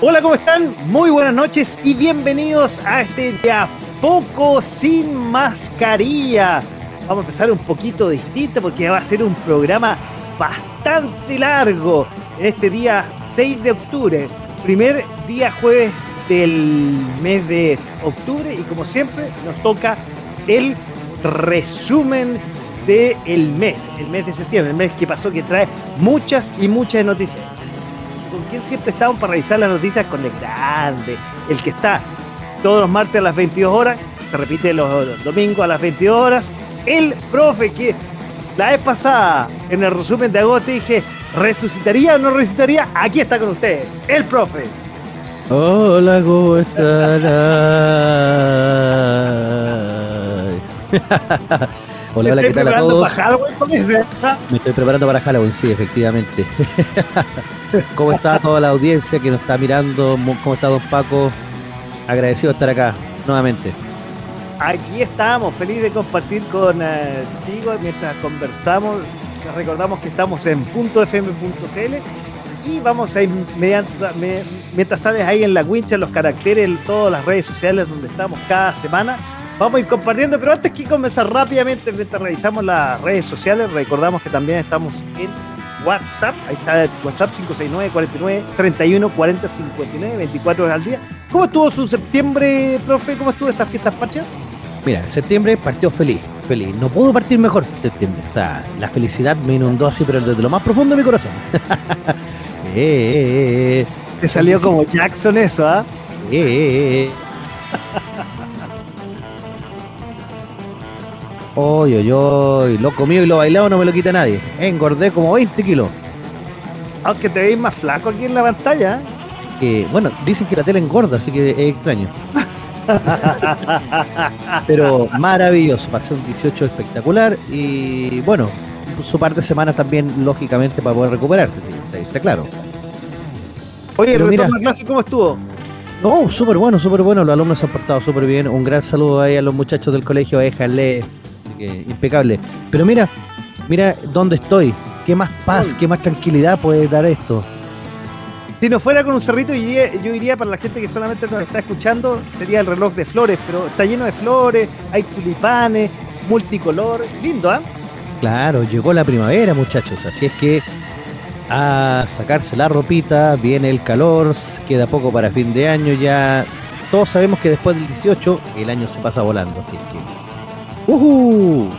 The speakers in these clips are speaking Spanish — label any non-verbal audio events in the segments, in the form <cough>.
Hola, ¿cómo están? Muy buenas noches y bienvenidos a este De a poco sin mascarilla. Vamos a empezar un poquito distinto porque va a ser un programa bastante largo en este día 6 de octubre, primer día jueves del mes de octubre y como siempre nos toca el resumen del mes, el mes de septiembre, el mes que pasó que trae muchas y muchas noticias con quien siempre estamos para revisar las noticias con el grande, el que está todos los martes a las 22 horas, se repite los domingos a las 22 horas, el profe que la vez pasada en el resumen de agosto dije, ¿resucitaría o no resucitaría? Aquí está con ustedes, el profe. Hola, ¿cómo están? <laughs> Hola, hola, ¿qué tal a todos? Me estoy preparando para Halloween, sí, efectivamente. <laughs> ¿Cómo está toda la audiencia que nos está mirando? ¿Cómo está Don Paco? Agradecido de estar acá nuevamente. Aquí estamos, feliz de compartir contigo eh, mientras conversamos. recordamos que estamos en .fm.cl y vamos a ir mientras sales ahí en la wincha, en los caracteres, en todas las redes sociales donde estamos cada semana Vamos a ir compartiendo, pero antes que comenzar rápidamente, mientras revisamos las redes sociales, recordamos que también estamos en WhatsApp. Ahí está el WhatsApp 569 49 31 40 59, 24 horas al día. ¿Cómo estuvo su septiembre, profe? ¿Cómo estuvo esas fiestas patrias? Mira, septiembre partió feliz, feliz. No pudo partir mejor septiembre. O sea, la felicidad me inundó así, pero desde lo más profundo de mi corazón. <laughs> eh, eh, eh. Te salió como Jackson eso, ¿ah? ¿eh? <laughs> eh, eh Oye, oye, oye, lo comido y lo bailado no me lo quita nadie. Engordé como 20 kilos. Aunque te veis más flaco aquí en la pantalla. ¿eh? bueno, dicen que la tela engorda, así que es extraño. Pero maravilloso, pasé un 18 espectacular y bueno, su parte de semana también, lógicamente, para poder recuperarse, está, claro. Oye, el retorno clase, ¿cómo estuvo? No, súper bueno, súper bueno. Los alumnos se han portado súper bien. Un gran saludo ahí a los muchachos del colegio. Déjale impecable. Pero mira, mira dónde estoy. ¿Qué más paz, qué más tranquilidad puede dar esto? Si no fuera con un cerrito, yo iría, yo iría para la gente que solamente nos está escuchando, sería el reloj de flores, pero está lleno de flores, hay tulipanes, multicolor, lindo, ¿ah? Claro, llegó la primavera, muchachos, así es que a sacarse la ropita, viene el calor, queda poco para fin de año ya. Todos sabemos que después del 18 el año se pasa volando, así es que Uh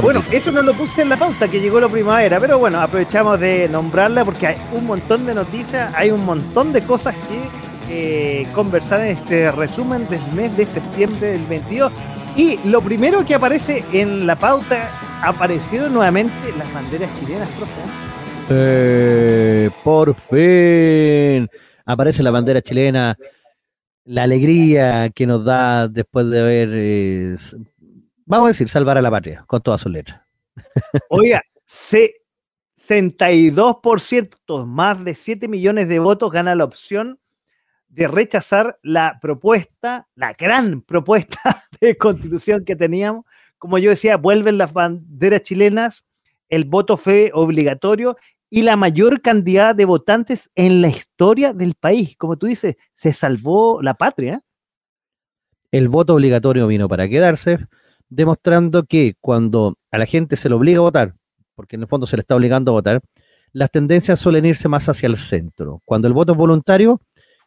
bueno, eso no lo puse en la pauta que llegó la primavera, pero bueno, aprovechamos de nombrarla porque hay un montón de noticias, hay un montón de cosas que eh, conversar en este resumen del mes de septiembre del 22. Y lo primero que aparece en la pauta, aparecieron nuevamente las banderas chilenas, profe. Eh, por fin aparece la bandera chilena, la alegría que nos da después de haber eh, vamos a decir, salvar a la patria, con todas sus letras. <laughs> Oiga, 62%, más de 7 millones de votos gana la opción de rechazar la propuesta, la gran propuesta <laughs> de constitución que teníamos. Como yo decía, vuelven las banderas chilenas, el voto fue obligatorio y la mayor cantidad de votantes en la historia del país. Como tú dices, se salvó la patria. El voto obligatorio vino para quedarse demostrando que cuando a la gente se le obliga a votar, porque en el fondo se le está obligando a votar, las tendencias suelen irse más hacia el centro. Cuando el voto es voluntario,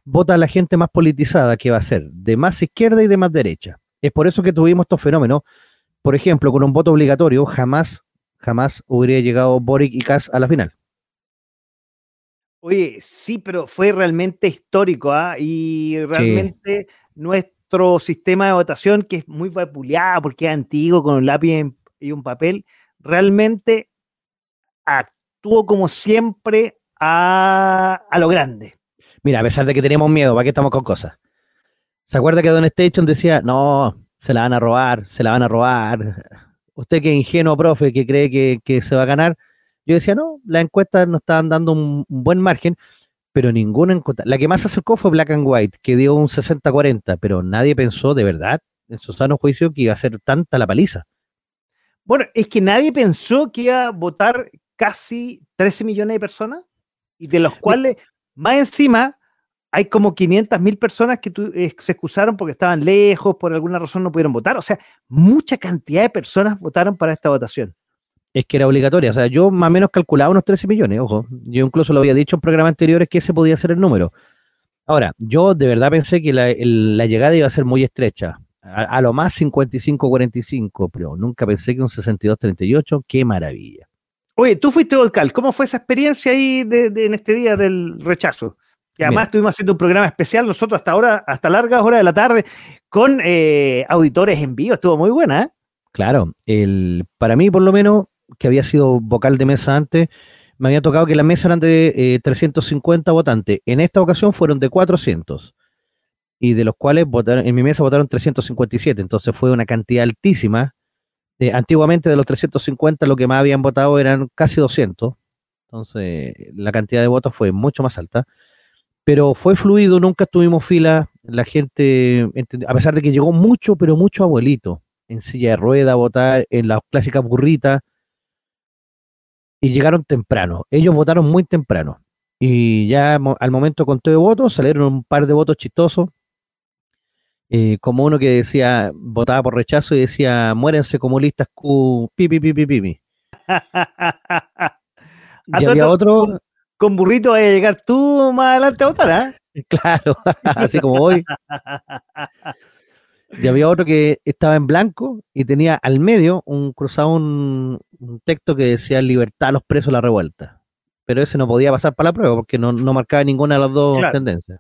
vota a la gente más politizada, que va a ser de más izquierda y de más derecha. Es por eso que tuvimos estos fenómenos. Por ejemplo, con un voto obligatorio, jamás, jamás hubiera llegado Boric y Kass a la final. Oye, sí, pero fue realmente histórico, ¿ah? Y realmente no es sistema de votación que es muy vapuleado porque es antiguo, con un lápiz y un papel, realmente actuó como siempre a, lo grande. Mira, a pesar de que tenemos miedo, ¿para qué estamos con cosas? ¿Se acuerda que Don Station decía, no, se la van a robar, se la van a robar? Usted que ingenuo, profe, que cree que, se va a ganar. Yo decía, no, las encuestas nos estaban dando un, buen margen, pero ninguna encuesta. La que más se acercó fue Black and White, que dio un 60-40, pero nadie pensó de verdad, en su sano juicio, que iba a ser tanta la paliza. Bueno, es que nadie pensó que iba a votar casi 13 millones de personas, y de los cuales, más encima, hay como 500 mil personas que eh, se excusaron porque estaban lejos, por alguna razón no pudieron votar. O sea, mucha cantidad de personas votaron para esta votación. Es que era obligatoria. O sea, yo más o menos calculaba unos 13 millones, ojo. Yo incluso lo había dicho en programas anteriores que ese podía ser el número. Ahora, yo de verdad pensé que la, llegada iba a ser muy estrecha. A, lo más 55-45, pero nunca pensé que un 62-38. ¡Qué maravilla! Oye, tú fuiste Volcal. ¿Cómo fue esa experiencia ahí en este día del rechazo? Y además estuvimos haciendo un programa especial nosotros hasta ahora, hasta largas horas de la tarde, con eh, auditores en vivo. Estuvo muy buena, ¿eh? Claro, el, para mí por lo menos, que había sido vocal de mesa antes, me había tocado que la mesa eran de 350 eh, votantes. En esta ocasión fueron de 400. Y de los cuales votaron, en mi mesa votaron 357. Entonces fue una cantidad altísima. Eh, antiguamente de los 350 lo que más habían votado eran casi 200. Entonces la cantidad de votos fue mucho más alta pero fue fluido, nunca tuvimos fila, la gente, a pesar de que llegó mucho, pero mucho abuelito, en silla de rueda a votar, en las clásicas burritas, y llegaron temprano, ellos votaron muy temprano, y ya al momento con todo de votos salieron un par de votos chistosos, eh, como uno que decía, votaba por rechazo y decía, muérense comunistas Q, pi, pi, pi, pi, pi. <laughs> y había otro, con burrito vaya a llegar tú más adelante a votar, ¿ah? <laughs> Claro, <laughs> así como hoy. Y había otro que estaba en blanco y tenía al medio un cruzado un, texto que decía libertad a los presos la revuelta. Pero ese no podía pasar para la prueba porque no, marcaba ninguna de las dos tendencias.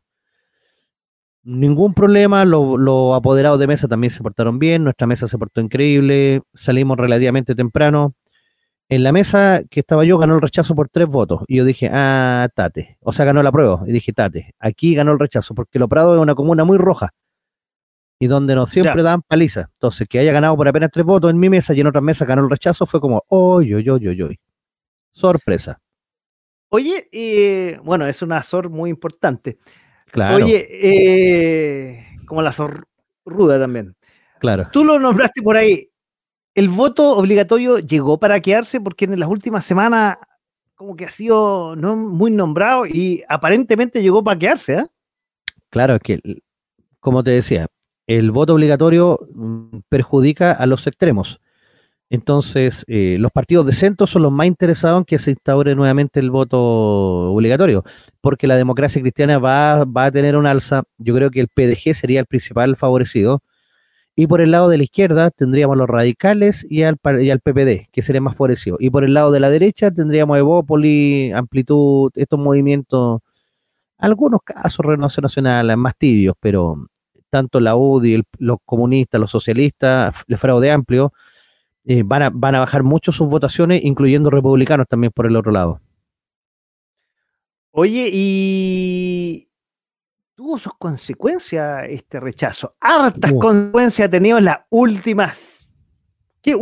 Ningún problema, los apoderados de mesa también se portaron bien, nuestra mesa se portó increíble, salimos relativamente temprano, en la mesa que estaba yo ganó el rechazo por tres votos. Y yo dije, ah, Tate. O sea, ganó la prueba. Y dije, Tate. Aquí ganó el rechazo, porque Lo Prado es una comuna muy roja. Y donde no siempre dan paliza. Entonces, que haya ganado por apenas tres votos en mi mesa y en otras mesas ganó el rechazo, fue como, oy, oy, oy, oy, oy. Sorpresa. Oye, eh, bueno, es una SOR muy importante. Claro. Oye, eh, como la SOR ruda también. Claro. Tú lo nombraste por ahí el voto obligatorio llegó para quedarse porque en las últimas semanas como que ha sido no muy nombrado y aparentemente llegó para quedarse. ¿eh? Claro, es que, como te decía, el voto obligatorio mm, perjudica a los extremos. Entonces, eh, los partidos de centro son los más interesados en que se instaure nuevamente el voto obligatorio, porque la democracia cristiana va, va a tener un alza. Yo creo que el PDG sería el principal favorecido y por el lado de la izquierda tendríamos los radicales y al, y al PPD, que sería más favorecido. Y por el lado de la derecha tendríamos Evópoli, Amplitud, estos movimientos, algunos casos Renovación Nacional más tibios, pero tanto la UDI, los comunistas, los socialistas, el fraude amplio, eh, van, a, van a bajar mucho sus votaciones, incluyendo republicanos también por el otro lado. Oye, y tuvo sus consecuencias este rechazo. Hartas consecuencias ha tenido en las últimas ¿qué?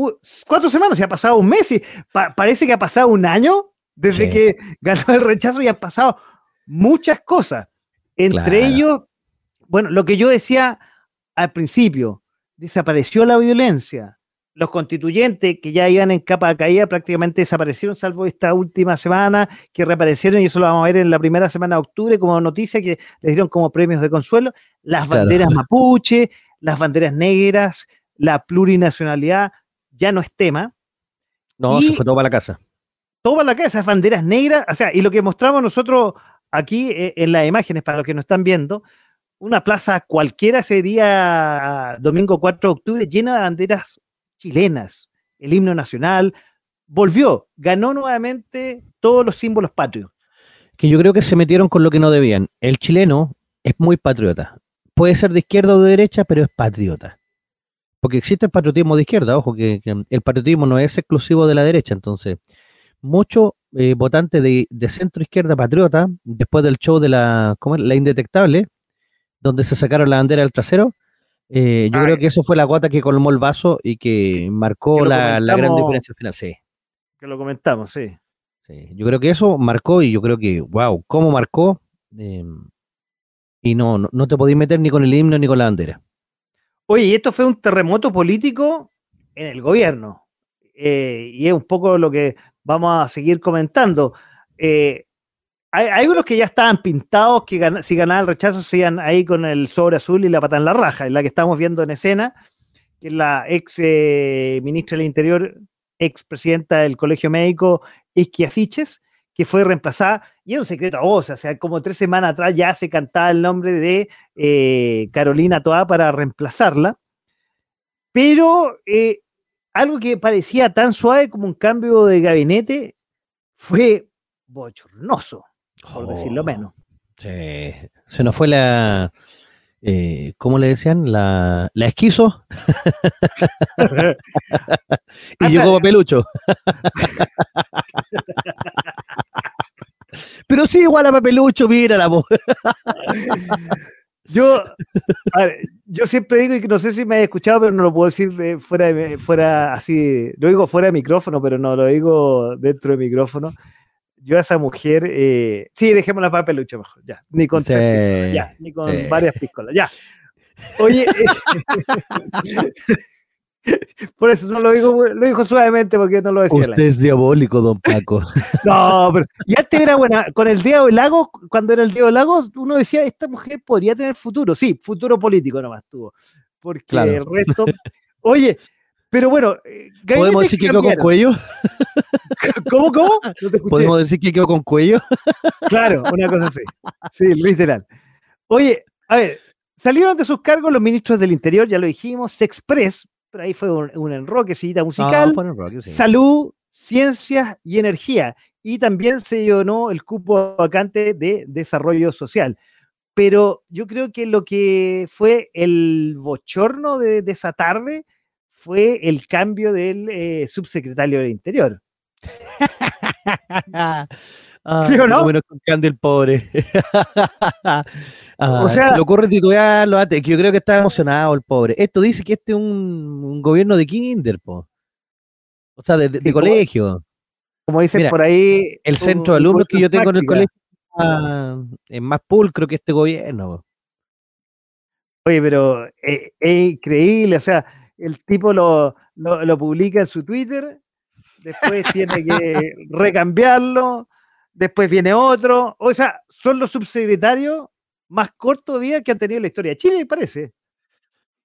cuatro semanas, se ha pasado un mes y parece que ha pasado un año desde que <laughs> ganó el rechazo y han pasado muchas cosas. Entre ellos, bueno, lo que yo decía al principio, desapareció la violencia, los constituyentes que ya iban en capa de caída prácticamente desaparecieron, salvo esta última semana que reaparecieron, y eso lo vamos a ver en la primera semana de octubre como noticia que les dieron como premios de consuelo, las banderas mapuche, las banderas negras, la plurinacionalidad, ya no es tema. No, se fue todo para la casa. Todo para la casa, esas banderas negras, o sea, y lo que mostramos nosotros aquí eh, en las imágenes, para los que nos están viendo, una plaza cualquiera ese día, domingo 4 de octubre, llena de banderas chilenas, el himno nacional, volvió, ganó nuevamente todos los símbolos patrios. Que yo creo que se metieron con lo que no debían. El chileno es muy patriota. Puede ser de izquierda o de derecha, pero es patriota. Porque existe el patriotismo de izquierda, ojo, que, el patriotismo no es exclusivo de la derecha. Entonces, muchos eh, votantes de, centro izquierda patriota, después del show de la, ¿cómo la indetectable, donde se sacaron la bandera del trasero. Eh, yo Ah, creo que eso fue la gota que colmó el vaso y que marcó Que la, la gran diferencia final. Sí, Que lo comentamos, sí. sí. Yo creo que eso marcó y yo creo que, wow, cómo marcó. eh, y no, no, no te podías meter ni con el himno ni con la bandera. Oye, y esto fue un terremoto político en el gobierno. Eh, y es un poco lo que vamos a seguir comentando. Eh, hay, hay unos que ya estaban pintados, que si ganaba el rechazo se iban ahí con el sobre azul y la pata en la raja, es la que estamos viendo en escena, que es la ex eh, ministra del Interior, ex presidenta del Colegio Médico, Isquia Siches, que fue reemplazada, y era un secreto a voces, o sea, como tres semanas atrás ya se cantaba el nombre de eh, Carolina Toá para reemplazarla, pero eh, algo que parecía tan suave como un cambio de gabinete fue bochornoso, por decirlo Oh, menos. sí. Se nos fue la. Eh, ¿Cómo le decían? La, la esquizo <laughs> y llegó Papelucho. Pero sí, igual a Papelucho, mira la voz. Yo, ver, yo siempre digo, y que no sé si me has escuchado, pero no lo puedo decir de fuera, de- fuera así, lo digo fuera de micrófono, pero no lo digo dentro de micrófono. Yo a esa mujer, eh, sí, dejémosla para peluche mejor, ya, ni con tres Sí, piscolas, ya, ni con sí. varias piscolas, ya. Oye, eh, <laughs> por eso no lo digo, lo digo suavemente porque no lo decía. aire. es diabólico, don Paco. <laughs> No, pero y antes era buena. Con el Diego del Lago, cuando era el Diego del Lago, uno decía, esta mujer podría tener futuro. Sí, futuro político nomás tuvo. Porque Claro. el resto. Oye, pero bueno. eh, ¿Podemos decir que con cuello? <laughs> ¿Cómo, cómo? <laughs> No te escuché. ¿Podemos decir que quedó con cuello? <laughs> Claro, una cosa así. Sí, literal. Oye, a ver, salieron de sus cargos los ministros del Interior, ya lo dijimos, Sexpress, pero ahí fue un, un enroquecita musical. Ah, fue en el Rocky, sí. salud, ciencias y energía. Y también se llenó el cupo vacante de desarrollo social. Pero yo creo que lo que fue el bochorno de, de esa tarde fue el cambio del eh, subsecretario del Interior. <laughs> Ah, ¿Sí o no? menos el pobre. <laughs> Ah, O sea- se le ocurre titularlo antes, que yo creo que está emocionado el pobre. Esto dice que este es un, un gobierno de kinder, po. O sea, de, colegio. Como dicen Mira, por ahí. El centro de alumnos que yo tengo en el colegio ah, es más pulcro que este gobierno. po. Oye, pero eh, es increíble, o sea, el tipo lo, lo, lo publica en su Twitter, después tiene que recambiarlo, después viene otro, o sea, son los subsecretarios más cortos de vida que han tenido en la historia de Chile, me parece.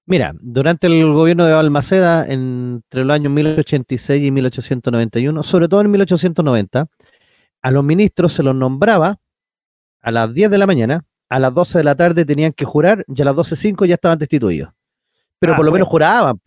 Mira, durante el gobierno de Balmaceda, entre los años 1886 y 1891, sobre todo en 1890, a los ministros se los nombraba a las 10 de la mañana, a las 12 de la tarde tenían que jurar y a las 12.05 ya estaban destituidos. Pero Ah, por lo bueno. menos juraban.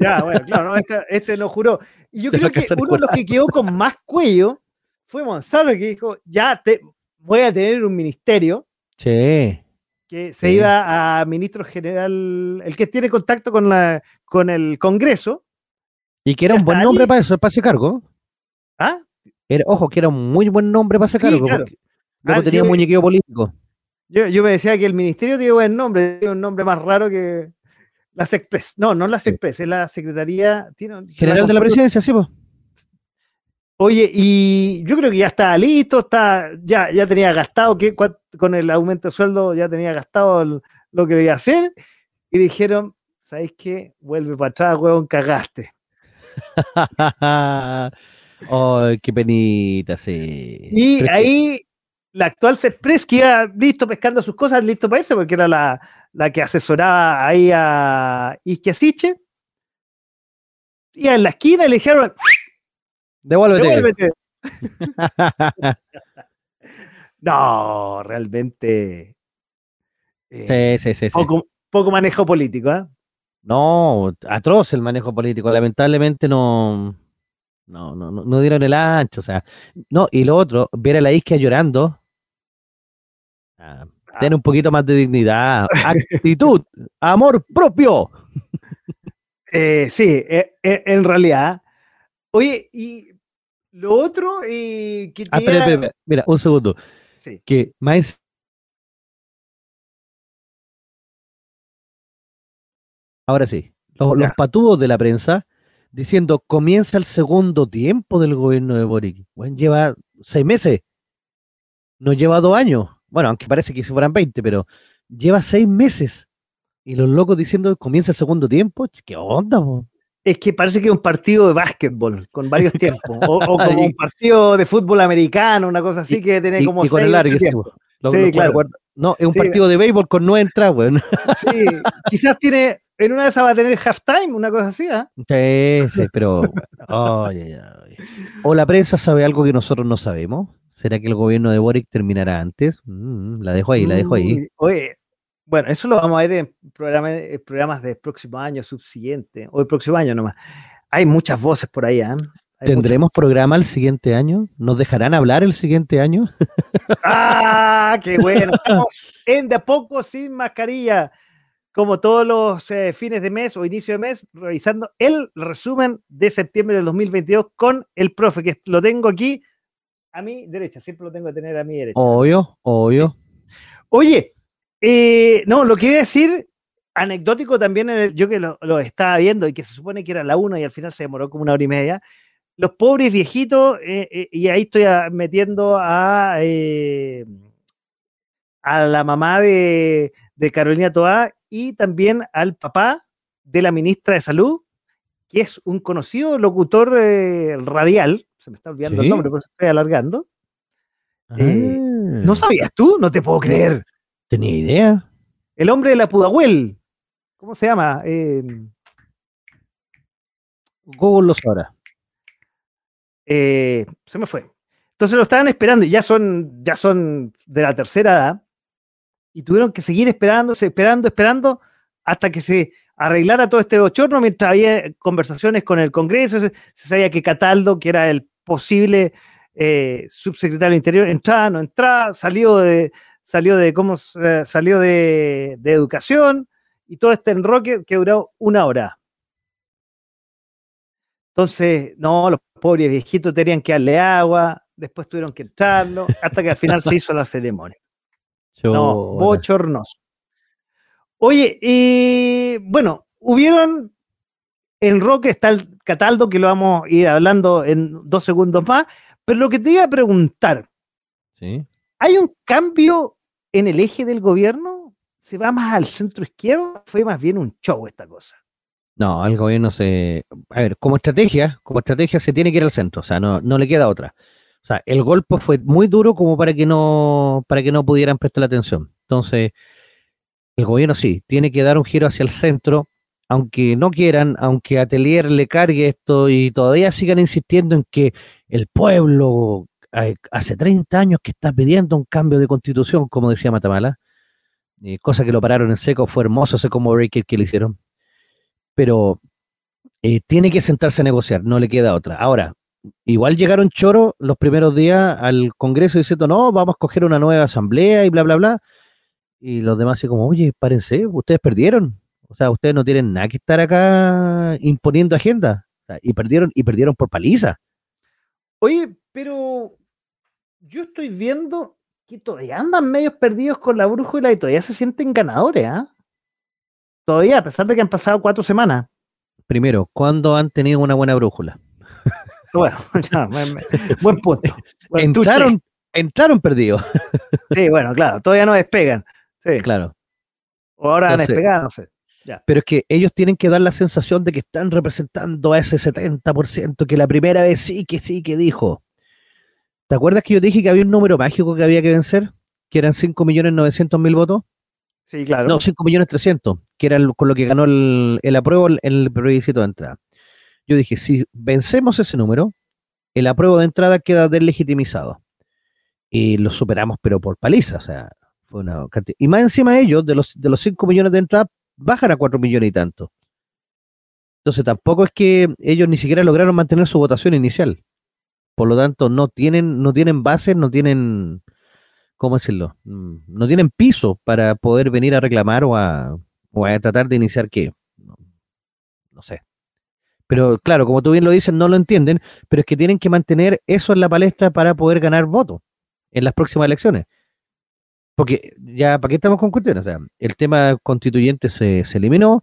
Ya, bueno, claro, no, este, este no juró. Y yo creo lo que uno de los que quedó con más cuello fue Gonzalo, que dijo, ya te, voy a tener un ministerio, Sí, que se Sí. iba a ministro general, el que tiene contacto con, la, con el Congreso. y que era un buen nombre ahí. para eso, para ese cargo. ¿Ah? Era, ojo, que era un muy buen nombre para ese Sí, cargo, claro. luego Ah, tenía yo- muñequeo político. Yo, yo me decía que el ministerio tiene buen nombre, tiene un nombre más raro que la SECPRES. No, no la. SECPRES, es la Secretaría tiene- General de la presidencia, sí, pues. Oye, y yo creo que ya estaba listo, está, ya, ya tenía gastado, que con el aumento de sueldo ya tenía gastado el- lo que debía hacer, y dijeron, ¿sabéis qué? Vuelve para atrás, huevón, cagaste. <laughs> Ay, qué penita, sí. Y ahí la actual CEPRES que iba listo pescando sus cosas, listo para irse, porque era la, la que asesoraba ahí a Isquiasiche. Y en la esquina le dijeron, Devuélvete. devuélvete. <laughs> <laughs> No, realmente. eh, sí, sí, sí, sí. poco, poco manejo político, ¿ah? No, atroz el manejo político. Lamentablemente no, no, no, no, no dieron el ancho. O sea, no, y lo otro, ver a la isquia llorando. ah, Tener un poquito más de dignidad, actitud, <laughs> amor propio. <laughs> Eh, sí, eh, eh, en realidad. Oye, y lo otro eh, que Ah, espera, tenía- espera, espera. Mira, un segundo. Sí. Que más Ahora sí, los, los patudos de la prensa diciendo comienza el segundo tiempo del gobierno de Boric. Bueno, lleva seis meses, no lleva dos años. Bueno, aunque parece que se fueran 20, pero lleva seis meses. Y los locos diciendo comienza el segundo tiempo. ¿Qué onda? Po? Es que parece que es un partido de básquetbol con varios <laughs> tiempos. O, o como un partido de fútbol americano, una cosa así que tiene como y, y con seis, el largo, ocho sí, tiempos. po. Lo- Sí, lo- claro. recuerdo. No, es un Sí. partido de béisbol con nueve entradas, weón. <laughs> Sí, quizás tiene, en una de esas va a tener halftime, una cosa así, ¿ah? Sí, sí, pero. O la prensa sabe algo que nosotros no sabemos. ¿Será que el gobierno de Boric terminará antes? Mm, la dejo ahí, la dejo ahí. Oye, bueno, eso lo vamos a ver en programa- en programas del próximo año, subsiguiente, o el próximo año nomás. Hay muchas voces por ahí, ¿ah? Hay ¿Tendremos programa el siguiente año? ¿Nos dejarán hablar el siguiente año? <laughs> ¡Ah, qué bueno! Estamos en De a poco sin mascarilla, como todos los eh, fines de mes o inicio de mes, revisando el resumen de septiembre del 2022 con el profe, que lo tengo aquí a mi derecha, siempre lo tengo que tener a mi derecha. Obvio, obvio. Oye, eh, no, lo que iba a decir, anecdótico también, el- yo que lo, lo estaba viendo y que se supone que era la una y al final se demoró como una hora y media, los pobres viejitos, eh, eh, y ahí estoy ah, metiendo a, eh, a la mamá de, de Carolina Toá y también al papá de la ministra de Salud, que es un conocido locutor radial, se me está olvidando ¿Sí? el nombre, por eso estoy alargando. Eh, Ah, ¿No sabías tú? No te puedo creer. tenía idea. El hombre de la Pudahuel. ¿Cómo se llama? Eh, Google lo sabrá. eh, se me fue. Entonces lo estaban esperando y ya son, ya son de la tercera edad y tuvieron que seguir esperando, esperando, esperando hasta que se arreglara todo este bochorno mientras había conversaciones con el Congreso. Se, se sabía que Cataldo, que era el posible eh, subsecretario del Interior, entraba, no entraba, salió de, salió de, ¿cómo, salió de, de educación y todo este enroque que duró una hora. Entonces, no, los pobres viejitos tenían que darle agua, después tuvieron que entrarlo, hasta que al final se hizo la ceremonia. No, bochornoso. Oye, y bueno, hubieron en Roque está el Cataldo, que lo vamos a ir hablando en dos segundos más, pero lo que te iba a preguntar, Sí. ¿hay un cambio en el eje del gobierno? ¿Se va más al centro izquierdo? ¿Fue más bien un show esta cosa? No, el gobierno se. A ver, como estrategia, como estrategia se tiene que ir al centro, o sea, no, no le queda otra. O sea, el golpe fue muy duro como para que no, para que no pudieran prestar atención. Entonces, el gobierno sí, tiene que dar un giro hacia el centro, aunque no quieran, aunque Atelier le cargue esto y todavía sigan insistiendo en que el pueblo eh, hace 30 años que está pidiendo un cambio de constitución, como decía Matamala, cosa que lo pararon en seco, fue hermoso ese como breaker que le hicieron pero eh, tiene que sentarse a negociar, no le queda otra. Ahora, igual llegaron choros los primeros días al Congreso diciendo, no, vamos a escoger una nueva asamblea y bla, bla, bla. Y los demás así como, oye, párense, ustedes perdieron. O sea, ustedes no tienen nada que estar acá imponiendo agenda. O sea, y perdieron, y perdieron por paliza. Oye, pero yo estoy viendo que todavía andan medios perdidos con la brújula y todavía se sienten ganadores, ¿ah? Todavía, a pesar de que han pasado cuatro semanas. Primero, ¿cuándo han tenido una buena brújula? Bueno, <laughs> ya, buen, buen punto. Buen tuche. Entraron, entraron perdidos. Sí, bueno, claro, todavía no despegan. Sí. Claro. O ahora han despegado, no sé. Pero es que ellos tienen que dar la sensación de que están representando a ese 70% que la primera vez sí que sí que dijo. ¿Te acuerdas que yo dije que había un número mágico que había que vencer? Que eran 5.900.000 votos. Sí, claro. No, 5.300.000, que era el- con lo que ganó el, el apruebo en el plebiscito de entrada. Yo dije, si vencemos ese número, el apruebo de entrada queda deslegitimizado. Y lo superamos, pero por paliza, o sea, fue una cantidad. Y más encima de ellos, de los, de los 5 millones de entrada, bajan a 4 millones y tanto. Entonces tampoco es que ellos ni siquiera lograron mantener su votación inicial. Por lo tanto, no tienen, no tienen bases, no tienen, ¿cómo decirlo? Mm, No tienen piso para poder venir a reclamar o a, o a tratar de iniciar qué. No, no sé. Pero claro, como tú bien lo dices, no lo entienden, pero es que tienen que mantener eso en la palestra para poder ganar votos en las próximas elecciones. Porque ya, ¿para qué estamos con cuestiones? O sea, el tema constituyente se, se eliminó,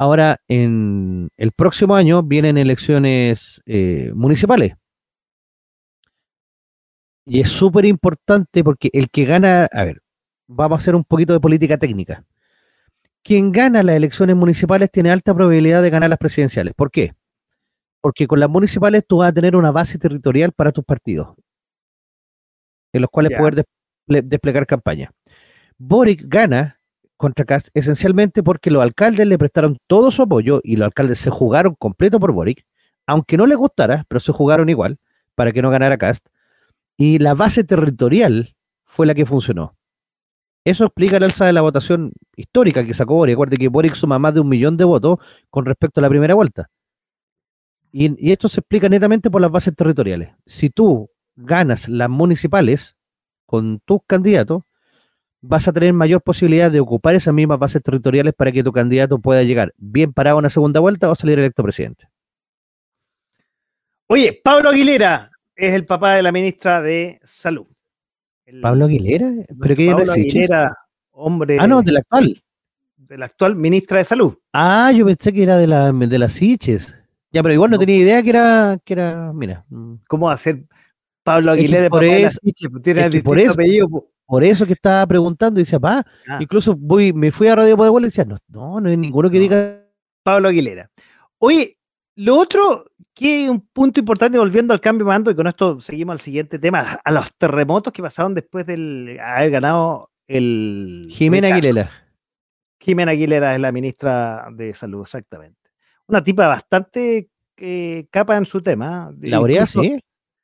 Ahora, en el próximo año vienen elecciones eh, municipales. Y es súper importante porque el que gana, a ver, vamos a hacer un poquito de política técnica. Quien gana las elecciones municipales tiene alta probabilidad de ganar las presidenciales. ¿Por qué? Porque con las municipales tú vas a tener una base territorial para tus partidos, en los cuales Ya. poder desplegar campaña. Boric gana contra Cast esencialmente porque los alcaldes le prestaron todo su apoyo y los alcaldes se jugaron completo por Boric, aunque no les gustara, pero se jugaron igual para que no ganara Cast. Y la base territorial fue la que funcionó. Eso explica el alza de la votación histórica que sacó Boric. Recuerde que Boric suma más de un millón de votos con respecto a la primera vuelta. Y esto se explica netamente por las bases territoriales. Si tú ganas las municipales con tus candidatos, vas a tener mayor posibilidad de ocupar esas mismas bases territoriales para que tu candidato pueda llegar bien parado a una segunda vuelta o salir electo presidente. Oye, Pablo Aguilera es el papá de la ministra de Salud. El- Pablo Aguilera, pero no Pablo. Aguilera, hombre Ah, no, de la actual. de la actual ministra de Salud. Ah, yo pensé que era de la de las Siches. Ya, pero igual no, No. tenía idea que era, que era, mira, mm, ¿Cómo va Pablo Es que Aguilera por la eso-? Pues Tiene es que por eso- apellido. por eso que estaba preguntando y decía, pa, Ah. incluso voy, me fui a Radio Poder y decía, no, no, no hay ninguno que No. diga Pablo Aguilera. Oye, lo otro que es un punto importante, volviendo al cambio de mando, y con esto seguimos al siguiente tema, a los terremotos que pasaron después del haber ganado el. Jimena. Aguilera. Jimena Aguilera es la ministra de Salud, exactamente. Una tipa bastante eh, capa en su tema. Laureada, Incluso, sí.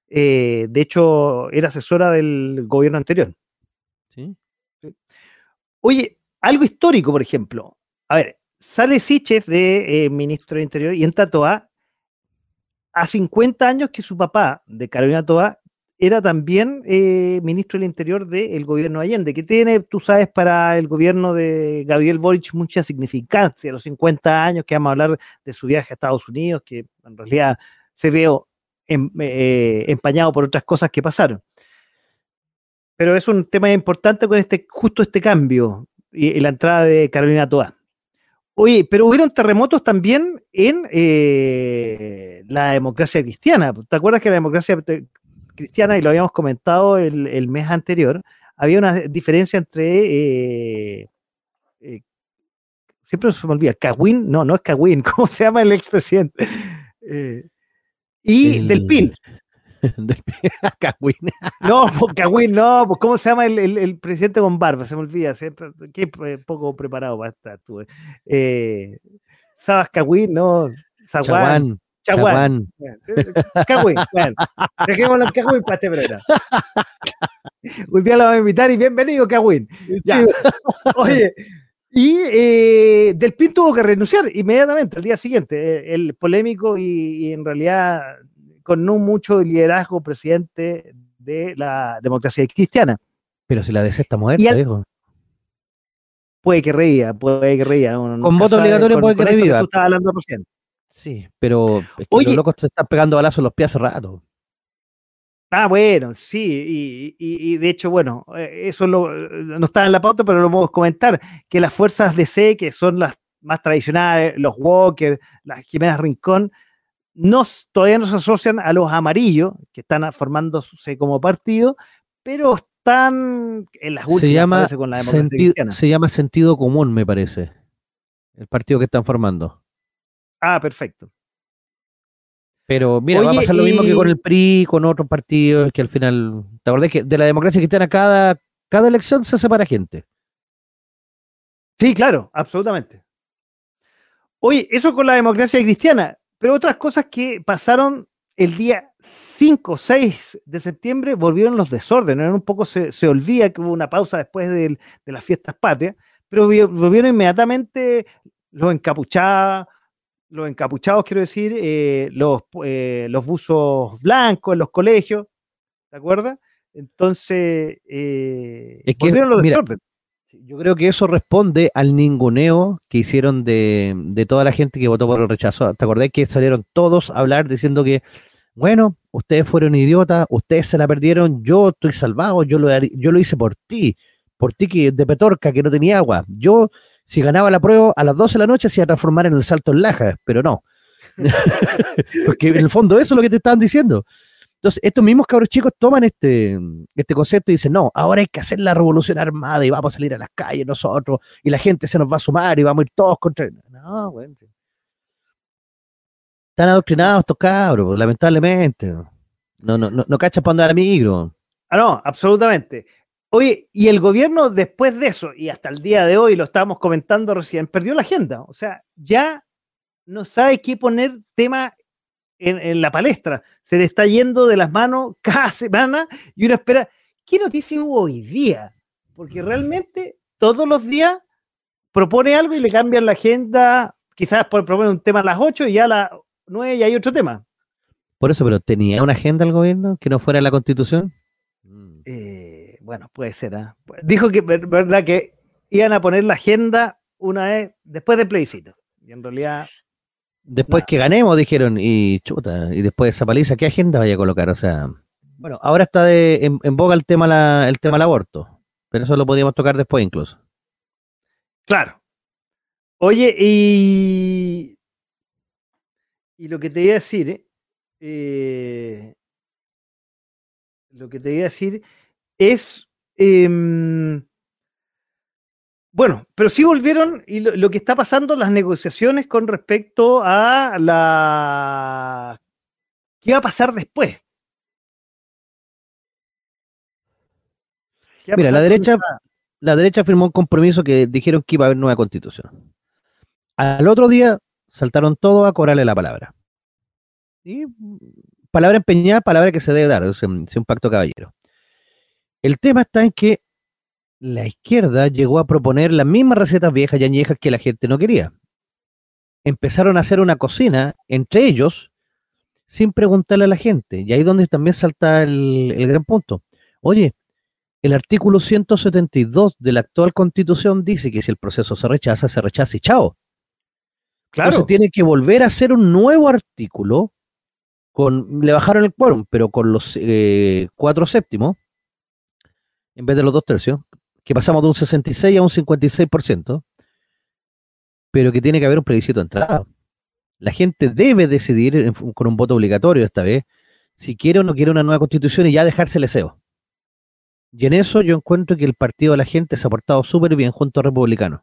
Eh, de hecho, era asesora del gobierno anterior. sí. Oye, algo histórico, por ejemplo. A ver, sale Siches de eh, ministro de Interior y entra Toa a 50 años que su papá, de Carolina Toa, era también eh, ministro del Interior del gobierno de Allende, que tiene, tú sabes, para el gobierno de Gabriel Boric mucha significancia, los 50 años que vamos a hablar de su viaje a Estados Unidos, que en realidad se veo em- eh, empañado por otras cosas que pasaron. Pero es un tema importante con este, justo este cambio y, la entrada de Carolina Toa. Oye, pero hubieron terremotos también en eh, la democracia cristiana. ¿Te acuerdas que la democracia cristiana, y lo habíamos comentado el, mes anterior, había una diferencia entre... eh, eh, siempre se me olvida, Cagüín, no, no es Cagüín, <laughs> ¿cómo se llama el expresidente? Y El- del PIN. <laughs> Del <laughs> Cagüín. No, pues, Cagüín, no, pues ¿cómo se llama el, el- el presidente con barba? Se me olvida, siempre, qué eh, poco preparado va a estar tú. eh. Eh, Sabas Cagüín, no, Zaguán, Chaguán. Cagüín, bueno, dejémoslo en Cagüín para este programa. <laughs> Un día lo vamos a invitar y bienvenido, Cagüín. Oye, y eh, Del Pin tuvo que renunciar inmediatamente al día siguiente. eh, El polémico y, y en realidad con no mucho liderazgo presidente de la democracia cristiana. Pero si la DC está muerta, al- viejo. Puede que reía, puede que reía. uno Con voto obligatorio puede que con reviva. tú hablando recién. Sí, pero es que Oye. los locos se están pegando balazos en los pies hace rato. Ah, bueno, sí, y, y- y de hecho, bueno, eh, eso lo- no está en la pauta, pero lo podemos comentar, que las fuerzas DC, que son las más tradicionales, los Walker, las Jiménez Rincón, no, todavía no se asocian a los amarillos, que están formándose como partido, pero están en las últimas, Se llama, parece, con la democracia cristiana. se llama sentido común, me parece. El partido que están formando. Ah, perfecto. Pero mira, va a pasar lo mismo que con el PRI, con otros partidos, que al final, ¿te acordás que de la democracia cristiana cada, cada elección se separa gente? Sí, claro, absolutamente. Oye, eso con la democracia cristiana, pero otras cosas que pasaron el día 5, 6 de septiembre volvieron los desórdenes. Un poco se, se olvida que hubo una pausa después del- de las fiestas patrias, pero vi- volvieron inmediatamente los encapuchados, los encapuchados, quiero decir, eh, los, eh, los buzos blancos en los colegios, ¿te acuerdas? Entonces, eh, Es que, volvieron los mira, Yo creo que eso responde al ninguneo que hicieron de, de toda la gente que votó por el rechazo. ¿Te acordás que salieron todos a hablar diciendo que, bueno, ustedes fueron idiotas, ustedes se la perdieron, yo estoy salvado, yo lo, yo lo hice por ti, por ti que de Petorca, que no tenía agua. Yo, Si ganaba la prueba a las 12 de la noche se iba a transformar en el salto en laja, pero no. <laughs> <laughs> Porque en el fondo eso es lo que te estaban diciendo. Entonces, estos mismos cabros chicos toman este, este concepto y dicen, no, ahora hay que hacer la revolución armada y vamos a salir a las calles nosotros y la gente se nos va a sumar y vamos a ir todos contra... No, bueno. Están adoctrinados estos cabros, lamentablemente. No, no, no, no cachan para andar a micro. Ah, no, absolutamente. Oye, y el gobierno después de eso, y hasta el día de hoy lo estábamos comentando recién, perdió la agenda. O sea, ya no sabe qué poner tema en, la palestra. Se le está yendo de las manos <laughs> cada semana y uno espera, ¿qué noticia hubo hoy día? Porque realmente todos los días propone algo y le cambian la agenda, quizás por proponer un tema a las 8 y ya a las 9 ya hay otro tema. Por eso, pero ¿tenía una agenda el gobierno que no fuera la constitución? Eh, bueno, puede ser. ¿ah? Dijo que, verdad, que iban a poner la agenda una vez después del plebiscito. Y en realidad Después que ganemos, dijeron, y chuta, y después de esa paliza, ¿qué agenda vaya a colocar? O sea, bueno, ahora está de, en, boga el tema, el tema del aborto, pero eso lo podíamos tocar después incluso. Claro. Oye, y, y lo que te iba a decir, eh, lo que te iba a decir es, em, bueno, pero sí volvieron y lo, que está pasando, las negociaciones con respecto a la... ¿Qué va a pasar después? Mira, la derecha, la derecha firmó un compromiso que dijeron que iba a haber nueva constitución. Al otro día saltaron todos a cobrarle la palabra. Y palabra empeñada, palabra que se debe dar, es un pacto caballero. El tema está en que la izquierda llegó a proponer las mismas recetas viejas y añejas que la gente no quería. Empezaron a hacer una cocina entre ellos sin preguntarle a la gente. Y ahí es donde también salta el, gran punto. Oye, el artículo 172 de la actual constitución dice que si el proceso se rechaza, se rechaza y chao. Claro. Entonces tiene que volver a hacer un nuevo artículo. Con, le bajaron el quórum, pero con los eh, cuatro séptimos, en vez de los dos tercios, que pasamos de un 66 a un 56%, pero que tiene que haber un plebiscito de entrada. La gente debe decidir con un voto obligatorio esta vez si quiere o no quiere una nueva constitución y ya dejarse el deseo. Y en eso yo encuentro que el partido de la gente se ha portado súper bien junto a republicanos,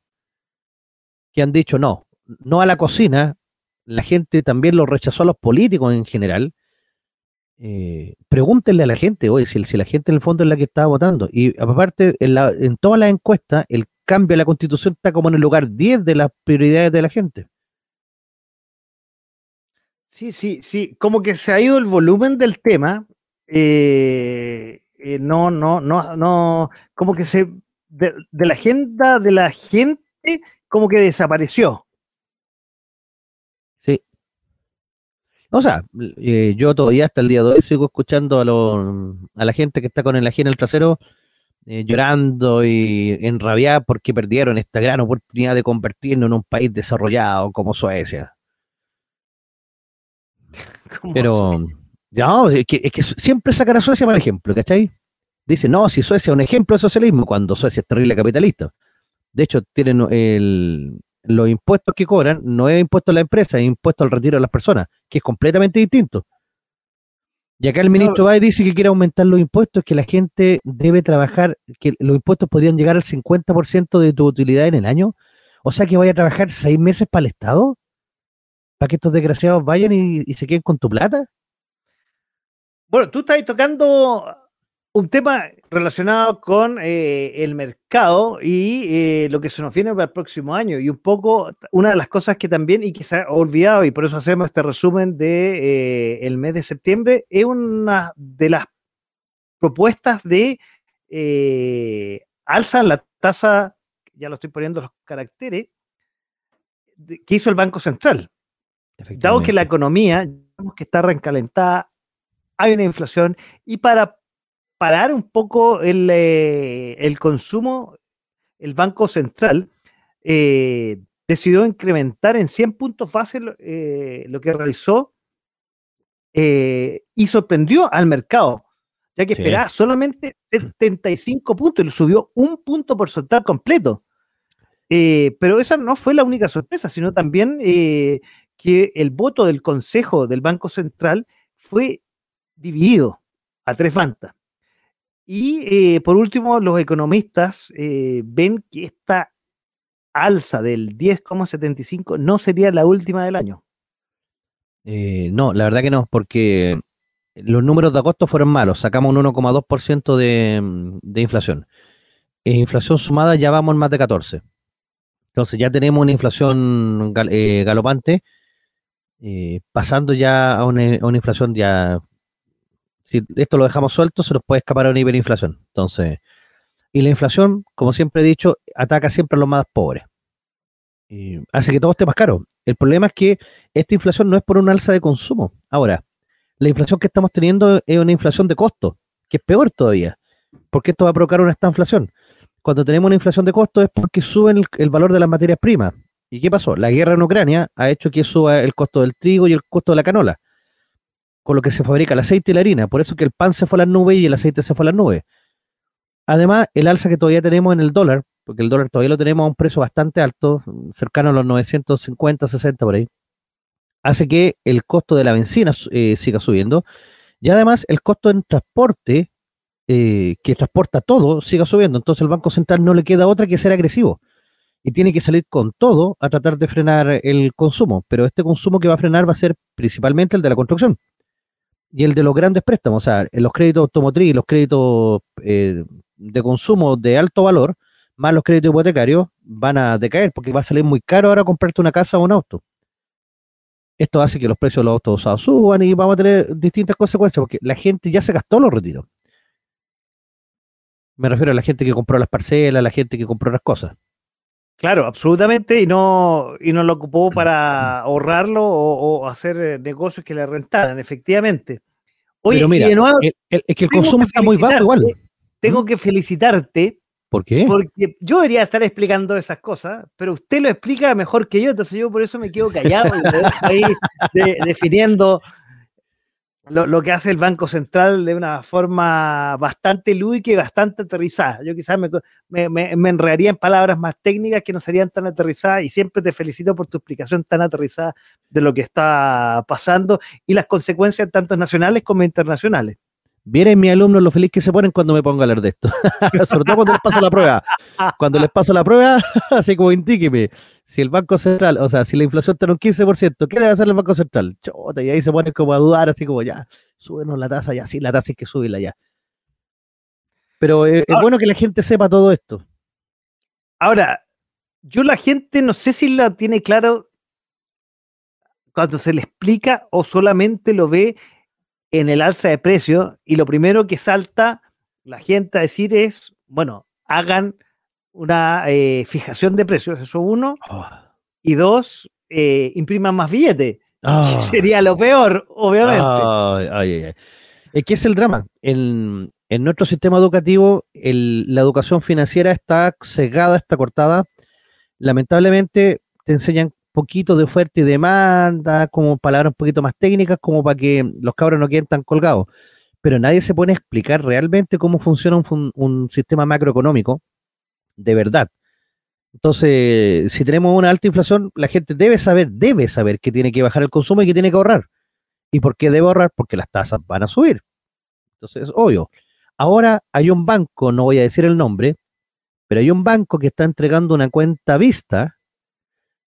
que han dicho no, no a la cocina, la gente también lo rechazó a los políticos en general, eh, pregúntenle a la gente, oye, si, la gente en el fondo es la que está votando. Y aparte, en, la, en todas las encuestas, el cambio de la constitución está como en el lugar 10 de las prioridades de la gente. Sí, sí, sí, como que se ha ido el volumen del tema. Eh, eh, no, no, no, no, como que se, de la agenda de la gente, como que desapareció. O sea, eh, yo todavía hasta el día de hoy sigo escuchando a, la gente que está con el ají en el trasero eh, llorando y enrabiada porque perdieron esta gran oportunidad de convertirnos en un país desarrollado como Suecia. <laughs> Pero, ya, es, que, es que siempre sacan a Suecia por ejemplo, ¿cachai? Dicen, no, si Suecia es un ejemplo de socialismo, cuando Suecia es terrible capitalista. De hecho, tienen el, los impuestos que cobran no es impuesto a la empresa, es impuesto al retiro de las personas, que es completamente distinto. Y acá el ministro Bay dice que quiere aumentar los impuestos, que la gente debe trabajar, que los impuestos podrían llegar al 50% de tu utilidad en el año. O sea que vaya a trabajar seis meses para el Estado, para que estos desgraciados vayan y, y se queden con tu plata. Bueno, tú estás tocando un tema relacionado con eh, el mercado y eh, lo que se nos viene para el próximo año. Y un poco, una de las cosas que también, y que se ha olvidado, y por eso hacemos este resumen de eh, el mes de septiembre, es una de las propuestas de alza la tasa, ya lo estoy poniendo los caracteres, que hizo el Banco Central. Dado que la economía, que está reencalentada, hay una inflación, y para parar un poco el, eh, el consumo, el Banco Central eh, decidió incrementar en 100 puntos base eh, lo que realizó y sorprendió al mercado, ya que esperaba solamente 75 puntos y lo subió un punto porcentual completo. Eh, pero esa no fue la única sorpresa, sino también eh, que el voto del Consejo del Banco Central fue dividido a tres bandas. Y eh, por último, los economistas ven que esta alza del 10,75 no sería la última del año. no, la verdad que no, porque los números de agosto fueron malos, sacamos un 1,2% de, de inflación. En inflación sumada ya vamos en más de 14. Entonces ya tenemos una inflación eh, galopante, eh, pasando ya a una, inflación ya... Si esto lo dejamos suelto, se nos puede escapar a una hiperinflación. Entonces, y la inflación, como siempre he dicho, ataca siempre a los más pobres. Y hace que todo esté más caro. El problema es que esta inflación no es por un alza de consumo. Ahora, la inflación que estamos teniendo es una inflación de costo, que es peor todavía, porque esto va a provocar una esta inflación cuando tenemos una inflación de costos es porque suben el, valor de las materias primas. ¿Y qué pasó? La guerra en Ucrania ha hecho que suba el costo del trigo y el costo de la canola, con lo que se fabrica el aceite y la harina. Por eso que el pan se fue a las nubes y el aceite se fue a las nubes. Además, el alza que todavía tenemos en el dólar, porque el dólar todavía lo tenemos a un precio bastante alto, cercano a los 950, 60 por ahí, hace que el costo de la benzina eh, siga subiendo. Y además, el costo en transporte eh, que transporta todo siga subiendo. Entonces el Banco Central no le queda otra que ser agresivo y tiene que salir con todo a tratar de frenar el consumo. Pero este consumo que va a frenar va a ser principalmente el de la construcción y el de los grandes préstamos, o sea, los créditos automotriz, los créditos eh, de consumo de alto valor, más los créditos hipotecarios, van a decaer porque va a salir muy caro ahora comprarte una casa o un auto. Esto hace que los precios de los autos usados suban y vamos a tener distintas consecuencias porque la gente ya se gastó los retiros. Me refiero a la gente que compró las parcelas, la gente que compró las cosas. Claro, absolutamente, y no, y no lo ocupó para ahorrarlo o, hacer eh, negocios que le rentaran, efectivamente. Oye, Pero mira, es que el consumo está muy bajo igual. Tengo ¿Mm? que felicitarte. ¿Por qué? Porque yo debería estar explicando esas cosas, pero usted lo explica mejor que yo, entonces yo por eso me quedo callado y ahí definiendo lo, que hace el Banco Central de una forma bastante lúdica y bastante aterrizada. Yo quizás me, me, enredaría en palabras más técnicas que no serían tan aterrizadas y siempre te felicito por tu explicación tan aterrizada de lo que está pasando y las consecuencias tanto nacionales como internacionales. Vienen mis alumnos lo feliz que se ponen cuando me pongo a hablar de esto. <laughs> Sobre todo cuando les paso la prueba. Cuando les paso la prueba, <laughs> así como indíqueme, si el Banco Central, o sea, si la inflación está en un 15%, ¿qué debe hacer el Banco Central? Chota, y ahí se ponen como a dudar, así como ya, súbenos la tasa, ya, sí, la tasa hay que subirla ya. Pero eh, es bueno que la gente sepa todo esto. Ahora, yo la gente no sé si la tiene claro cuando se le explica o solamente lo ve en el alza de precios y lo primero que salta la gente a decir es, bueno, hagan una eh, fijación de precios, eso uno, oh. y dos, eh, impriman más billetes. Oh. Sería lo peor, obviamente. es que es el drama. En, en nuestro sistema educativo, la educación financiera está cegada, está cortada. Lamentablemente, te enseñan poquito de oferta y demanda, como palabras un poquito más técnicas, como para que los cabros no queden tan colgados. Pero nadie se pone a explicar realmente cómo funciona un, sistema macroeconómico de verdad. Entonces, si tenemos una alta inflación, la gente debe saber, debe saber que tiene que bajar el consumo y que tiene que ahorrar. ¿Y por qué debe ahorrar? Porque las tasas van a subir. Entonces, es obvio. Ahora hay un banco, no voy a decir el nombre, pero hay un banco que está entregando una cuenta vista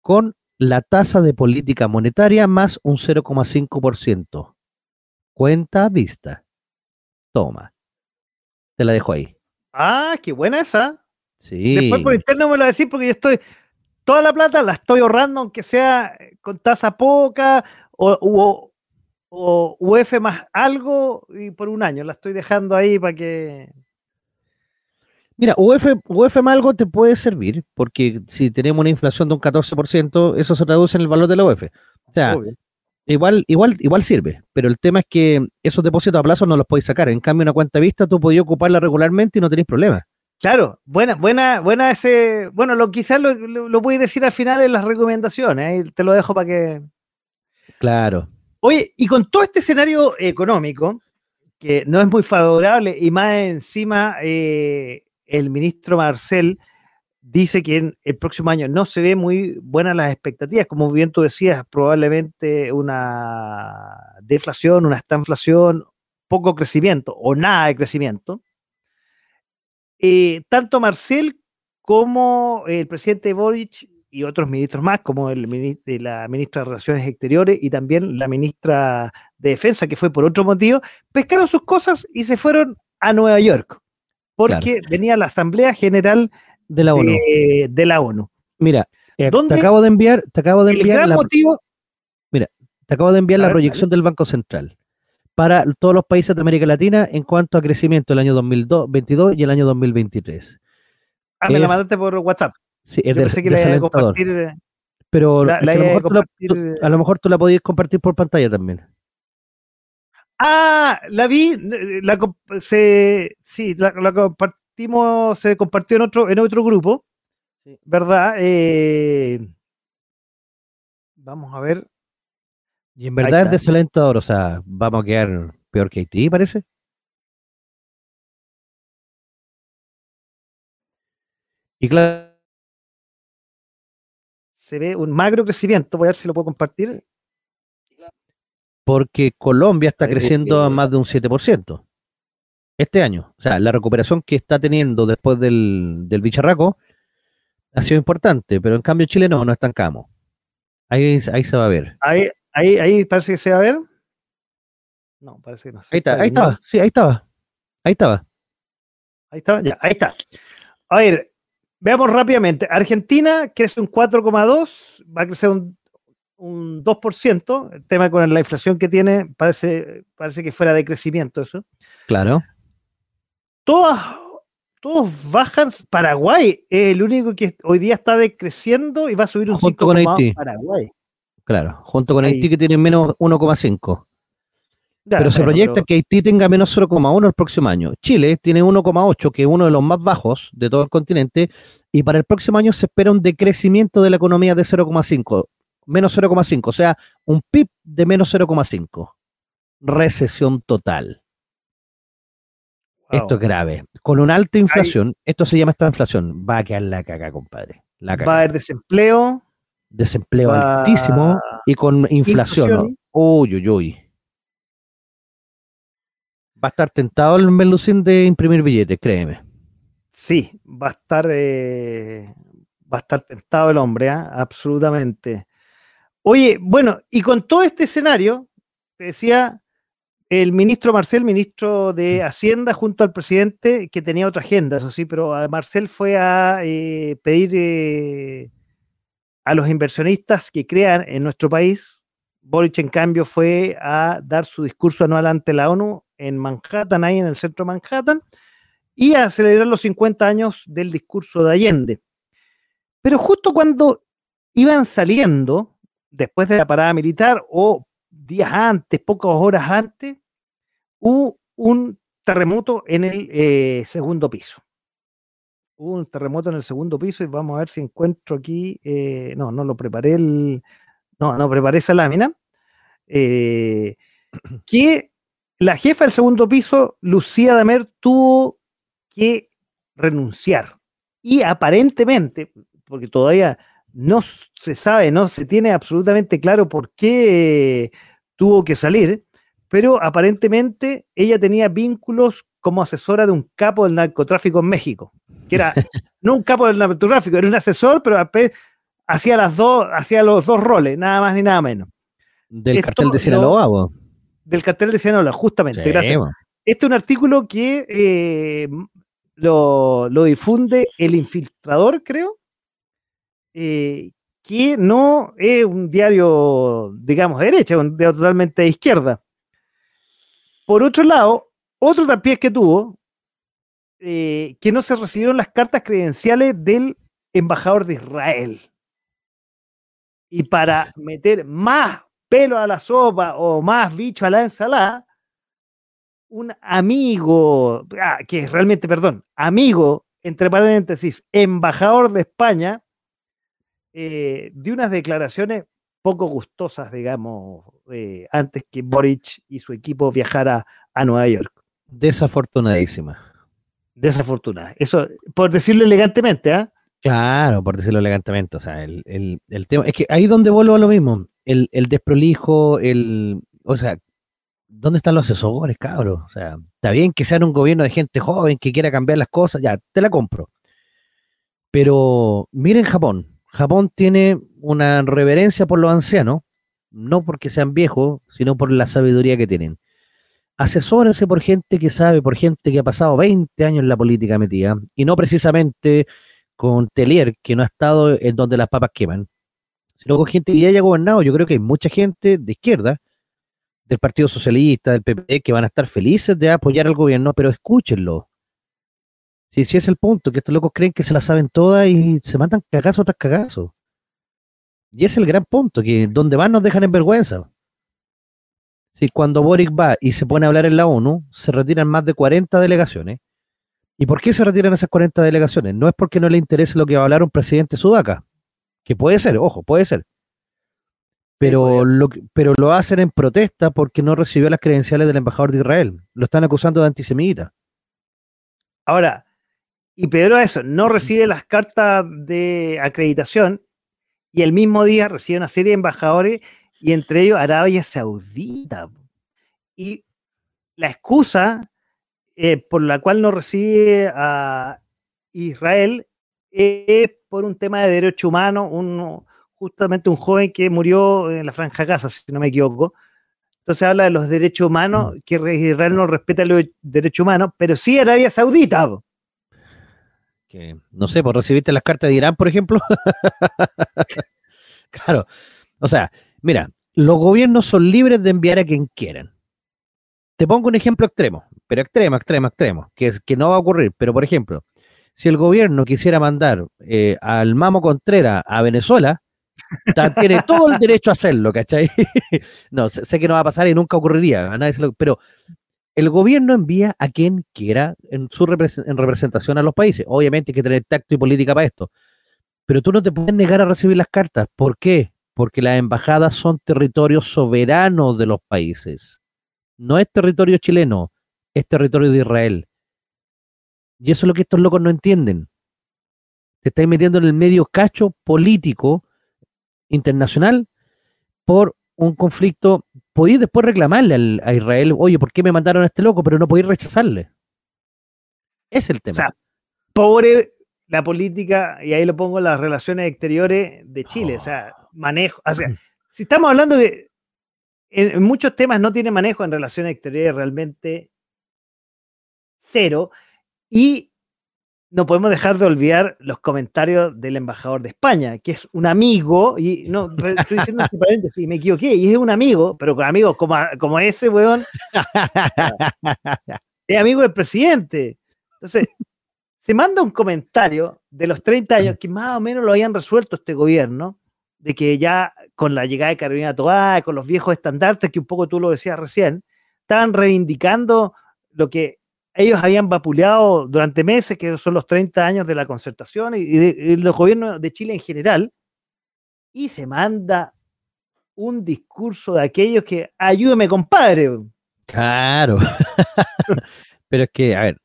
con la tasa de política monetaria más un 0,5%. Cuenta vista. Toma. Te la dejo ahí. Ah, qué buena esa. Sí. Después por interno me lo decir porque yo estoy. Toda la plata la estoy ahorrando, aunque sea con tasa poca o, o, UF más algo y por un año. La estoy dejando ahí para que. Mira, UF, UF algo te puede servir, porque si tenemos una inflación de un 14%, eso se traduce en el valor de la UF. O sea, igual, igual, igual sirve, pero el tema es que esos depósitos a plazo no los podéis sacar. En cambio, una cuenta vista tú podías ocuparla regularmente y no tenéis problema. Claro, buena, buena, buena ese. Bueno, lo quizás lo, lo, voy a decir al final en las recomendaciones, te lo dejo para que. Claro. Oye, y con todo este escenario económico, que no es muy favorable, y más encima eh, el ministro Marcel dice que en el próximo año no se ve muy buenas las expectativas, como bien tú decías, probablemente una deflación, una estanflación, poco crecimiento o nada de crecimiento. Eh, tanto Marcel como el presidente Boric y otros ministros más, como el, la ministra de Relaciones Exteriores y también la ministra de Defensa, que fue por otro motivo, pescaron sus cosas y se fueron a Nueva York, porque venía la Asamblea General de la ONU. De, la ONU. Mira, eh, te acabo de enviar, te acabo de enviar la, motivo, mira, te acabo de enviar la proyección del Banco Central para todos los países de América Latina en cuanto a crecimiento el año 2022 y el año 2023. Ah, me la mandaste por WhatsApp. Sí, es Yo que la compartir. Eh, Pero a, lo mejor tú la podías compartir por pantalla también. Ah, la vi, la, se, sí, la, compartimos, se compartió en otro, en otro grupo, ¿verdad? Eh, vamos a ver. Y en verdad es desalentador, o sea, vamos a quedar peor que Haití, parece. Y claro. Se ve un magro crecimiento, voy a ver si lo puedo compartir porque Colombia está creciendo a más de un 7% este año. O sea, la recuperación que está teniendo después del, del bicharraco ha sido importante, pero en cambio Chile no, no estancamos. Ahí, ahí se va a ver. Ahí, ahí, ahí parece que se va a ver. No, parece que no. Ahí, está, ahí estaba, sí, ahí estaba. Ahí estaba. Ahí estaba, ya, ahí está. A ver, veamos rápidamente. Argentina crece un 4,2, va a crecer un un 2%, el tema con la inflación que tiene parece, parece que fuera de crecimiento eso. Claro. Todas, todos bajan, Paraguay es el único que hoy día está decreciendo y va a subir un junto con Haití. Paraguay. Claro, junto con Haití que tiene menos 1,5. pero se proyecta que Haití tenga menos 0,1 el próximo año. Chile tiene 1,8, que es uno de los más bajos de todo el continente, y para el próximo año se espera un decrecimiento de la economía de 0,5 menos 0,5, o sea, un PIB de menos 0,5. Recesión total. Esto es grave. Con una alta inflación, esto se llama esta inflación, va a quedar la caca, compadre. Va a haber desempleo. Desempleo altísimo y con inflación. Uy, uy, uy. Va a estar tentado el Melucín de imprimir billetes, créeme. Sí, va a estar, eh, va a estar tentado el hombre, ¿ah? absolutamente. Oye, bueno, y con todo este escenario, te decía el ministro Marcel, ministro de Hacienda, junto al presidente, que tenía otra agenda, eso sí, pero Marcel fue a eh, pedir eh, a los inversionistas que crean en nuestro país. Boric, en cambio, fue a dar su discurso anual ante la ONU en Manhattan, ahí en el centro de Manhattan, y a celebrar los 50 años del discurso de Allende. Pero justo cuando iban saliendo, después de la parada militar o días antes, pocas horas antes, hubo un terremoto en el eh, segundo piso. Hubo un terremoto en el segundo piso y vamos a ver si encuentro aquí, eh, no, no lo preparé, el, no, no preparé esa lámina, eh, que la jefa del segundo piso, Lucía Damer, tuvo que renunciar. Y aparentemente, porque todavía no se sabe, no se tiene absolutamente claro por qué tuvo que salir, pero aparentemente ella tenía vínculos como asesora de un capo del narcotráfico en México, que era <laughs> no un capo del narcotráfico, era un asesor, pero hacía las dos, hacía los dos roles, nada más ni nada menos. Del cartel de Sinaloa, Del cartel de Sinaloa, justamente, gracias. Este es un artículo que eh, lo, lo, difunde el infiltrador, creo, eh, que no es un diario, digamos, de derecha, un diario totalmente de izquierda. Por otro lado, otro también que tuvo, eh, que no se recibieron las cartas credenciales del embajador de Israel. Y para meter más pelo a la sopa o más bicho a la ensalada, un amigo, ah, que es realmente, perdón, amigo, entre paréntesis, embajador de España, eh, de unas declaraciones poco gustosas, digamos, eh, antes que Boric y su equipo viajara a Nueva York. Desafortunadísima. Desafortunada. Eso, por decirlo elegantemente, ¿ah? Claro, por decirlo elegantemente. O sea, el, el, el tema. Es que ahí donde vuelvo a lo mismo. El, el desprolijo, el. O sea, ¿dónde están los asesores, cabros? O sea, está bien que sean un gobierno de gente joven que quiera cambiar las cosas, ya, te la compro. Pero miren Japón. Japón tiene una reverencia por los ancianos, no porque sean viejos, sino por la sabiduría que tienen. Asesórense por gente que sabe, por gente que ha pasado 20 años en la política metida, y no precisamente con Telier, que no ha estado en donde las papas queman, sino con gente que ya haya gobernado. Yo creo que hay mucha gente de izquierda, del Partido Socialista, del PP, que van a estar felices de apoyar al gobierno, pero escúchenlo. Si sí, es el punto, que estos locos creen que se la saben todas y se matan cagazo tras cagazo. Y es el gran punto, que donde van nos dejan en vergüenza. Si cuando Boric va y se pone a hablar en la ONU, se retiran más de 40 delegaciones. ¿Y por qué se retiran esas 40 delegaciones? No es porque no le interese lo que va a hablar un presidente sudaca, que puede ser, ojo, puede ser. Pero lo, pero lo hacen en protesta porque no recibió las credenciales del embajador de Israel. Lo están acusando de antisemita. Ahora, y peor a eso, no recibe las cartas de acreditación y el mismo día recibe una serie de embajadores y entre ellos Arabia Saudita. Y la excusa eh, por la cual no recibe a Israel es por un tema de derecho humano, un, justamente un joven que murió en la Franja Gaza, si no me equivoco. Entonces habla de los derechos humanos, que Israel no respeta los derechos humanos, pero sí Arabia Saudita. Que, no sé, ¿por pues, recibiste las cartas de Irán, por ejemplo? <laughs> claro. O sea, mira, los gobiernos son libres de enviar a quien quieran. Te pongo un ejemplo extremo, pero extremo, extremo, extremo, que, que no va a ocurrir. Pero, por ejemplo, si el gobierno quisiera mandar eh, al Mamo Contreras a Venezuela, tiene todo el derecho a hacerlo, ¿cachai? <laughs> no, sé, que no va a pasar y nunca ocurriría, pero el gobierno envía a quien quiera en, su en representación a los países. Obviamente hay que tener tacto y política para esto, pero tú no te puedes negar a recibir las cartas. ¿Por qué? Porque las embajadas son territorios soberanos de los países. No es territorio chileno, es territorio de Israel. Y eso es lo que estos locos no entienden. Te estáis metiendo en el medio cacho político internacional por un conflicto, podéis después reclamarle a Israel, oye, ¿por qué me mandaron a este loco? Pero no podéis rechazarle. Es el tema. O sea, pobre la política, y ahí lo pongo, las relaciones exteriores de Chile. O sea, manejo. O sea, <clears throat> si estamos hablando de. En, muchos temas no tiene manejo en relaciones exteriores realmente cero. Y no podemos dejar de olvidar los comentarios del embajador de España, que es un amigo, y no, estoy diciendo este paréntesis, me equivoqué, y es un amigo, pero con amigos como, como ese, weón, <laughs> es amigo del presidente. Entonces, se manda un comentario de los 30 años que más o menos lo habían resuelto este gobierno, de que ya con la llegada de Carolina Toá, con los viejos estandartes, que un poco tú lo decías recién, estaban reivindicando lo que ellos habían vapuleado durante meses, que son los 30 años de la concertación y, de, los gobiernos de Chile en general, y se manda un discurso de aquellos que ayúdeme, compadre. Claro. <laughs> Pero es que, a ver,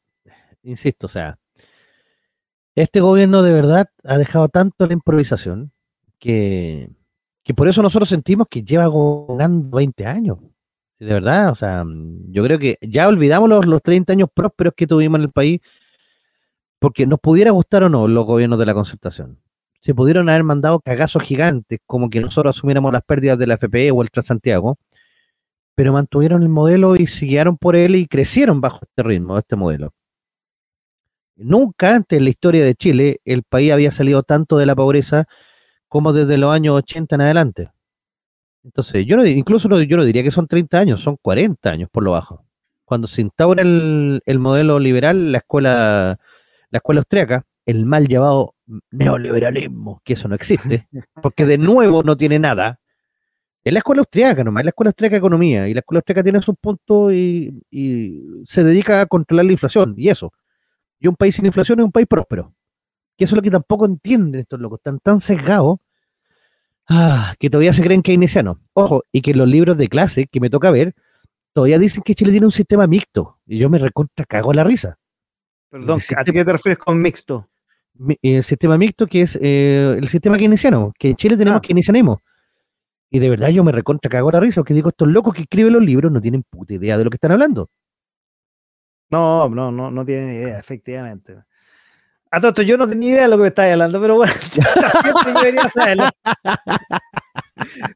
insisto, o sea, este gobierno de verdad ha dejado tanto la improvisación que, que por eso nosotros sentimos que lleva gobernando 20 años de verdad, o sea, yo creo que ya olvidamos los, 30 años prósperos que tuvimos en el país, porque nos pudiera gustar o no los gobiernos de la concertación. Se pudieron haber mandado cagazos gigantes, como que nosotros asumiéramos las pérdidas de la FPE o el Transantiago, pero mantuvieron el modelo y siguieron por él y crecieron bajo este ritmo, este modelo. Nunca antes en la historia de Chile el país había salido tanto de la pobreza como desde los años 80 en adelante. Entonces, yo no, incluso no, yo no diría que son 30 años, son 40 años por lo bajo. Cuando se instaura el, modelo liberal, la escuela, la escuela austríaca, el mal llevado neoliberalismo, que eso no existe, <laughs> porque de nuevo no tiene nada. Es la escuela austríaca nomás, es la escuela austríaca de economía, y la escuela austríaca tiene sus puntos y, y se dedica a controlar la inflación, y eso. Y un país sin inflación es un país próspero. Que eso es lo que tampoco entienden estos locos, están tan sesgados Ah, que todavía se creen keynesianos. Ojo, y que los libros de clase que me toca ver, todavía dicen que Chile tiene un sistema mixto. Y yo me recontra cago en la risa. Perdón, ¿a qué te refieres con mixto? el sistema mixto, que es eh, el sistema keynesiano, que en Chile tenemos ah. keynesianismo. Y de verdad yo me recontra cago la risa, porque digo, estos locos que escriben los libros no tienen puta idea de lo que están hablando. No, no, no, no tienen idea, efectivamente. A todo esto yo no tenía idea de lo que me estáis hablando, pero bueno, <laughs> <laughs> yo debería saberlo.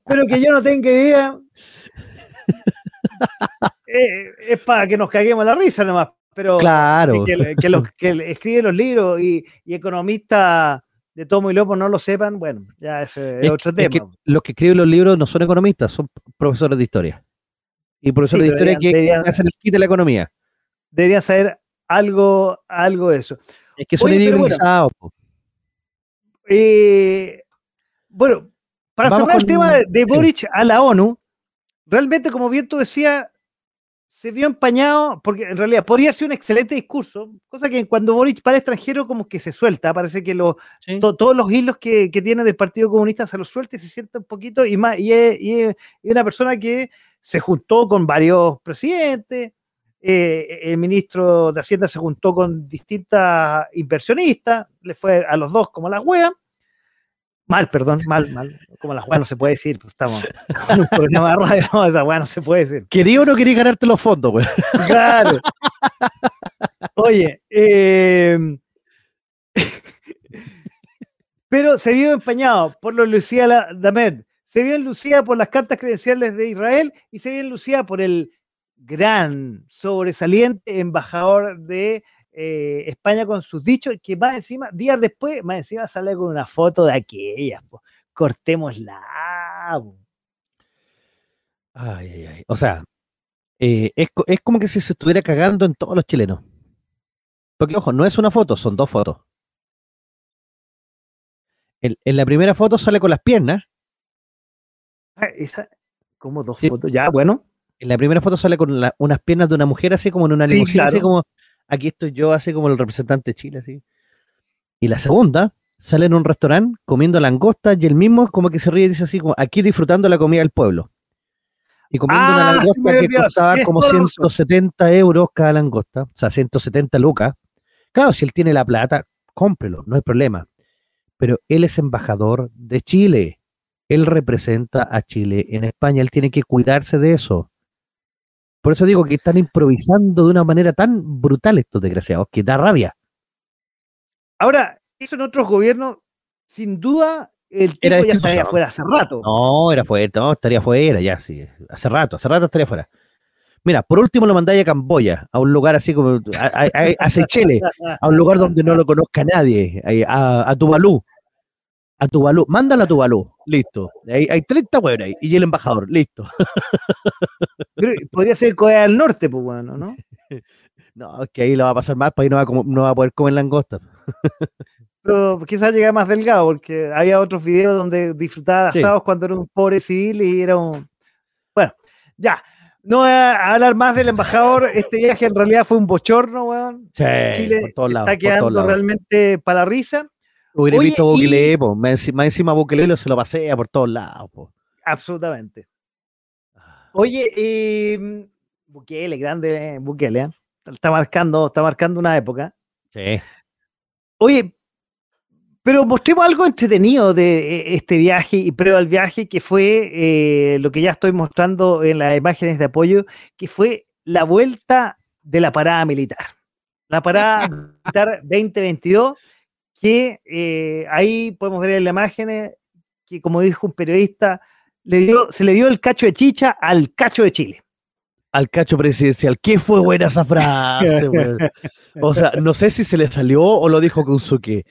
Pero que yo no tenga idea <laughs> eh, es para que nos caguemos la risa nomás. Pero claro. que, los que escriben los libros y, economistas de Tomo y Lopo no lo sepan, bueno, ya eso es, otro tema. los que escriben los libros no son economistas, son profesores de historia. Y profesores de historia que hacen el kit de la economía. Deberían saber algo, algo de eso. Es que son ideologizados. Eh, bueno, para cerrar el tema de, Boric a la ONU, realmente, como bien tú decías, se vio empañado, porque en realidad podría ser un excelente discurso, cosa que cuando Boric para extranjero como que se suelta, parece que todos los hilos que, tiene del Partido Comunista se los suelta y se sienta un poquito, y, más, y, es, una persona que se juntó con varios presidentes, eh, el ministro de Hacienda se juntó con distintas inversionistas, le fue a los dos como la wea, Mal, perdón, mal, mal. Como las weas no se puede decir, pues estamos en un programa de radio, no, <laughs> esa weá no se puede decir. Quería o no quería ganarte los fondos, weón. Claro. Oye, eh, pero se vio empañado por los Lucía Damer, se vio Lucía por las cartas credenciales de Israel y se vio Lucía por el gran sobresaliente embajador de eh, España con sus dichos, que más encima, días después, más encima sale con una foto de aquellas, cortémosla. Ay, ay, ay. O sea, eh, es, como que si se estuviera cagando en todos los chilenos. Porque, ojo, no es una foto, son dos fotos. En, la primera foto sale con las piernas. Ah, esa, como dos fotos, ya, bueno. En la primera foto sale con unas piernas de una mujer así como en una limusina, así como aquí estoy yo, así como el representante de Chile, así. Y la segunda, sale en un restaurante comiendo langosta y él mismo como que se ríe y dice así, como aquí disfrutando la comida del pueblo. Y comiendo una ah, langosta que costaba como 170 euros cada langosta, o sea, 170 lucas. Claro, si él tiene la plata, cómprelo, no hay problema. Pero él es embajador de Chile. Él representa a Chile en España. Él tiene que cuidarse de eso. Por eso digo que están improvisando de una manera tan brutal estos desgraciados, que da rabia. Ahora, eso en otros gobiernos, sin duda, el tipo ya estaría fuera hace rato. No, era fuera, no, estaría fuera ya, sí. Hace rato, hace rato estaría fuera. Mira, por último lo mandáis a Camboya, a un lugar así como a, a, Seychelles, a un lugar donde no lo conozca nadie, a, a Tuvalu, a Tuvalu, mándala a Tuvalu, listo. Hay, hay 30 huevos ahí, y el embajador, listo. <laughs> Podría ser Corea del Norte, pues bueno, ¿no? <laughs> No, es que ahí lo va a pasar mal, pues ahí no va, no va a poder comer langosta. <laughs> Pero quizás llegue más delgado, porque había otros videos donde disfrutaba de asados cuando era un pobre civil y era un. Bueno, ya. No voy a hablar más del embajador. Este viaje en realidad fue un bochorno, weón. Sí, Chile está quedando realmente para la risa. Hubiera visto Bukele, más, encima Bukele se lo pasea por todos lados. Po. Absolutamente. Ah. Oye, eh, Bukele, grande Bukele, ¿eh? está marcando, está marcando una época. Sí. Oye, pero mostremos algo entretenido de eh, este viaje y prueba al viaje, que fue eh, lo que ya estoy mostrando en las imágenes de apoyo, que fue la vuelta de la parada militar. La parada <laughs> militar 2022 que eh, ahí podemos ver en la imagen que, como dijo un periodista, le dio, se le dio el cacho de chicha al cacho de Chile. Al cacho presidencial. ¿Qué fue buena esa frase? o sea, no sé si se le salió o lo dijo con su qué.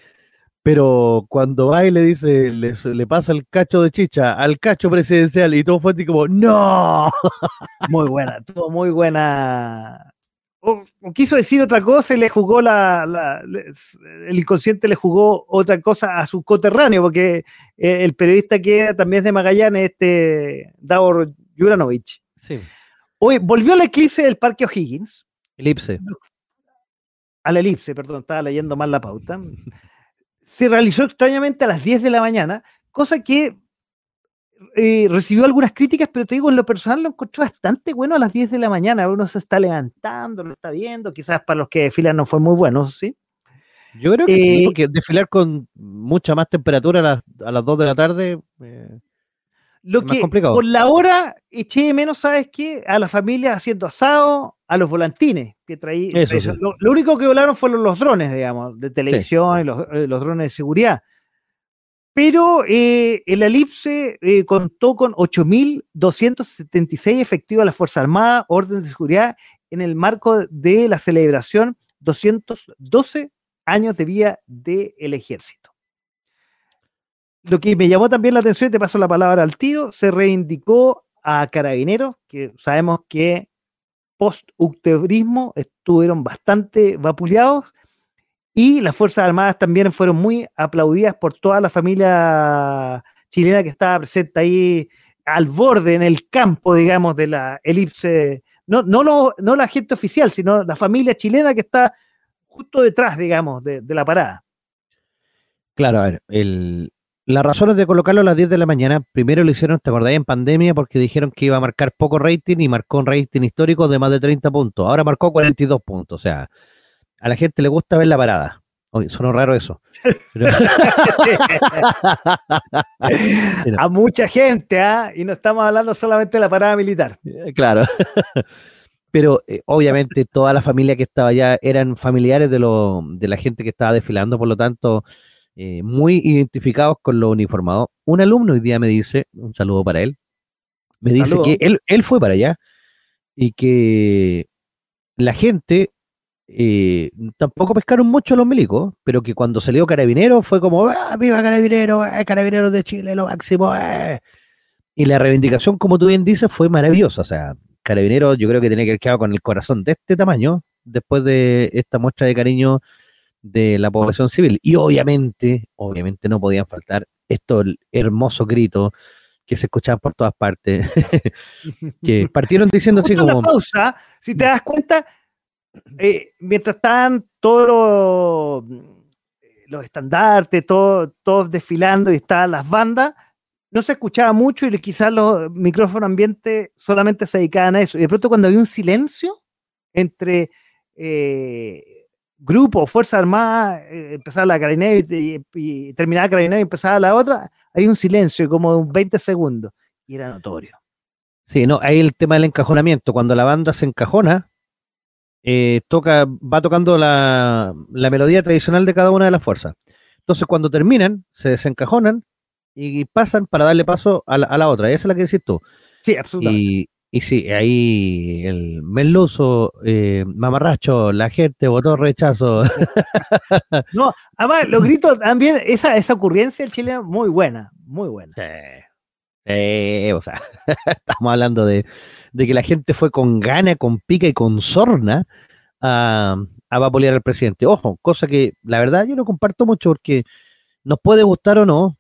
Pero cuando va y le dice, le, le, pasa el cacho de chicha al cacho presidencial y todo fue así como, ¡No! Muy buena, todo muy buena o, quiso decir otra cosa y le jugó la, el inconsciente le jugó otra cosa a su coterráneo, porque eh, el periodista que también es de Magallanes, este Davor Juranovic. Sí. Hoy volvió al eclipse del Parque O'Higgins. Elipse. A la elipse, perdón, estaba leyendo mal la pauta. Se realizó extrañamente a las 10 de la mañana, cosa que eh, recibió algunas críticas, pero te digo, en lo personal lo encontré bastante bueno a las 10 de la mañana. Uno se está levantando, lo está viendo, quizás para los que filan no fue muy bueno, ¿sí? Yo creo que sí, porque desfilar con mucha más temperatura a las, a las 2 de la tarde. Eh, lo que por la hora eché menos, ¿sabes qué? A la familia haciendo asado, a los volantines que traí. lo, único que volaron fueron los drones, digamos, de televisión y los, eh, los, drones de seguridad. Pero eh, el Elipse eh, contó con 8.276 efectivos de la Fuerza Armada, orden de seguridad, en el marco de la celebración 212 años de vida del ejército. Lo que me llamó también la atención, te paso la palabra al tiro, se reindicó a carabineros, que sabemos que post-uctebrismo estuvieron bastante vapuleados, y las Fuerzas Armadas también fueron muy aplaudidas por toda la familia chilena que estaba presente ahí al borde, en el campo, digamos, de la elipse. No, no, la gente oficial, sino la familia chilena que está justo detrás, digamos, de, de la parada. Claro, a ver, el, las razones de colocarlo a las 10 de la mañana, primero lo hicieron, te acordáis, en pandemia, porque dijeron que iba a marcar poco rating y marcó un rating histórico de más de 30 puntos. Ahora marcó 42 puntos. O sea, a la gente le gusta ver la parada. Oye, sonó raro eso. <laughs> a mucha gente, ¿ah? Y no estamos hablando solamente de la parada militar. Eh, claro. <laughs> Pero eh, obviamente toda la familia que estaba allá eran familiares de, lo, de la gente que estaba desfilando, por lo tanto eh, muy identificados con lo uniformado. Un alumno hoy día me dice, un saludo para él, me dice que él, él fue para allá y que la gente eh, tampoco pescaron mucho los milicos, pero que cuando salió Carabinero fue como, ¡Ah, ¡Viva Carabinero! Eh, ¡Carabineros de Chile, lo máximo! Eh". Y la reivindicación, como tú bien dices, fue maravillosa. O sea, Carabinero yo creo que tenía que haber quedado con el corazón de este tamaño después de esta muestra de cariño de la población civil. Y obviamente, obviamente no podían faltar estos hermosos gritos que se escuchaban por todas partes, <laughs> que partieron diciendo así como... pausa, si te das cuenta, eh, mientras estaban todos los, estandartes, todos desfilando y estaban las bandas, no se escuchaba mucho y quizás los micrófonos ambiente solamente se dedicaban a eso. Y de pronto cuando había un silencio entre... Eh, grupo, Fuerza Armada, eh, empezaba la carabinera y, terminaba la carabinera y empezaba la otra, hay un silencio como de un 20 segundos y era notorio. Sí, no, hay el tema del encajonamiento. Cuando la banda se encajona, eh, toca, va tocando la, melodía tradicional de cada una de las fuerzas. Entonces, cuando terminan, se desencajonan y pasan para darle paso a la, otra. Esa es la que decís tú. Sí, absolutamente. Y sí, ahí el meluso, eh, mamarracho, la gente votó rechazo. <laughs> no, además, los gritos también, esa, esa ocurrencia del chileno, muy buena, muy buena. Sí. O sea, <laughs> estamos hablando de, que la gente fue con gana, con pica y con sorna a, a vapolear al presidente. Ojo, cosa que la verdad yo no comparto mucho porque nos puede gustar o no,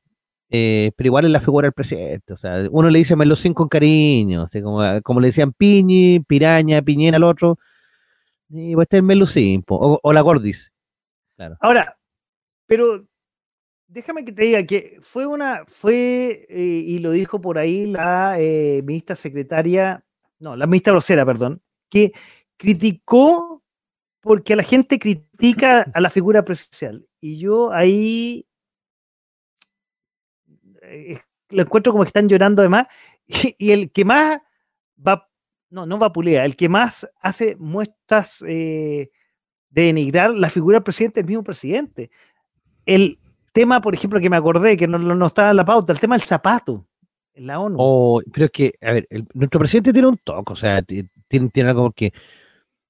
eh, pero igual es la figura del presidente. O sea, uno le dice Melocín con cariño, así como, como le decían Piñi, Piraña, Piñera al otro. Y pues este es Melucín, o, la Gordis. Claro. Ahora, pero déjame que te diga que fue una, fue, eh, y lo dijo por ahí la eh, ministra secretaria, no, la ministra grosera, perdón, que criticó porque la gente critica a la figura presidencial. Y yo ahí eh, lo encuentro como que están llorando además, <laughs> y, el que más va, no, no va pulida, el que más hace muestras de denigrar la figura del presidente, el mismo presidente. El tema, por ejemplo, que me acordé, que no, no estaba en la pauta, el tema del zapato en la ONU. Oh, pero es que, a ver, nuestro presidente tiene un toque, o sea, tiene, tiene algo que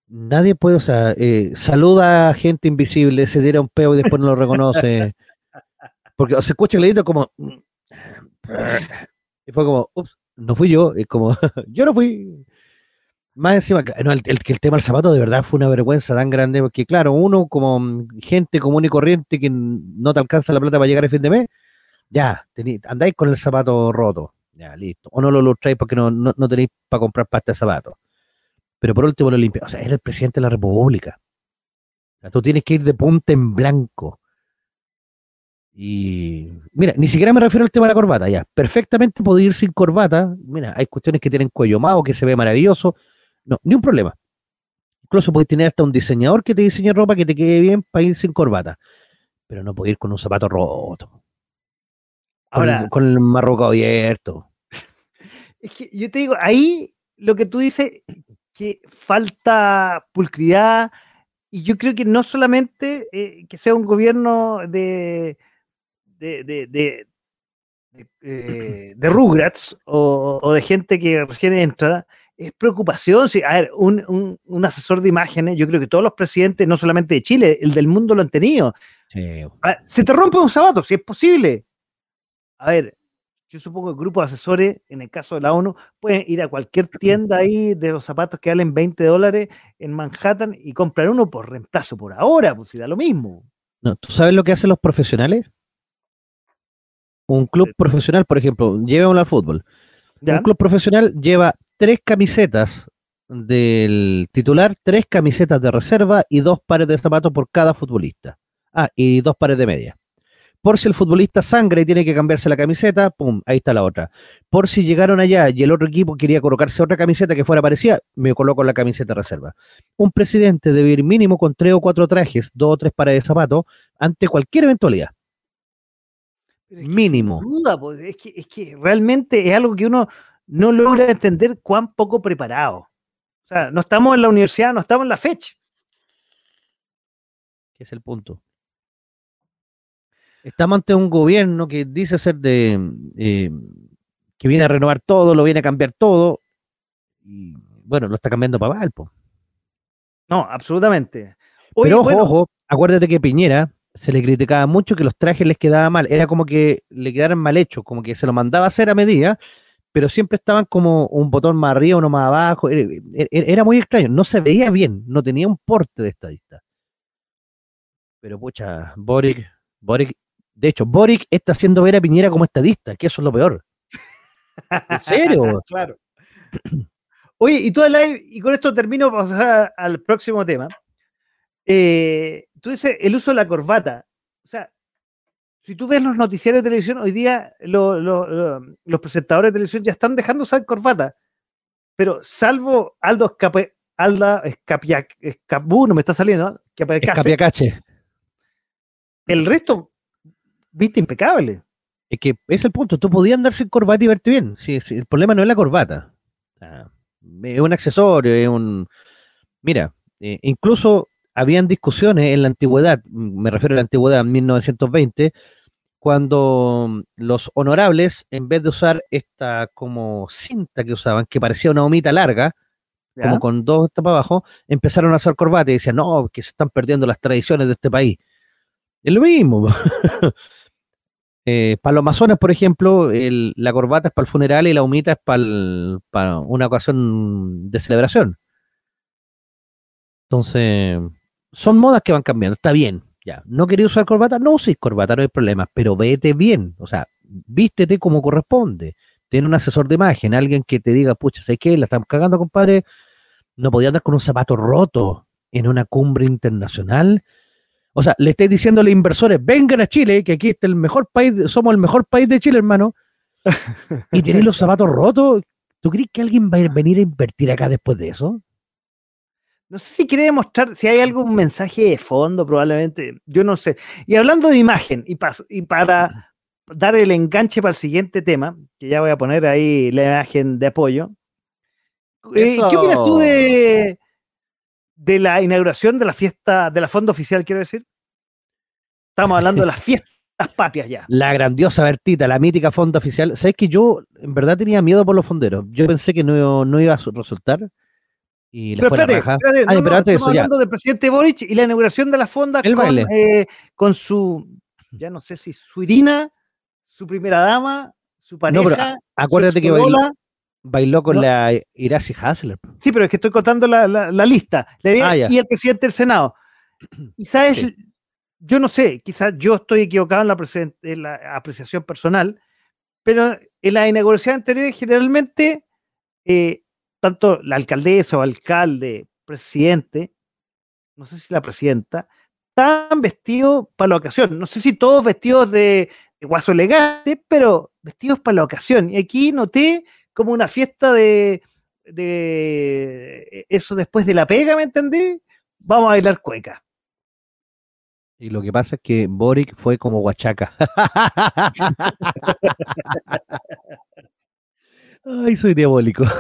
nadie puede, o sea, eh, saluda a gente invisible, se diera un peo y después no lo reconoce. <laughs> Porque se escucha el dedito como, y fue como, ups, no fui yo, es como, <laughs> yo no fui. Más encima, el, el, el, tema del zapato de verdad fue una vergüenza tan grande, porque claro, uno como gente común y corriente que no te alcanza la plata para llegar a fin de mes, ya, andáis con el zapato roto, ya, listo. O no lo lustráis porque no, no, tenéis para comprar pasta de zapato. Pero por último lo limpiáis. O sea, era el presidente de la República. Tú tienes que ir de punta en blanco. Y mira, ni siquiera me refiero al tema de la corbata, ya. Perfectamente puedo ir sin corbata. Mira, hay cuestiones que tienen cuello mago, que se ve maravilloso. No, ni un problema. incluso puedes tener hasta un diseñador que te diseñe ropa que te quede bien para ir sin corbata. Pero no puedes ir con un zapato roto. Ahora, con el, marroco abierto. <laughs> Es que yo te digo, ahí lo que tú dices, que falta pulcridad, y yo creo que no solamente eh, que sea un gobierno de, de, de, de, eh, Rugrats o, de gente que recién entra, es preocupación. a ver, un, un, asesor de imágenes, yo creo que todos los presidentes, no solamente de Chile, el del mundo lo han tenido. se te rompe un zapato, si es posible. A ver, yo supongo que el grupo de asesores, en el caso de la ONU, pueden ir a cualquier tienda ahí de los zapatos que valen 20 dólares en Manhattan y comprar uno por reemplazo por ahora, pues si da lo mismo. No, ¿Tú sabes lo que hacen los profesionales? Un club profesional, por ejemplo, llevémoslo al fútbol. Un club profesional lleva tres camisetas del titular, tres camisetas de reserva y dos pares de zapatos por cada futbolista. Ah, y dos pares de media. Por si el futbolista sangra y tiene que cambiarse la camiseta, pum, ahí está la otra. Por si llegaron allá y el otro equipo quería colocarse otra camiseta que fuera parecida, me coloco la camiseta reserva. Un presidente debe ir mínimo con tres o cuatro trajes, dos o tres pares de zapatos, ante cualquier eventualidad. mínimo. duda, pues, es, que, es que realmente es algo que uno no logra entender cuán poco preparado. O sea, no estamos en la universidad, no estamos en la fecha. ¿Qué es el punto? Estamos ante un gobierno que dice ser de. Eh, que viene a renovar todo, lo viene a cambiar todo. Y bueno, lo está cambiando para Valpo. No, absolutamente. Pero ojo, ojo, acuérdate que Piñera se le criticaba mucho que los trajes les quedaban mal. Era como que le quedaran mal hechos, como que se lo mandaba a hacer a medida, pero siempre estaban como un botón más arriba, uno más abajo. Era, muy extraño, no se veía bien, no tenía un porte de estadista. Pero pucha, Boric, Boric de hecho, Boric está haciendo ver a Piñera como estadista, que eso es lo peor. ¿En serio? <laughs> claro. Oye, y tú, live, y con esto termino para pasar al próximo tema. Eh, tú dices el uso de la corbata. O sea, si tú ves los noticiarios de televisión, hoy día los presentadores de televisión ya están dejando usar corbata. Pero salvo Aldo Escape, Alda Escapú, no me está saliendo, Escapiacache. El resto viste impecable. Es que es el punto, tú podías andar sin corbata y verte bien. Sí, el problema no es la corbata. es un accesorio, es un... Mira, eh, incluso habían discusiones en la antigüedad, me refiero a la antigüedad, 1920, cuando los honorables, en vez de usar esta como cinta que usaban, que parecía una omita larga, como con dos para abajo, empezaron a usar corbata y decían, no, que se están perdiendo las tradiciones de este país. Es lo mismo. <laughs> Eh, para los masones, por ejemplo, la corbata es para el funeral y la humita es para, una ocasión de celebración. Entonces, son modas que van cambiando. Está bien, ya. ¿No quería usar corbata? No uses corbata, no hay problema, pero vete bien. O sea, vístete como corresponde. Tiene un asesor de imagen, alguien que te diga, pucha, ¿sabes qué? La estamos cagando, compadre. No podía andar con un zapato roto en una cumbre internacional o sea, le estáis diciendo a los inversores, vengan a Chile, que aquí está el mejor país, somos el mejor país de Chile, hermano. <laughs> y tenéis los zapatos rotos. ¿Tú crees que alguien va a venir a invertir acá después de eso? No sé si quiere demostrar, si hay algún mensaje de fondo, probablemente, yo no sé. Y hablando de imagen, y, y para dar el enganche para el siguiente tema, que ya voy a poner ahí la imagen de apoyo. Eh, ¿Qué opinas tú de, de la inauguración de la fiesta, de la fonda oficial, quiero decir. Estamos hablando de las <laughs> fiestas patrias ya. La grandiosa Bertita, la mítica fonda oficial. ¿Sabes que yo en verdad tenía miedo por los fonderos? Yo pensé que no, no iba a resultar. Y pero espérate, espérate, no, estamos hablando del presidente Boric y la inauguración de la fonda con, eh, con, su, ya no sé si su Irina, su primera dama, su pareja. No, acuérdate que Bailó con la Iracy Hasler. Sí, pero es que estoy contando la, lista. Ah, y el presidente del Senado. <clears throat> Y sabes, yo no sé, quizás yo estoy equivocado en la, en la, apreciación personal, pero en la inauguración anterior generalmente, eh, tanto la alcaldesa o alcalde, presidente, no sé si la presidenta, están vestidos para la ocasión. No sé si todos vestidos de, de guaso elegante, pero vestidos para la ocasión. Y aquí noté como una fiesta de, de eso después de la pega, ¿me entendí? Vamos a bailar cueca. Y lo que pasa es que Boric fue como Huachaca. <laughs> Ay, soy diabólico. <laughs>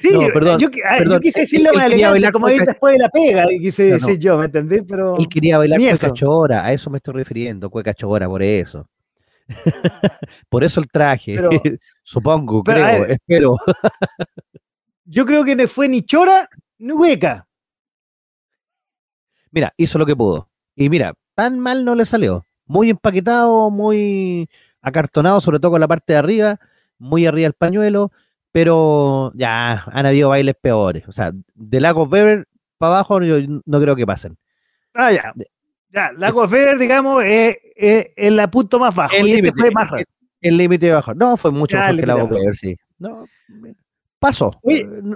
Sí, perdón, yo, ah, quise decirle a como ir después de la pega, quise decir yo, ¿me entendí? Pero él quería bailar cueca chora, a eso me estoy refiriendo, cueca chora, por eso. <laughs> por eso el traje, <laughs> supongo, creo, espero. yo creo que no fue ni chora ni hueca. Mira, hizo lo que pudo. Y mira, tan mal no le salió. Muy empaquetado, muy acartonado, sobre todo con la parte de arriba, muy arriba el pañuelo, pero ya han habido bailes peores. O sea, de Lagos Weber para abajo yo no creo que pasen. Ah, ya. Ya, Lagos Weber, digamos, es, el punto más bajo. El este límite más El límite bajo. No, fue mucho mejor que Lagos Weber, sí. No, paso.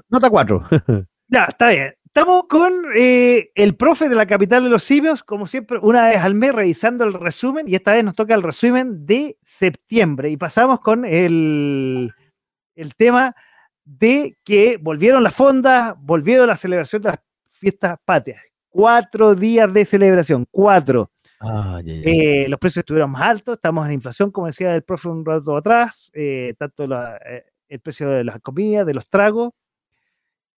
Nota cuatro. <laughs> ya, está bien. Estamos con eh, el profe de la capital de los simios, como siempre, una vez al mes revisando el resumen, y esta vez nos toca el resumen de septiembre. Y pasamos con el, el tema de que volvieron las fondas, volvieron la celebración de las fiestas patrias. Cuatro días de celebración, cuatro. Eh, los precios estuvieron más altos, estamos en inflación, como decía el profe un rato atrás, eh, tanto el precio de las comidas, de los tragos,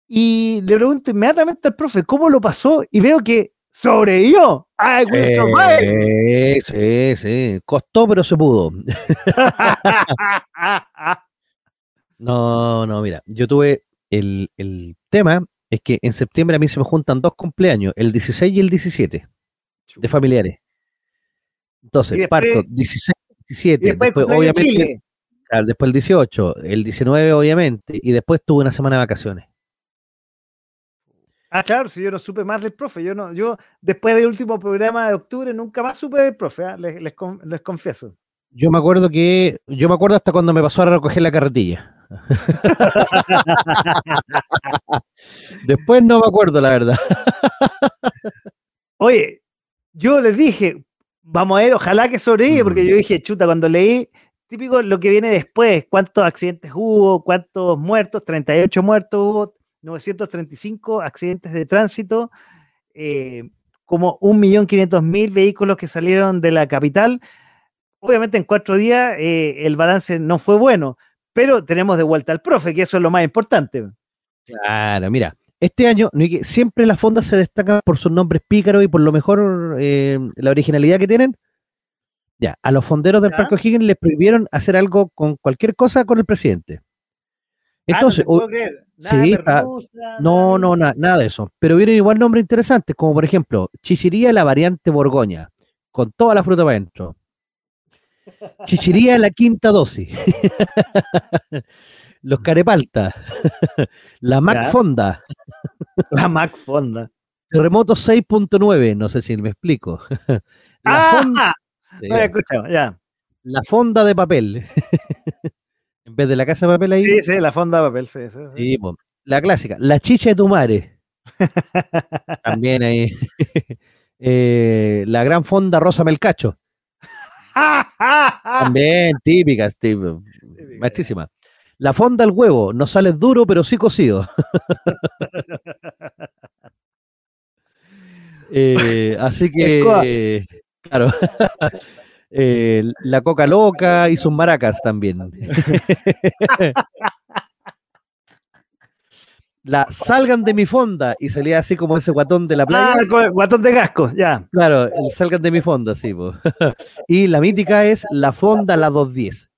y le pregunto inmediatamente al profe cómo lo pasó y veo que sobrevivió. ¡I will Sí, sí, Costó, pero se pudo. <laughs> no, no, mira, yo tuve el, tema es que en septiembre a mí se me juntan dos cumpleaños, el 16 y el 17, de familiares. Entonces, parto 16, 17, después, obviamente, después el 18, el 19 obviamente, y después tuve una semana de vacaciones. Ah, claro, si yo no supe más del profe, yo no, yo después del último programa de octubre nunca más supe del profe, ¿ah? les, les, confieso. Yo me acuerdo que, yo me acuerdo hasta cuando me pasó a recoger la carretilla. <laughs> Después no me acuerdo, la verdad. Oye, yo les dije, vamos a ver, ojalá que sobrevive, porque yo mm. dije, chuta, cuando leí, típico lo que viene después, cuántos accidentes hubo, cuántos muertos, 38 muertos hubo, 935 accidentes de tránsito, eh, como 1.500.000 vehículos que salieron de la capital. Obviamente en cuatro días eh, el balance no fue bueno, pero tenemos de vuelta al profe, que eso es lo más importante. Claro, mira, este año siempre las fondas se destacan por sus nombres pícaros y por lo mejor eh, la originalidad que tienen. Ya, a los fonderos del Parque O'Higgins les prohibieron hacer algo con cualquier cosa con el presidente. Ah, Sí, no, no, nada de eso. Pero vienen igual nombres interesantes, como por ejemplo, Chichiría la variante Borgoña, con toda la fruta para adentro. <laughs> Chichiría la quinta dosis. <laughs> Los carepalta. la Mac Fonda. <laughs> La Mac Fonda. Terremoto 6.9, no sé si me explico. La fonda, no, ya. La fonda de papel. En vez de la casa de papel ahí. Sí, sí, la fonda de papel, sí. sí, la clásica. La chicha de tu madre. <laughs> También ahí. <laughs> Eh, la gran fonda Rosa Melcacho. También, típica, típica maestrísima. La fonda al huevo, no sale duro, pero sí cocido. <laughs> Eh, así que, claro. Eh, la Coca Loca y sus maracas también. <laughs> la salgan de mi fonda y salía así como ese guatón de la playa. Ah, guatón de casco, ya. Claro, el salgan de mi fonda, sí. <laughs> y la mítica es la fonda la 210.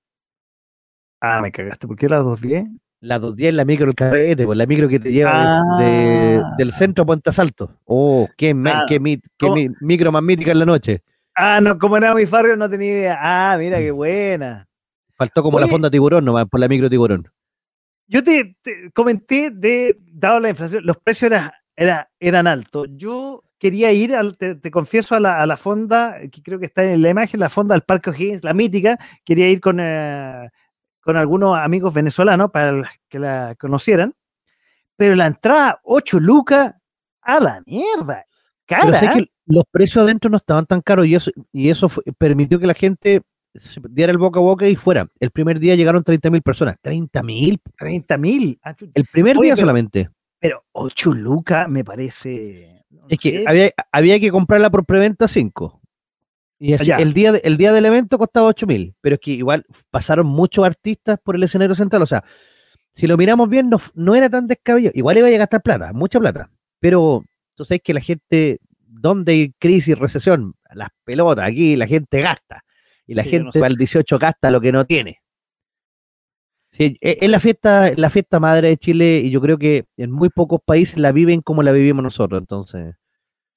Ah, me cagaste. ¿Por qué la 210? La 210 es la micro del carrete, pues, la micro que te lleva ah. del centro a Puente Asalto. Oh, qué, ah, qué micro más mítica en la noche. Ah, no, como era mi barrio no tenía idea. Ah, mira qué buena. Faltó como la fonda tiburón nomás, por la micro tiburón. Yo te, comenté de, dado la inflación, los precios era, eran altos. Yo quería ir, te, confieso, a la, fonda, que creo que está en la imagen, la fonda del Parque O'Higgins, la mítica. Quería ir con, eh, con algunos amigos venezolanos para que la conocieran. Pero la entrada, 8 lucas, a la mierda. Cara. ¿eh? Los precios adentro no estaban tan caros y eso, y eso permitió que la gente se diera el boca a boca y fuera. El primer día llegaron 30.000 personas. 30.000. 30.000. El primer Oye, día pero- solamente. Pero 8 lucas me parece. no Es que había, había que comprarla por preventa 5. Y así, el, día de- el día del evento costaba 8.000. Pero es que igual pasaron muchos artistas por el escenario central. O sea, si lo miramos bien, no, no era tan descabellado. Igual iba a gastar plata, mucha plata. Pero tú sabes que la gente, donde hay crisis, recesión, las pelotas aquí, la gente gasta. Y la Sí, yo no gente sé. al 18 gasta lo que no tiene. Sí, e- es la fiesta, la fiesta madre de Chile y yo creo que en muy pocos países la viven como la vivimos nosotros. Entonces,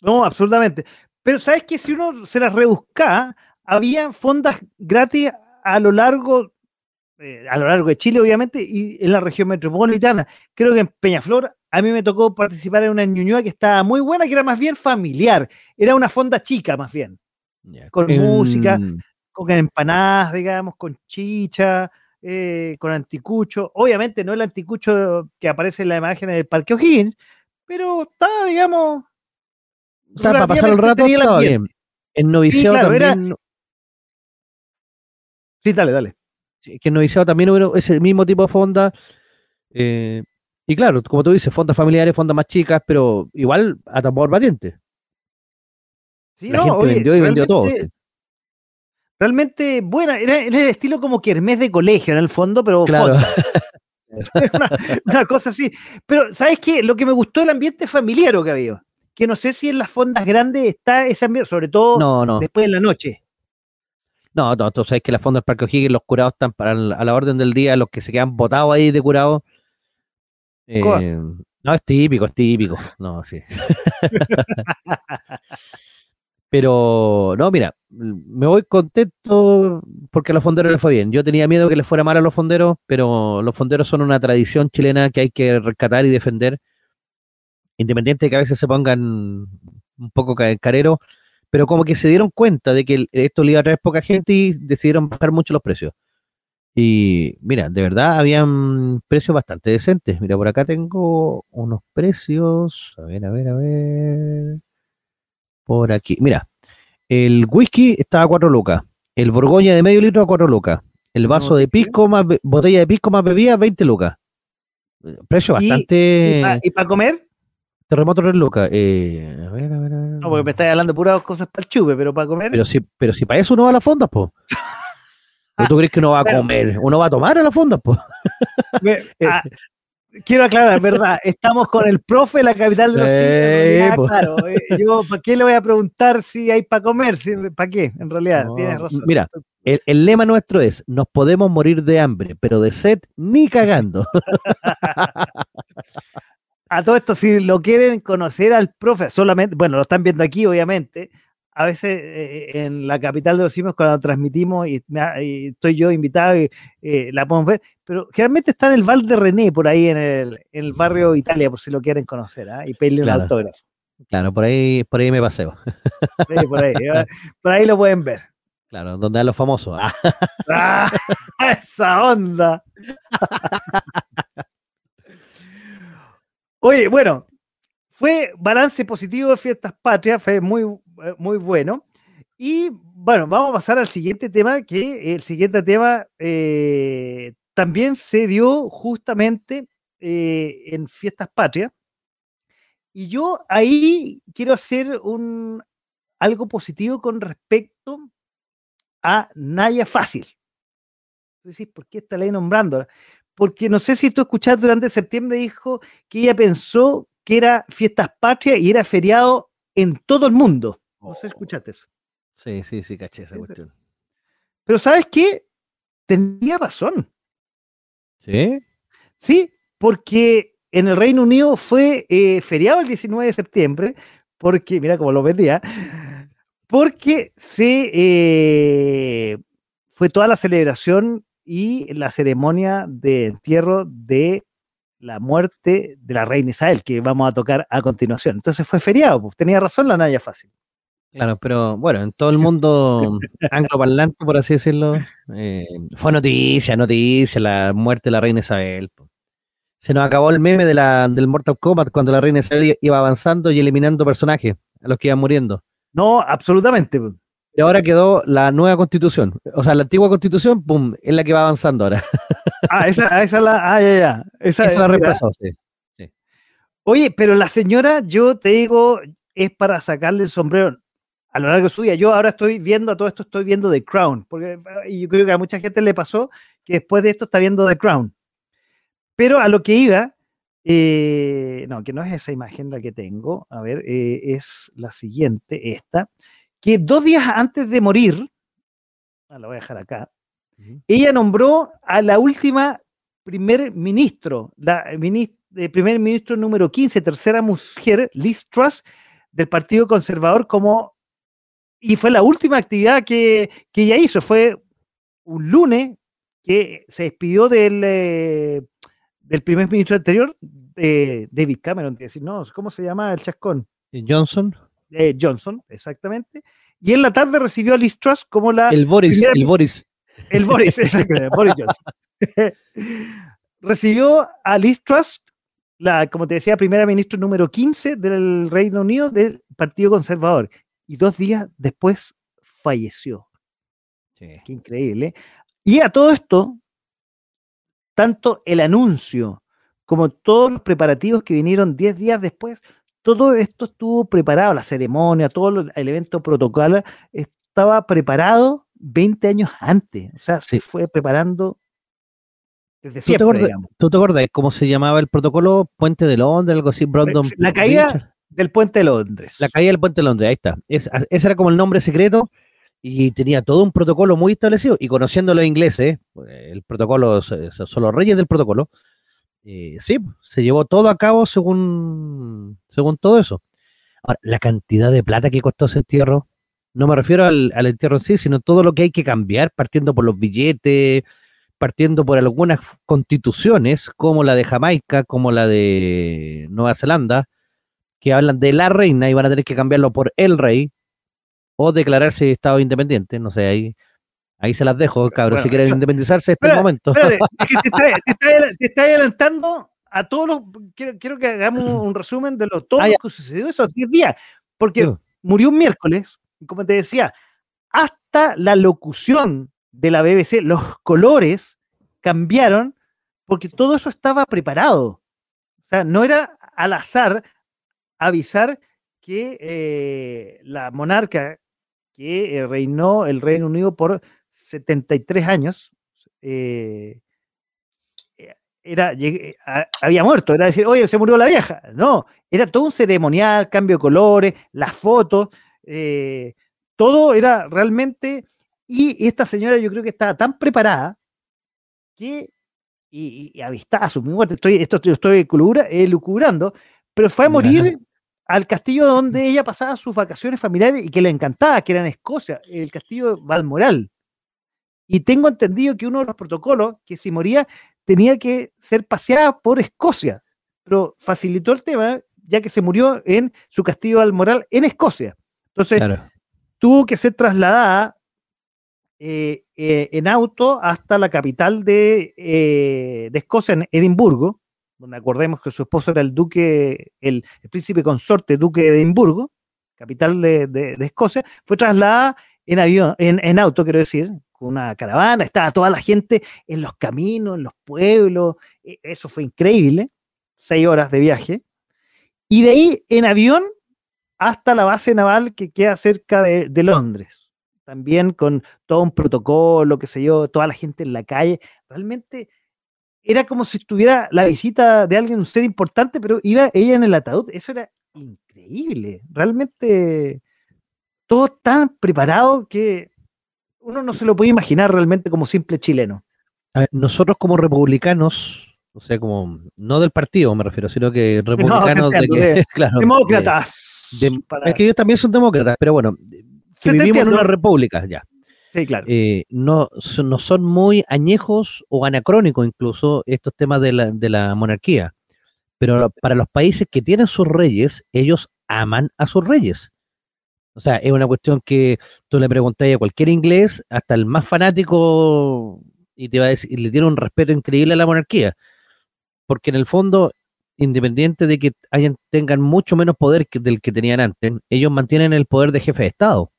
No, absolutamente. Pero sabes que si uno se las rebusca, había fondas gratis a lo largo, eh, a lo largo de Chile, obviamente, y en la región metropolitana. Creo que en Peñaflor a mí me tocó participar en una ñuñoa que estaba muy buena, que era más bien familiar. Era una fonda chica, más bien, Con música. con empanadas, digamos, con chicha, eh, con anticucho. Obviamente no el anticucho que aparece en la imagen del Parque O'Higgins, pero estaba, digamos. O sea, para pasar el rato estaba bien. En noviciado claro, era- también, Sí, dale, dale. sí, que en noviciado también hubo ese mismo tipo de fonda. eh, y claro, como tú dices, fondas familiares, fondas más chicas, pero igual a tambor batiente. Sí, La no, gente oye, vendió y vendió todo. realmente- buena, era, era el estilo como kermés de colegio en el fondo, pero Claro. <laughs> <laughs> una, una cosa así. Pero, ¿sabes qué? Lo que me gustó el ambiente familiar que había. Que no sé si en las fondas grandes está ese ambiente, sobre todo No, no. después de la noche. No, no, tú sabes que las fondas del Parque O'Higgins, los curados están para el- a la orden del día, los que se quedan botados ahí de curados. Eh, no, es típico, es típico. No, sí. <laughs> Pero, no, mira, me voy contento porque a los fonderos les fue bien. Yo tenía miedo que les fuera mal a los fonderos, pero los fonderos son una tradición chilena que hay que rescatar y defender, independiente de que a veces se pongan un poco ca- careros, pero como que se dieron cuenta de que esto le iba a traer poca gente y decidieron bajar mucho los precios. Y mira, de verdad habían precios bastante decentes. Mira, por acá tengo unos precios. A ver, a ver, a ver. Por aquí. Mira, el whisky estaba a 4 lucas. El Borgoña de medio litro a 4 lucas. El vaso No de pisco más botella de pisco más bebida, 20 lucas. Precio bastante. ¿Y para comer? Terremoto 3 lucas. Eh, a ver, a ver, a ver. No, porque me estáis hablando de puras cosas para el chupe, pero para comer. Pero si, pero si para eso uno va a las fondas, po. <laughs> ¿O tú crees que uno va a Bueno. comer? Uno va a tomar a las fondas, po. Me- <laughs> ah, quiero aclarar, ¿verdad? Estamos con el profe de la capital de los po. claro. eh, yo, ¿para qué le voy a preguntar si hay para comer? Si- ¿Para qué? En realidad, No, tienes razón. mira. El, el lema nuestro es, nos podemos morir de hambre, pero de sed ni cagando. <laughs> A todo esto, si lo quieren conocer al profe, solamente, bueno, lo están viendo aquí, obviamente. A veces eh, en la capital de los simios, cuando transmitimos y, me ha- y estoy yo invitado y eh, la podemos ver, pero generalmente está en el Val de René, por ahí en el, en el barrio Italia, por si lo quieren conocer, ¿ah? y pedirle Claro. un autógrafo. Claro, por ahí, por ahí me paseo. Sí, por ahí, <laughs> ¿eh? por ahí lo pueden ver. Claro, donde dan los famosos. Ah, ¡Ah! <laughs> <laughs> ¡Esa onda! Oye, bueno, fue balance positivo de Fiestas Patrias, fue muy, eh, muy bueno. Y bueno, vamos a pasar al siguiente tema, que el siguiente tema eh, también se dio justamente eh, en Fiestas Patrias. Y yo ahí quiero hacer un, algo positivo con respecto a Naya Fácil. Decís, ¿por qué está ley nombrándola? Porque no sé si tú escuchaste durante septiembre, dijo que ella pensó que era fiestas patrias y era feriado en todo el mundo. No sé si escuchaste eso. sí, sí, sí, caché esa cuestión. Pero ¿sabes qué? Tenía razón. ¿Sí? Sí, porque en el Reino Unido fue eh, feriado el 19 de septiembre, porque, mira cómo lo vendía, porque se eh, fue toda la celebración y la ceremonia de entierro de la muerte de la reina Isabel, que vamos a tocar a continuación. Entonces fue feriado, pues tenía razón la Naya Fácil. Claro, pero bueno, en todo el mundo angloparlante, por así decirlo, eh, fue noticia, noticia, la muerte de la reina Isabel. Se nos acabó el meme de la, del Mortal Kombat cuando la reina Isabel iba avanzando y eliminando personajes a los que iban muriendo. No, absolutamente. Y ahora quedó la nueva constitución. O sea, la antigua constitución, pum, es la que va avanzando ahora. Ah, esa, esa la, ah, ya, ya. Esa, Esa la reemplazó, sí. Oye, pero la señora, yo te digo, es para sacarle el sombrero a lo largo de su vida. Yo ahora estoy viendo a todo esto, estoy viendo The Crown, porque y yo creo que a mucha gente le pasó que después de esto está viendo The Crown. Pero a lo que iba, eh, no, que no es esa imagen la que tengo, a ver, eh, es la siguiente, esta, que dos días antes de morir, ah, la voy a dejar acá, ella nombró a la última primer ministro, la eh, primer ministro número 15, tercera mujer, Liz Truss, del Partido Conservador, como, y fue la última actividad que, que ella hizo, fue un lunes que se despidió del, eh, del primer ministro anterior, eh, David Cameron, que decir, no, ¿cómo se llama el chascón? Eh, Johnson, Eh, Johnson, exactamente. Y en la tarde recibió a Liz Truss como la el Boris, primera- el Boris. el Boris, <laughs> exacto, Boris Johnson. <laughs> Recibió a Liz Truss, la, como te decía, primera ministra número 15 del Reino Unido del Partido Conservador. Y dos días después falleció. Qué increíble. Y a todo esto, tanto el anuncio como todos los preparativos que vinieron 10 días después, todo esto estuvo preparado, la ceremonia, todo el evento protocolo estaba preparado 20 años antes. O sea, se fue preparando desde ¿Tú te, siempre, tú te acuerdas cómo se llamaba el protocolo? Puente de Londres, algo así, Brandon. La caída-? Del puente de Londres. La caída del puente de Londres, ahí está. Es- ese era como el nombre secreto y tenía todo un protocolo muy establecido. Y conociendo los ingleses, pues, el protocolo, son los reyes del protocolo, eh, sí, se llevó todo a cabo según, según todo eso. Ahora, la cantidad de plata que costó ese entierro, no me refiero al, al entierro en sí, sino todo lo que hay que cambiar, partiendo por los billetes, partiendo por algunas constituciones, como la de Jamaica, como la de Nueva Zelanda, que hablan de la reina y van a tener que cambiarlo por el rey o declararse Estado independiente. No sé, ahí, ahí se las dejo. Bueno, si quieren eso- independizarse, este momento. Espérate, <laughs> es que te está, te está- te está adelantando a todos los. Quiero, quiero que hagamos un resumen de los, todo Ah, lo que sucedió esos 10 días. Porque murió un miércoles, y como te decía, hasta la locución de la BBC, los colores cambiaron porque todo eso estaba preparado. O sea, no era al azar avisar que eh, la monarca que eh, reinó el Reino Unido por 73 años, eh, era, llegué- a- había muerto, era decir, oye, se murió la vieja. No, era todo un ceremonial, cambio de colores, las fotos, eh, todo era realmente, y esta señora yo creo que estaba tan preparada que, y, y, y avistada a su muerte, estoy, esto estoy elucubra- elucubrando, pero fue a morir al castillo donde ella pasaba sus vacaciones familiares y que le encantaba, que era en Escocia, el castillo de Balmoral. Y tengo entendido que uno de los protocolos, que si moría, tenía que ser paseada por Escocia, pero facilitó el tema, ya que se murió en su castillo de Balmoral en Escocia. Entonces, Claro. tuvo que ser trasladada eh, eh, en auto hasta la capital de, eh, de Escocia, en Edimburgo, donde acordemos que su esposo era el duque, el, príncipe consorte duque de Edimburgo, capital de, Escocia, fue trasladada en avión, en auto, quiero decir, con una caravana, estaba toda la gente en los caminos, en los pueblos, e- eso fue increíble, seis horas de viaje, y de ahí en avión hasta la base naval que queda cerca de, de Londres. También con todo un protocolo, qué sé yo, toda la gente en la calle. Realmente era como si estuviera la visita de alguien, un ser importante, pero iba ella en el ataúd. Eso era increíble. Realmente todo tan preparado que uno no se lo puede imaginar realmente como simple chileno. A ver, nosotros como republicanos, o sea, como no del partido me refiero, sino que <laughs> republicanos de entiendo, que, de- <laughs> claro, Demócratas. de- de- para- es que ellos también son demócratas, pero bueno, que vivimos en una república, ya. Sí, claro. eh, no, no son muy añejos o anacrónicos incluso estos temas de la, de la monarquía. Pero para los países que tienen sus reyes, ellos aman a sus reyes. O sea, es una cuestión que tú le preguntas a cualquier inglés, hasta el más fanático, y te va a decir, y le tiene un respeto increíble a la monarquía. Porque en el fondo, independiente de que tengan mucho menos poder que, del que tenían antes, ellos mantienen el poder de jefe de Estado.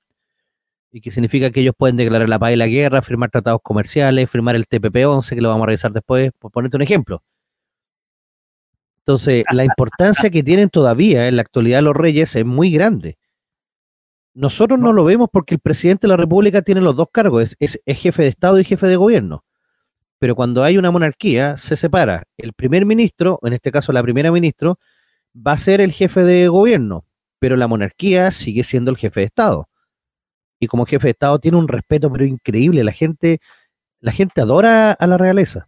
Y que significa que ellos pueden declarar la paz y la guerra, firmar tratados comerciales, firmar el TPP-11, que lo vamos a revisar después, por ponerte un ejemplo. Entonces, la importancia que tienen todavía en la actualidad los reyes es muy grande. Nosotros no, lo vemos porque el presidente de la República tiene los dos cargos, es, jefe de Estado y jefe de gobierno. Pero cuando hay una monarquía, se separa. El primer ministro, en este caso la primera ministra, va a ser el jefe de gobierno, pero la monarquía sigue siendo el jefe de Estado. Y como jefe de Estado tiene un respeto pero increíble. La gente, la gente adora a la realeza.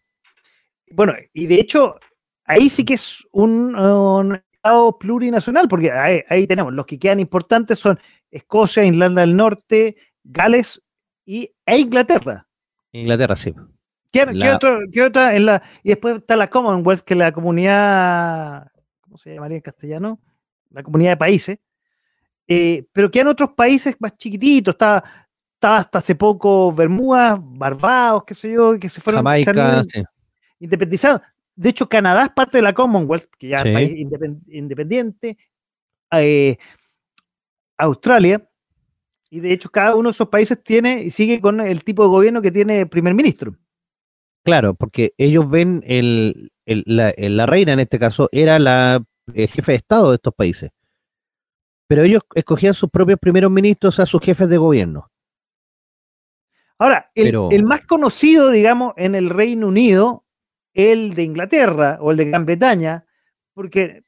Bueno, y de hecho, ahí sí que es un, Estado plurinacional, porque ahí, tenemos, los que quedan importantes son Escocia, Irlanda del Norte, Gales y, e Inglaterra. Inglaterra, sí. ¿Qué, otra? En la, y después está la Commonwealth, que es la comunidad, ¿cómo se llamaría en castellano? La comunidad de países. Eh, pero quedan otros países más chiquititos. Estaba, estaba hasta hace poco Bermudas, Barbados, qué sé yo, que se fueron Jamaica, independizados. De hecho, Canadá es parte de la Commonwealth, que ya es país independiente. Eh, Australia, y de hecho cada uno de esos países tiene y sigue con el tipo de gobierno que tiene el primer ministro. Claro, porque ellos ven el, la, reina en este caso era la el jefe de Estado de estos países. Pero ellos escogían sus propios primeros ministros a sus jefes de gobierno. Ahora, el, más conocido, digamos, en el Reino Unido, el de Inglaterra o el de Gran Bretaña, porque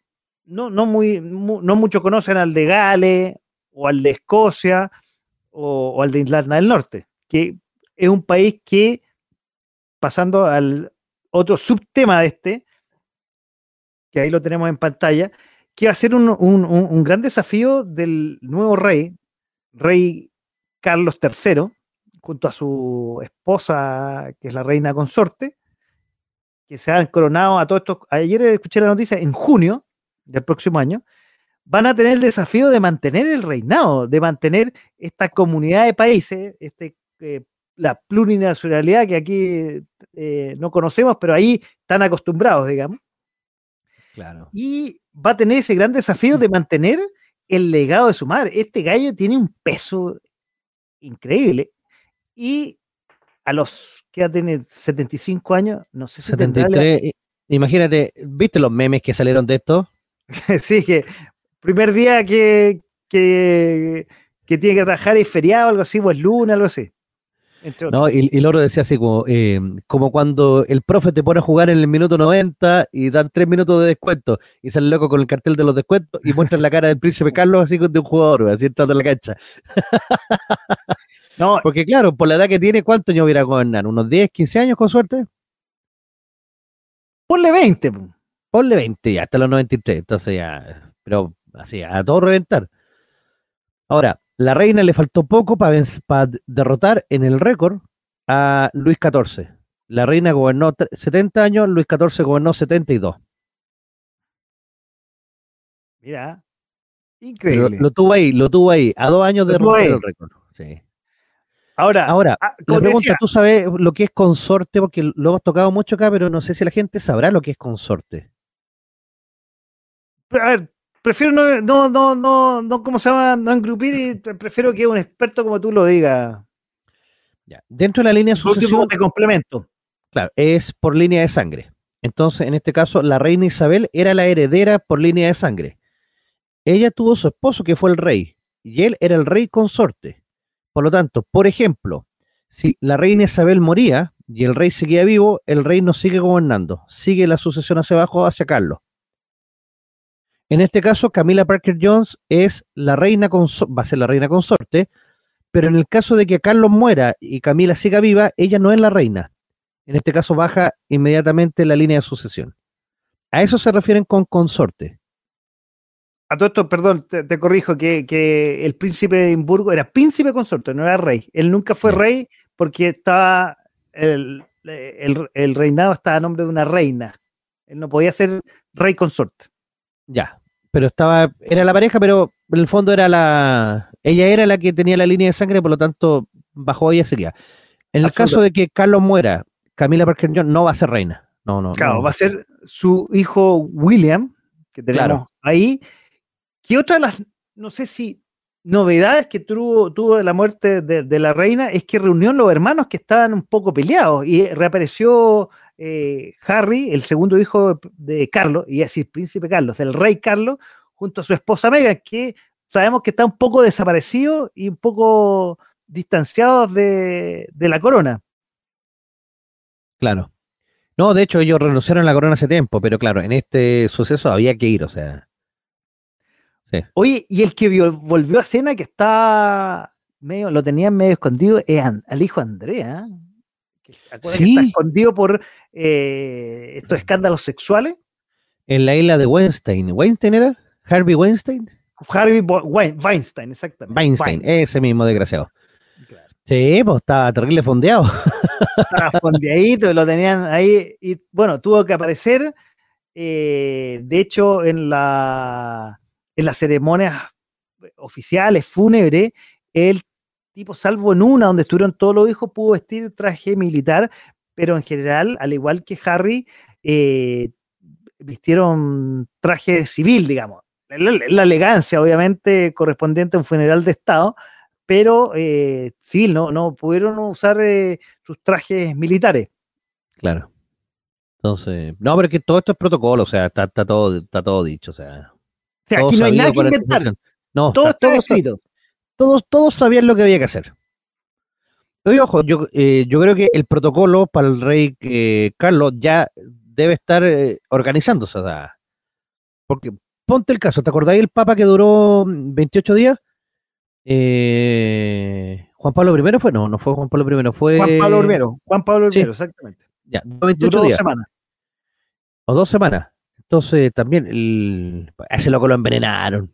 no, no, muy, no muchos conocen al de Gales o al de Escocia o, al de Irlanda del Norte, que es un país que, pasando al otro subtema de este, que ahí lo tenemos en pantalla, que va a ser un, gran desafío del nuevo rey, rey Carlos III, junto a su esposa, que es la reina consorte, que se han coronado a todos estos. Ayer escuché la noticia, en junio del próximo año, van a tener el desafío de mantener el reinado, de mantener esta comunidad de países, este, eh, la plurinacionalidad que aquí eh, no conocemos, pero ahí están acostumbrados, digamos. Claro. Y va a tener ese gran desafío de mantener el legado de su madre. Este gallo tiene un peso increíble. Y a los que ya tiene 75 años, no sé si 73, Imagínate, ¿viste los memes que salieron de esto? <laughs> sí, que primer día que, que, tiene que trabajar es feriado, algo así, o es luna, algo así. No, y, y Loro decía así como, eh, como cuando el profe te pone a jugar en el minuto 90 y dan tres minutos de descuento y sale loco con el cartel de los descuentos y muestran la cara del príncipe Carlos así de un jugador, así entrando en la cancha. <laughs> no, <laughs> porque claro, por la edad que tiene, ¿cuántos años hubiera gobernar? ¿Unos 10, 15 años con suerte? Ponle 20. Ponle 20 ya, hasta los 93, entonces ya, pero así, a todo reventar. Ahora, la reina le faltó poco para derrotar en el récord a Luis XIV. La reina gobernó 70 años, Luis XIV gobernó 72. Mira, increíble. Lo, tuvo ahí, lo tuvo ahí, a dos años de derrotar el récord. Sí. Ahora, Ahora ah, la pregunta, ¿tú sabes lo que es consorte? Porque lo hemos tocado mucho acá, pero no sé si la gente sabrá lo que es consorte. A ver, prefiero no, no, no, no, no, ¿cómo se llama? No engrupir y prefiero que un experto como tú lo diga. Ya. Dentro de la línea de sucesión. de complemento. Claro, es por línea de sangre. Entonces, en este caso, la reina Isabel era la heredera por línea de sangre. Ella tuvo su esposo, que fue el rey, y él era el rey consorte. Por lo tanto, por ejemplo, si la reina Isabel moría y el rey seguía vivo, el rey no sigue gobernando, sigue la sucesión hacia abajo, hacia Carlos. En este caso, Camila Parker Jones es la reina va a ser la reina consorte, pero en el caso de que Carlos muera y Camila siga viva, ella no es la reina. En este caso baja inmediatamente la línea de sucesión. A eso se refieren con consorte. A todo esto, perdón, te, corrijo, que, el príncipe de Edimburgo era príncipe consorte, no era rey. Él nunca fue rey porque estaba, el, el reinado estaba a nombre de una reina. Él no podía ser rey consorte. Ya, pero estaba, era la pareja, pero en el fondo era la, ella era la que tenía la línea de sangre, por lo tanto, bajo ella sería. En el caso de que Carlos muera, Camila Parker Jones no va a ser reina. No, no. Claro, va a ser su hijo William, que tenemos ahí. ¿Qué otra de las, no sé si novedades que tuvo, tuvo la muerte de, la reina es que reunió a los hermanos que estaban un poco peleados y reapareció eh, Harry, el segundo hijo de Carlos, y así príncipe Carlos, del rey Carlos, junto a su esposa Meghan, que sabemos que está un poco desaparecido y un poco distanciados de, la corona. Claro. No, de hecho ellos renunciaron a la corona hace tiempo, pero claro, en este suceso había que ir, o sea. Oye, y el que volvió a cena que está medio, lo tenían medio escondido, es al hijo Andrea. Que, sí. está escondido por eh, estos escándalos sexuales. En la isla de Weinstein. ¿Weinstein era? ¿Harvey Weinstein? Harvey Weinstein, exactamente. Weinstein, ese mismo desgraciado. Sí, pues estaba terrible fondeado. <laughs> Estaba fondeadito, lo tenían ahí. Y bueno, tuvo que aparecer. Eh, de hecho, en la en las ceremonias oficiales, fúnebres, el tipo, salvo en una donde estuvieron todos los hijos, pudo vestir traje militar, pero en general, al igual que Harry, eh, vistieron traje civil, digamos. La, elegancia, obviamente, correspondiente a un funeral de Estado, pero eh, civil, no, no pudieron usar eh, sus trajes militares. Claro. Entonces, no, pero es que todo esto es protocolo, o sea, está, está todo, está todo dicho, o sea aquí no hay nada que inventar. No, todo está, escrito. Todos, todos sabían lo que había que hacer. Pero ojo, yo, eh, yo creo que el protocolo para el rey eh, Carlos ya debe estar eh, organizándose. O sea, porque ponte el caso, ¿te acordáis el Papa que duró 28 días? Juan Pablo I fue, no, no fue Juan Pablo I, fue. Juan Pablo I, Juan Pablo I, exactamente. Ya, 28 duró días. Dos semanas. O dos semanas. Entonces también el, a ese loco lo envenenaron.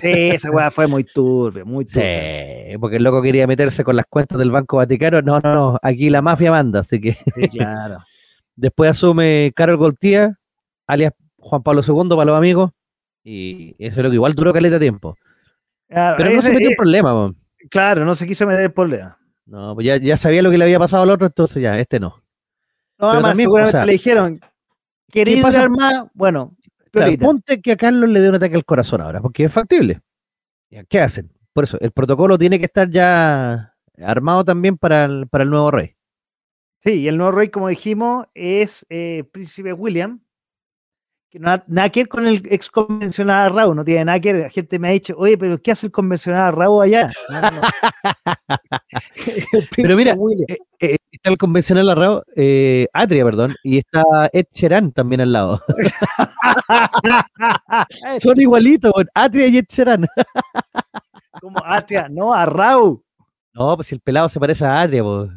Sí, esa weá fue muy turbio, muy turbio. Sí, porque el loco quería meterse con las cuentas del Banco Vaticano. No, no, no, aquí la mafia manda, así que. Sí, claro. <laughs> Después asume Carol Goltía, alias Juan Pablo II para los amigos, y eso es lo que igual duró caleta tiempo. Pero no se metió en problema, Claro, no se quiso meter en problema. No, pues ya, ya, sabía lo que le había pasado al otro, entonces ya, este no. No, además, seguramente le dijeron, ¿Queréis más? Bueno, ponte que a Carlos le dé un ataque al corazón ahora, porque es factible. ¿Qué hacen? Por eso, el protocolo tiene que estar ya armado también para el, para el nuevo rey. Sí, y el nuevo rey, como dijimos, es eh, Príncipe William, que no nada que ver con el ex convencional Raúl, no tiene nada que ver. La gente me ha dicho, oye, pero ¿qué hace el convencional Raúl allá? <laughs> <laughs> pero <laughs> mira, eh, eh, está el convencional Raúl, eh, Atria, perdón, y está Ed Sheeran también al lado. Son igualitos, Atria y Ed Sheeran. Como Atria, no, a Raúl. No, pues si el pelado se parece a Atria, pues.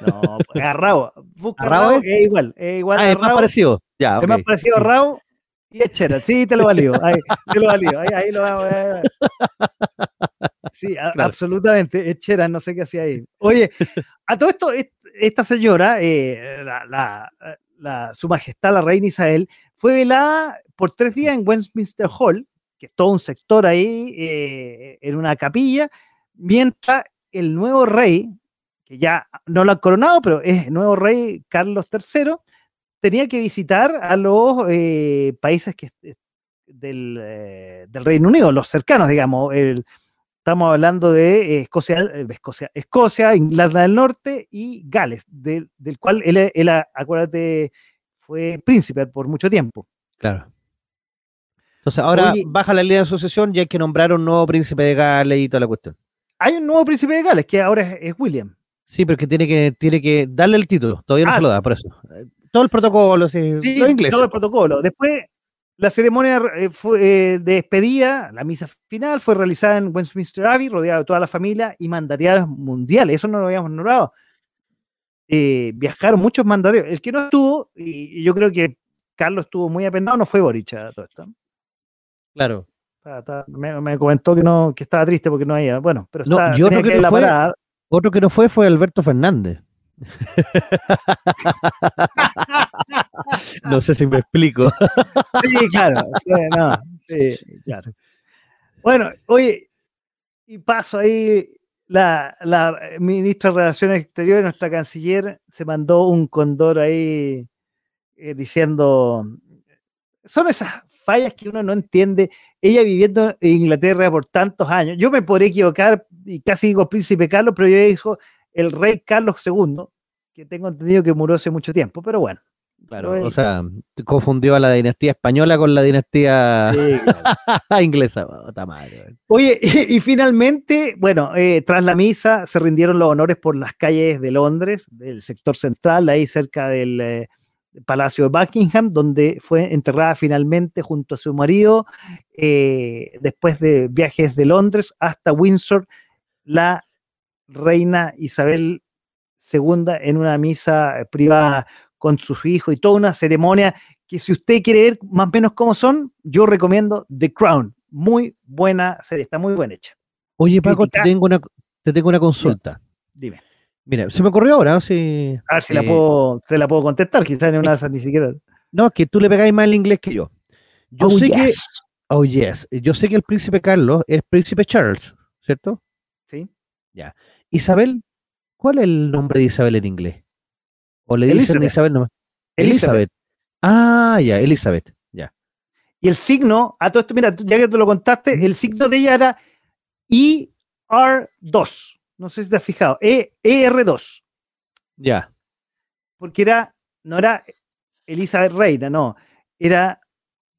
No, pues a Raúl. Busca ¿A es igual, es igual. Ah, es más parecido. Ya, es más parecido a Raúl y Echera, sí, te lo valido. Ahí, te lo valido. Ahí, ahí lo vamos. Sí, absolutamente. Echera, no sé qué hacía ahí. Oye, a todo esto, esta señora, eh, la, la, su majestad, la reina Isabel, fue velada por tres días en Westminster Hall, que es todo un sector ahí, eh, en una capilla, mientras el nuevo rey, que ya no lo han coronado, pero es el nuevo rey Carlos III, tenía que visitar a los eh, países que, eh, del, Reino Unido, los cercanos, digamos. estamos hablando de Escocia, Escocia, Escocia, Inglaterra del Norte y Gales, del cual él, acuérdate, fue príncipe por mucho tiempo. Claro. Entonces ahora baja la línea de sucesión y hay que nombrar un nuevo príncipe de Gales y toda la cuestión. Hay un nuevo príncipe de Gales que ahora es, William. Sí, pero que tiene que tiene que darle el título. Todavía no ah, se lo da, por eso todo el protocolo, sí, todo el protocolo. Después, la ceremonia eh, eh, de despedida, la misa final, fue realizada en Westminster Abbey, rodeada de toda la familia y mandatarios mundiales. Eso no lo habíamos nombrado. Eh, viajaron muchos mandatarios. El que no estuvo, y yo creo que Carlos estuvo muy apenado, no fue Boric a todo esto. Claro. me, comentó que no que estaba triste porque no había. Bueno, pero está, yo creo que, otro que no fue fue Alberto Fernández. <laughs> no sé si me explico. <laughs> sí, claro. Sí, claro. Bueno, oye, y paso ahí, la, ministra de Relaciones Exteriores, nuestra canciller, se mandó un condor ahí eh, diciendo, son esas fallas que uno no entiende. Ella viviendo en Inglaterra por tantos años. Yo me podría equivocar y casi digo príncipe Carlos, pero yo dijo el rey Carlos II, que tengo entendido que murió hace mucho tiempo, pero bueno. Claro, o sea, confundió a la dinastía española con la dinastía <laughs> inglesa. Oye, <laughs> y, finalmente, bueno, eh, tras la misa se rindieron los honores por las calles de Londres, del sector central, ahí cerca del eh, Palacio de Buckingham, donde fue enterrada finalmente junto a su marido, eh, después de viajes de Londres hasta Windsor, la reina Isabel II en una misa privada con sus hijos y toda una ceremonia que si usted quiere ver más o menos cómo son, yo recomiendo The Crown. Muy buena serie, está muy bien hecha. Oye, Paco, te tengo, una, te tengo una consulta. Dime. Mira, se me ocurrió ahora, si, a ver si la eh, puedo, se la puedo contestar, quizás en una ni siquiera. No, que tú le pegáis más el inglés que yo. Yo oh, sé que. Oh, yes. Yo sé que el príncipe Carlos es príncipe Charles, ¿cierto? Sí. Ya. Isabel, ¿cuál es el nombre de Isabel en inglés? ¿O le dicen Isabel nomás? Elizabeth. Ah, ya, Elizabeth, ya. Y el signo, a todo esto, mira, ya que tú lo contaste, el signo de ella era ER2. No sé si te has fijado. E, ER2. Ya. Porque era, no era Elizabeth Reina, no. Era.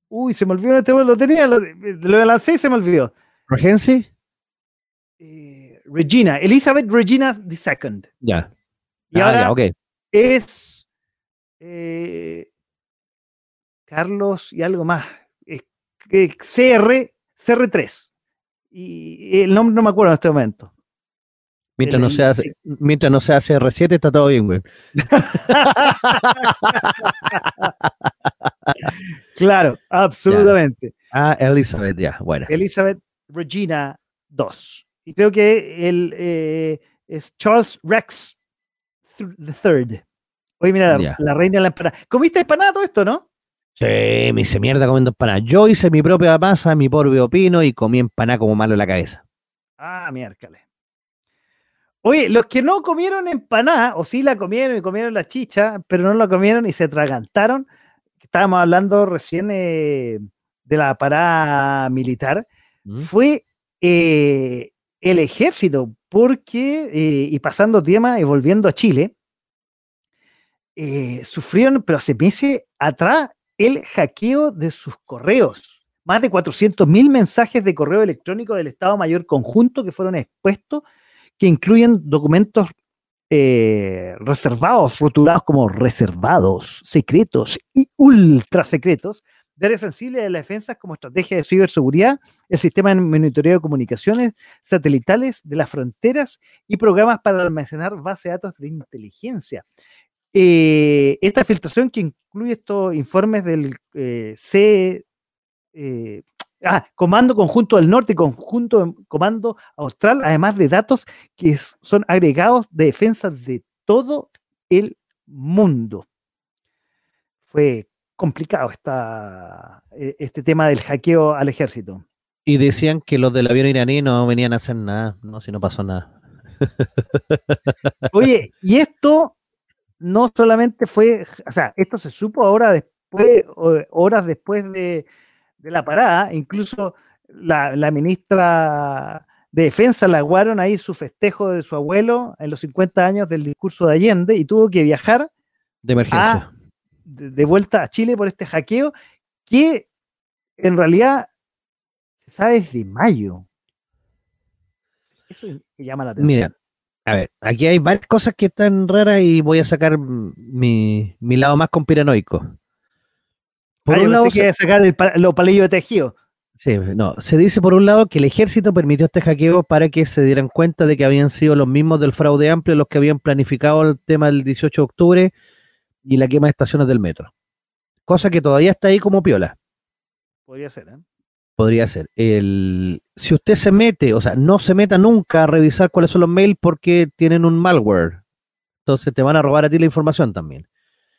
Uy, se me olvidó este lo tenía, lo, lo lancé y se me olvidó. ¿Regency? Regina, Elizabeth Regina II. Ya. Y ah, ahora, ya, okay es eh, Carlos y algo más. CR, CR3. Y el nombre no me acuerdo en este momento. Mientras, no, sea, mientras no sea CR7 está todo bien, güey. <laughs> claro, absolutamente. Ah, Elizabeth, ya, bueno. Elizabeth Regina 2. Y creo que él eh, es Charles Rex the Third. Oye, mira, la, reina de la empanada. ¿Comiste empanada todo esto, no? Sí, me hice mierda comiendo empanada. Yo hice mi propia masa, mi propio pino y comí empanada como malo en la cabeza. Ah, miércoles. Oye, los que no comieron empanada, o sí la comieron y comieron la chicha, pero no la comieron y se atragantaron, estábamos hablando recién eh, de la parada militar, ¿Mm? fue eh, el ejército, porque, eh, y pasando tema y volviendo a Chile, eh, sufrieron, pero hace meses atrás, el hackeo de sus correos. Más de 400.000 mensajes de correo electrónico del Estado Mayor Conjunto que fueron expuestos, que incluyen documentos eh, reservados, rotulados como reservados, secretos y ultra secretos, de áreas sensibles de las defensas como estrategia de ciberseguridad, el sistema de monitoreo de comunicaciones satelitales de las fronteras y programas para almacenar base de datos de inteligencia. Eh, esta filtración que incluye estos informes del eh, C, eh, ah, Comando Conjunto del Norte y Conjunto Comando Austral, además de datos que son agregados de defensa de todo el mundo. Fue complicado esta, e, este tema del hackeo al ejército. Y decían que los del avión iraní no venían a hacer nada, no, si no pasó nada. <laughs> Oye, y esto no solamente fue, o sea, esto se supo ahora después, horas después de, la parada, incluso la, ministra de Defensa la aguaron ahí su festejo de su abuelo en los 50 años del discurso de Allende y tuvo que viajar de emergencia de, vuelta a Chile por este hackeo que en realidad se sabe desde mayo. Eso llama la atención. Mira, a ver, aquí hay varias cosas que están raras y voy a sacar mi, lado más conspiranoico. Por ah, un lado, se... sacar el, los palillos de tejido. Sí, no. Se dice por un lado que el ejército permitió este hackeo para que se dieran cuenta de que habían sido los mismos del fraude amplio los que habían planificado el tema del 18 de octubre y la quema de estaciones del metro. Cosa que todavía está ahí como piola. Podría ser, ¿eh? Podría ser. El, si usted se mete, o sea, no se meta nunca a revisar cuáles son los mails porque tienen un malware. Entonces te van a robar a ti la información también.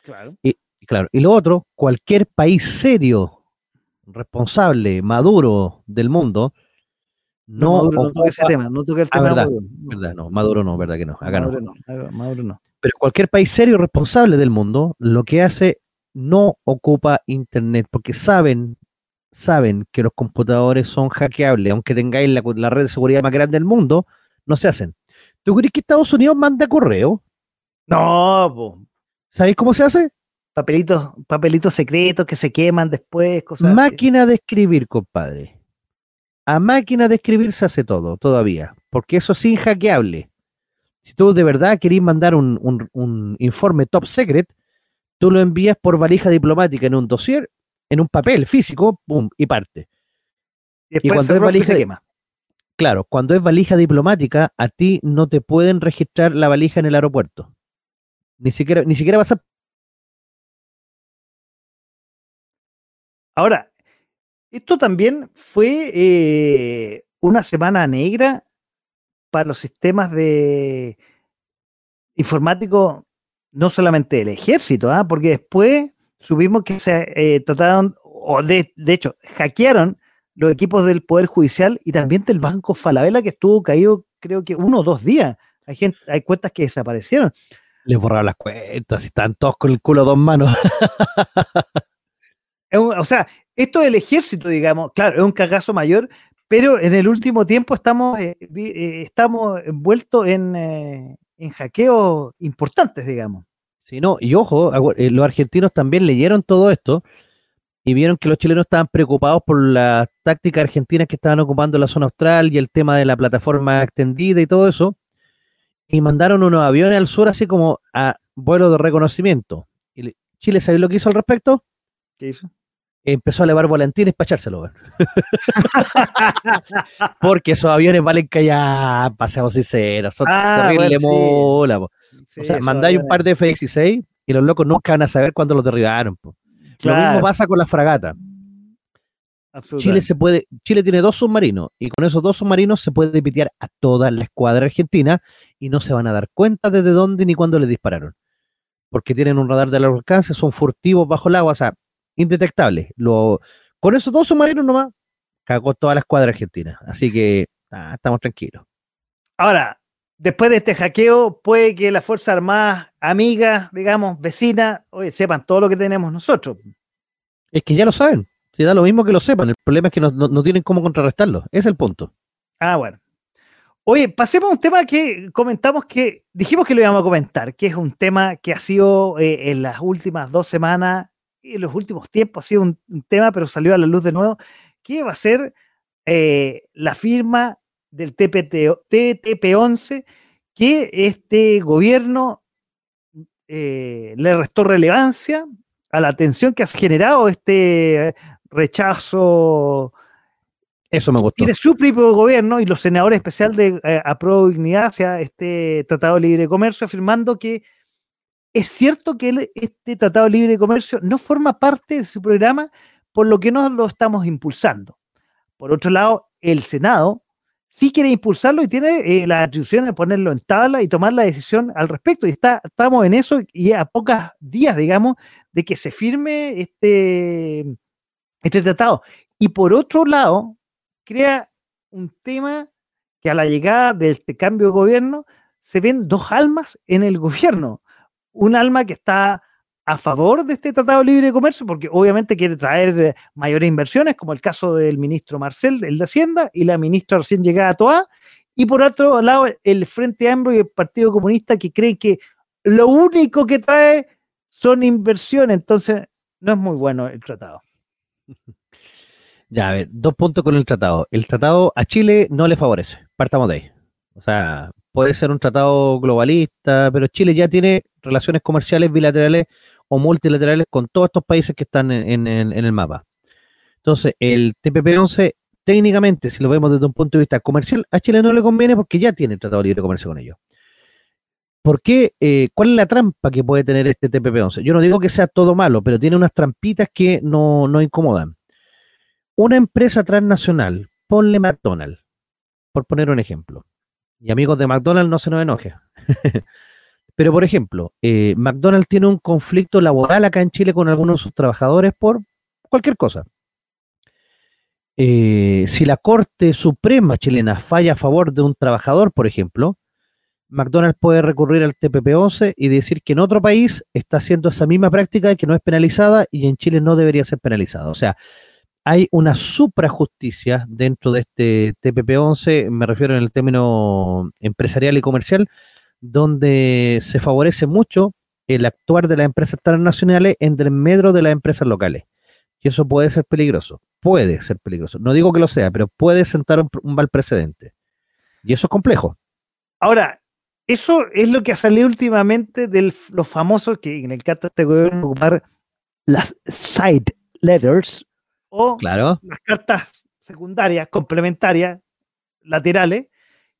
Claro. Y, claro. Y lo otro, cualquier país serio, responsable, maduro del mundo, no, no, no ese tema, no toque el ah, tema. verdad, verdad, no, Maduro no, verdad que no, acá Maduro no. Maduro no. Pero cualquier país serio responsable del mundo lo que hace no ocupa internet porque saben saben que los computadores son hackeables, aunque tengáis la, la red de seguridad más grande del mundo, no se hacen. ¿Tú crees que Estados Unidos manda correo? No, po. ¿Sabéis cómo se hace? papelitos, papelitos secretos que se queman después, cosas así. Máquina de escribir, compadre. A máquina de escribir se hace todo, todavía, porque eso es inhackeable. Si tú de verdad querís mandar un, un- un informe top secret, tú lo envías por valija diplomática en un dossier, en un papel físico, pum, y parte. Y cuando se es y se valija- quema. Claro, cuando es valija diplomática, a ti no te pueden registrar la valija en el aeropuerto. Ni siquiera, ni siquiera vas a Ahora, esto también fue eh, una semana negra para los sistemas de informáticos, no solamente del ejército, ¿ah? porque después supimos que se eh, trataron, o de, de hecho, hackearon los equipos del Poder Judicial y también del Banco Falabella, que estuvo caído creo que uno o dos días. Hay, gente, hay cuentas que desaparecieron. les borrar las cuentas y están todos con el culo a dos manos. <laughs> O sea, esto del ejército, digamos, claro, es un cagazo mayor, pero en el último tiempo estamos, eh, eh, estamos envueltos en, eh, en hackeos importantes, digamos. Sí, no, y ojo, los argentinos también leyeron todo esto y vieron que los chilenos estaban preocupados por las tácticas argentinas que estaban ocupando la zona austral y el tema de la plataforma extendida y todo eso, y mandaron unos aviones al sur así como a vuelo de reconocimiento. Y le- Chile, ¿sabéis lo que hizo al respecto? ¿Qué hizo? Empezó a elevar volantines para echárselo. <laughs> Porque esos aviones valen que ya, pasemos sinceros, son Ah, terrible bueno, mola. Sí, O sea, mandáis un par de F-16 y los locos nunca van a saber cuándo los derribaron. Lo mismo pasa con la fragata. Chile se puede, Chile tiene dos submarinos y con esos dos submarinos se puede pitear a toda la escuadra argentina y no se van a dar cuenta desde dónde ni cuándo les dispararon. Porque tienen un radar de largo alcance, son furtivos bajo el agua, o sea, indetectables. Lo, con esos dos submarinos nomás, cagó toda la escuadra argentina. Así que ah, estamos tranquilos. Ahora, después de este hackeo, puede que las Fuerzas Armadas, amigas, digamos, vecinas, oye, sepan todo lo que tenemos nosotros. Es que ya lo saben. Si da lo mismo que lo sepan, el problema es que no, no- no tienen cómo contrarrestarlo. Ese es el punto. Ah, bueno. Oye, pasemos a un tema que comentamos que dijimos que lo íbamos a comentar, que es un tema que ha sido eh, en las últimas dos semanas en los últimos tiempos ha sido un, un tema, pero salió a la luz de nuevo, que va a ser eh, la firma del TPT, TTP-11 que este gobierno eh, le restó relevancia a la atención que ha generado este rechazo Eso me gustó. tiene su propio gobierno y los senadores especial de eh, Apruebo Dignidad hacia este Tratado de Libre Comercio, afirmando que es cierto que este Tratado de Libre Comercio no forma parte de su programa, por lo que no lo estamos impulsando. Por otro lado, el Senado sí quiere impulsarlo y tiene eh, la atribución de ponerlo en tabla y tomar la decisión al respecto. Y está, estamos en eso y a pocos días, digamos, de que se firme este, este tratado. Y por otro lado, crea un tema que a la llegada de este cambio de gobierno se ven dos almas en el gobierno. Un alma que está a favor de este Tratado de Libre Comercio, porque obviamente quiere traer eh, mayores inversiones, como el caso del ministro Marcel, el de Hacienda, y la ministra recién llegada Toa, y por otro lado el Frente Amplio y el Partido Comunista que creen que lo único que trae son inversiones, entonces no es muy bueno el tratado. <laughs> Ya, a ver, dos puntos con el tratado. El tratado a Chile no le favorece, partamos de ahí. O sea, puede ser un tratado globalista, pero Chile ya tiene relaciones comerciales bilaterales o multilaterales con todos estos países que están en, el mapa. Entonces, el TPP-11, técnicamente, si lo vemos desde un punto de vista comercial, a Chile no le conviene porque ya tiene el tratado de libre comercio con ellos. ¿Por qué? Eh, ¿Cuál es la trampa que puede tener este TPP-11? Yo no digo que sea todo malo, pero tiene unas trampitas que no, no incomodan una empresa transnacional, ponle McDonald's, por poner un ejemplo. Y amigos de McDonald's no se nos enojen. <laughs> Pero, por ejemplo, eh, McDonald's tiene un conflicto laboral acá en Chile con algunos de sus trabajadores por cualquier cosa. Eh, si la Corte Suprema chilena falla a favor de un trabajador, por ejemplo, McDonald's puede recurrir al TPP-11 y decir que en otro país está haciendo esa misma práctica y que no es penalizada y en Chile no debería ser penalizada. O sea, hay una suprajusticia dentro de este TPP-11, me refiero en el término empresarial y comercial, donde se favorece mucho el actuar de las empresas transnacionales en medio de las empresas locales. Y eso puede ser peligroso, puede ser peligroso. No digo que lo sea, pero puede sentar un, mal precedente. Y eso es complejo. Ahora, eso es lo que ha salido últimamente de los famosos que en el de este gobierno ocupar las side letters o claro. las cartas secundarias, complementarias, laterales,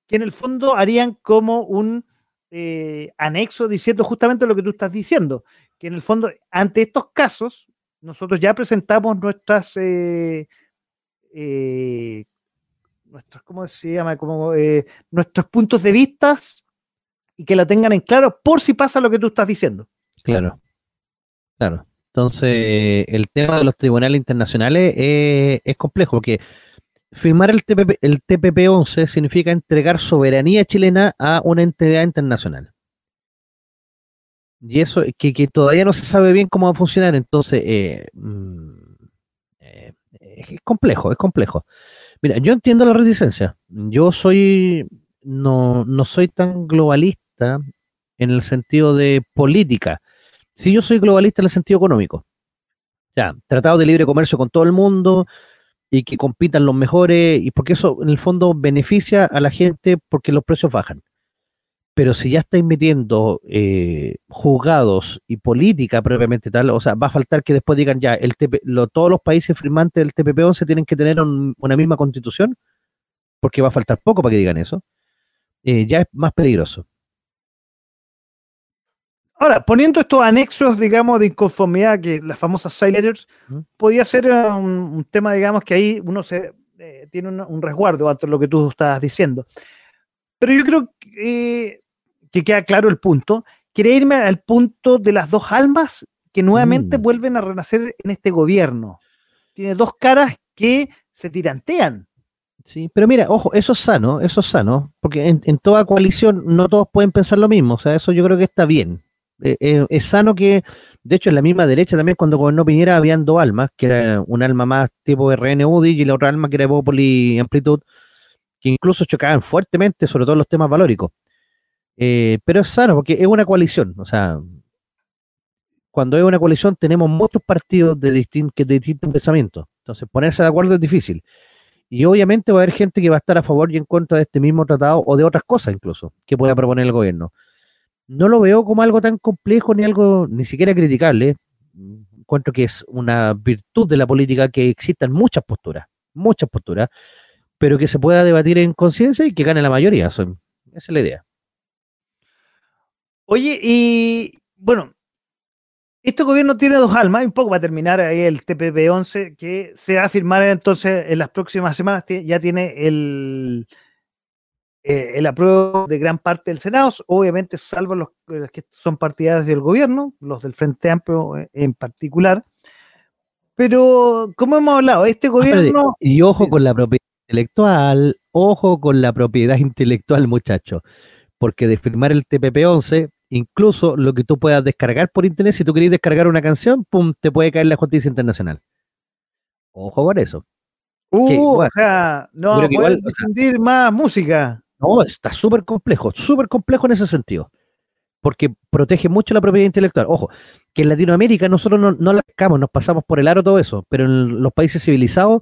que en el fondo harían como un eh, anexo diciendo justamente lo que tú estás diciendo, que en el fondo, ante estos casos, nosotros ya presentamos nuestras, eh, eh, nuestros, ¿cómo se llama? Como, nuestros puntos de vista y que lo tengan en claro por si pasa lo que tú estás diciendo. Claro, claro. Entonces, el tema de los tribunales internacionales es complejo porque firmar el, TPP, el TPP-11 significa entregar soberanía chilena a una entidad internacional. Y eso que, que todavía no se sabe bien cómo va a funcionar, entonces eh, mm, eh, es complejo, es complejo. Mira, yo entiendo la reticencia. Yo soy, no, no soy tan globalista en el sentido de política. Sí, yo soy globalista en el sentido económico. Sea, tratado de libre comercio con todo el mundo, y que compitan los mejores, y porque eso en el fondo beneficia a la gente porque los precios bajan. Pero si ya estáis metiendo eh, juzgados y política propiamente tal, o sea, va a faltar que después digan ya, el todos los países firmantes del TPP-11 tienen que tener una misma constitución, porque va a faltar poco para que digan eso, eh, ya es más peligroso. Ahora, poniendo estos anexos, digamos, de inconformidad, que las famosas side podía ser eh, un, tema, digamos, que ahí uno se eh, tiene un, resguardo ante lo que tú estás diciendo. Pero yo creo que, queda claro el punto. Quería irme al punto de las dos almas que nuevamente mm. vuelven a renacer en este gobierno. Tiene dos caras que se tirantean. Sí, pero mira, ojo, eso es sano, eso es sano, porque en, en toda coalición no todos pueden pensar lo mismo, o sea, eso yo creo que está bien. Eh, eh, es sano que, de hecho, en la misma derecha también cuando gobernó Piñera habían dos almas, que era un alma más tipo RN UDI y la otra alma que era Populi Amplitud, que incluso chocaban fuertemente, sobre todo los temas valóricos. Eh, pero es sano porque es una coalición, o sea, cuando es una coalición tenemos muchos partidos de, de distintos pensamientos, entonces ponerse de acuerdo es difícil. Y obviamente va a haber gente que va a estar a favor y en contra de este mismo tratado o de otras cosas incluso que pueda proponer el gobierno no lo veo como algo tan complejo ni algo ni siquiera criticable. Encuentro que es una virtud de la política que existan muchas posturas, muchas posturas, pero que se pueda debatir en conciencia y que gane la mayoría. esa es la idea. Oye, y bueno, este gobierno tiene dos almas, un poco para terminar ahí el TPP-11, que se va a firmar entonces en las próximas semanas, ya tiene el, eh, el apruebo de gran parte del Senado, obviamente salvo los, que son partidarios del gobierno, los del Frente Amplio eh, en particular. Pero, como hemos hablado, este ah, gobierno... y ojo con la propiedad intelectual, ojo con la propiedad <laughs> intelectual, muchacho, porque de firmar el TPP-11, incluso lo que tú puedas descargar por internet, si tú querés descargar una canción, pum, te puede caer la justicia internacional. Ojo con eso. Uh, o sea, no puedes sentir más música. No, está súper complejo, súper complejo en ese sentido. Porque protege mucho la propiedad intelectual. Ojo, que en Latinoamérica nosotros no, no la pescamos, nos pasamos por el aro todo eso, pero en los países civilizados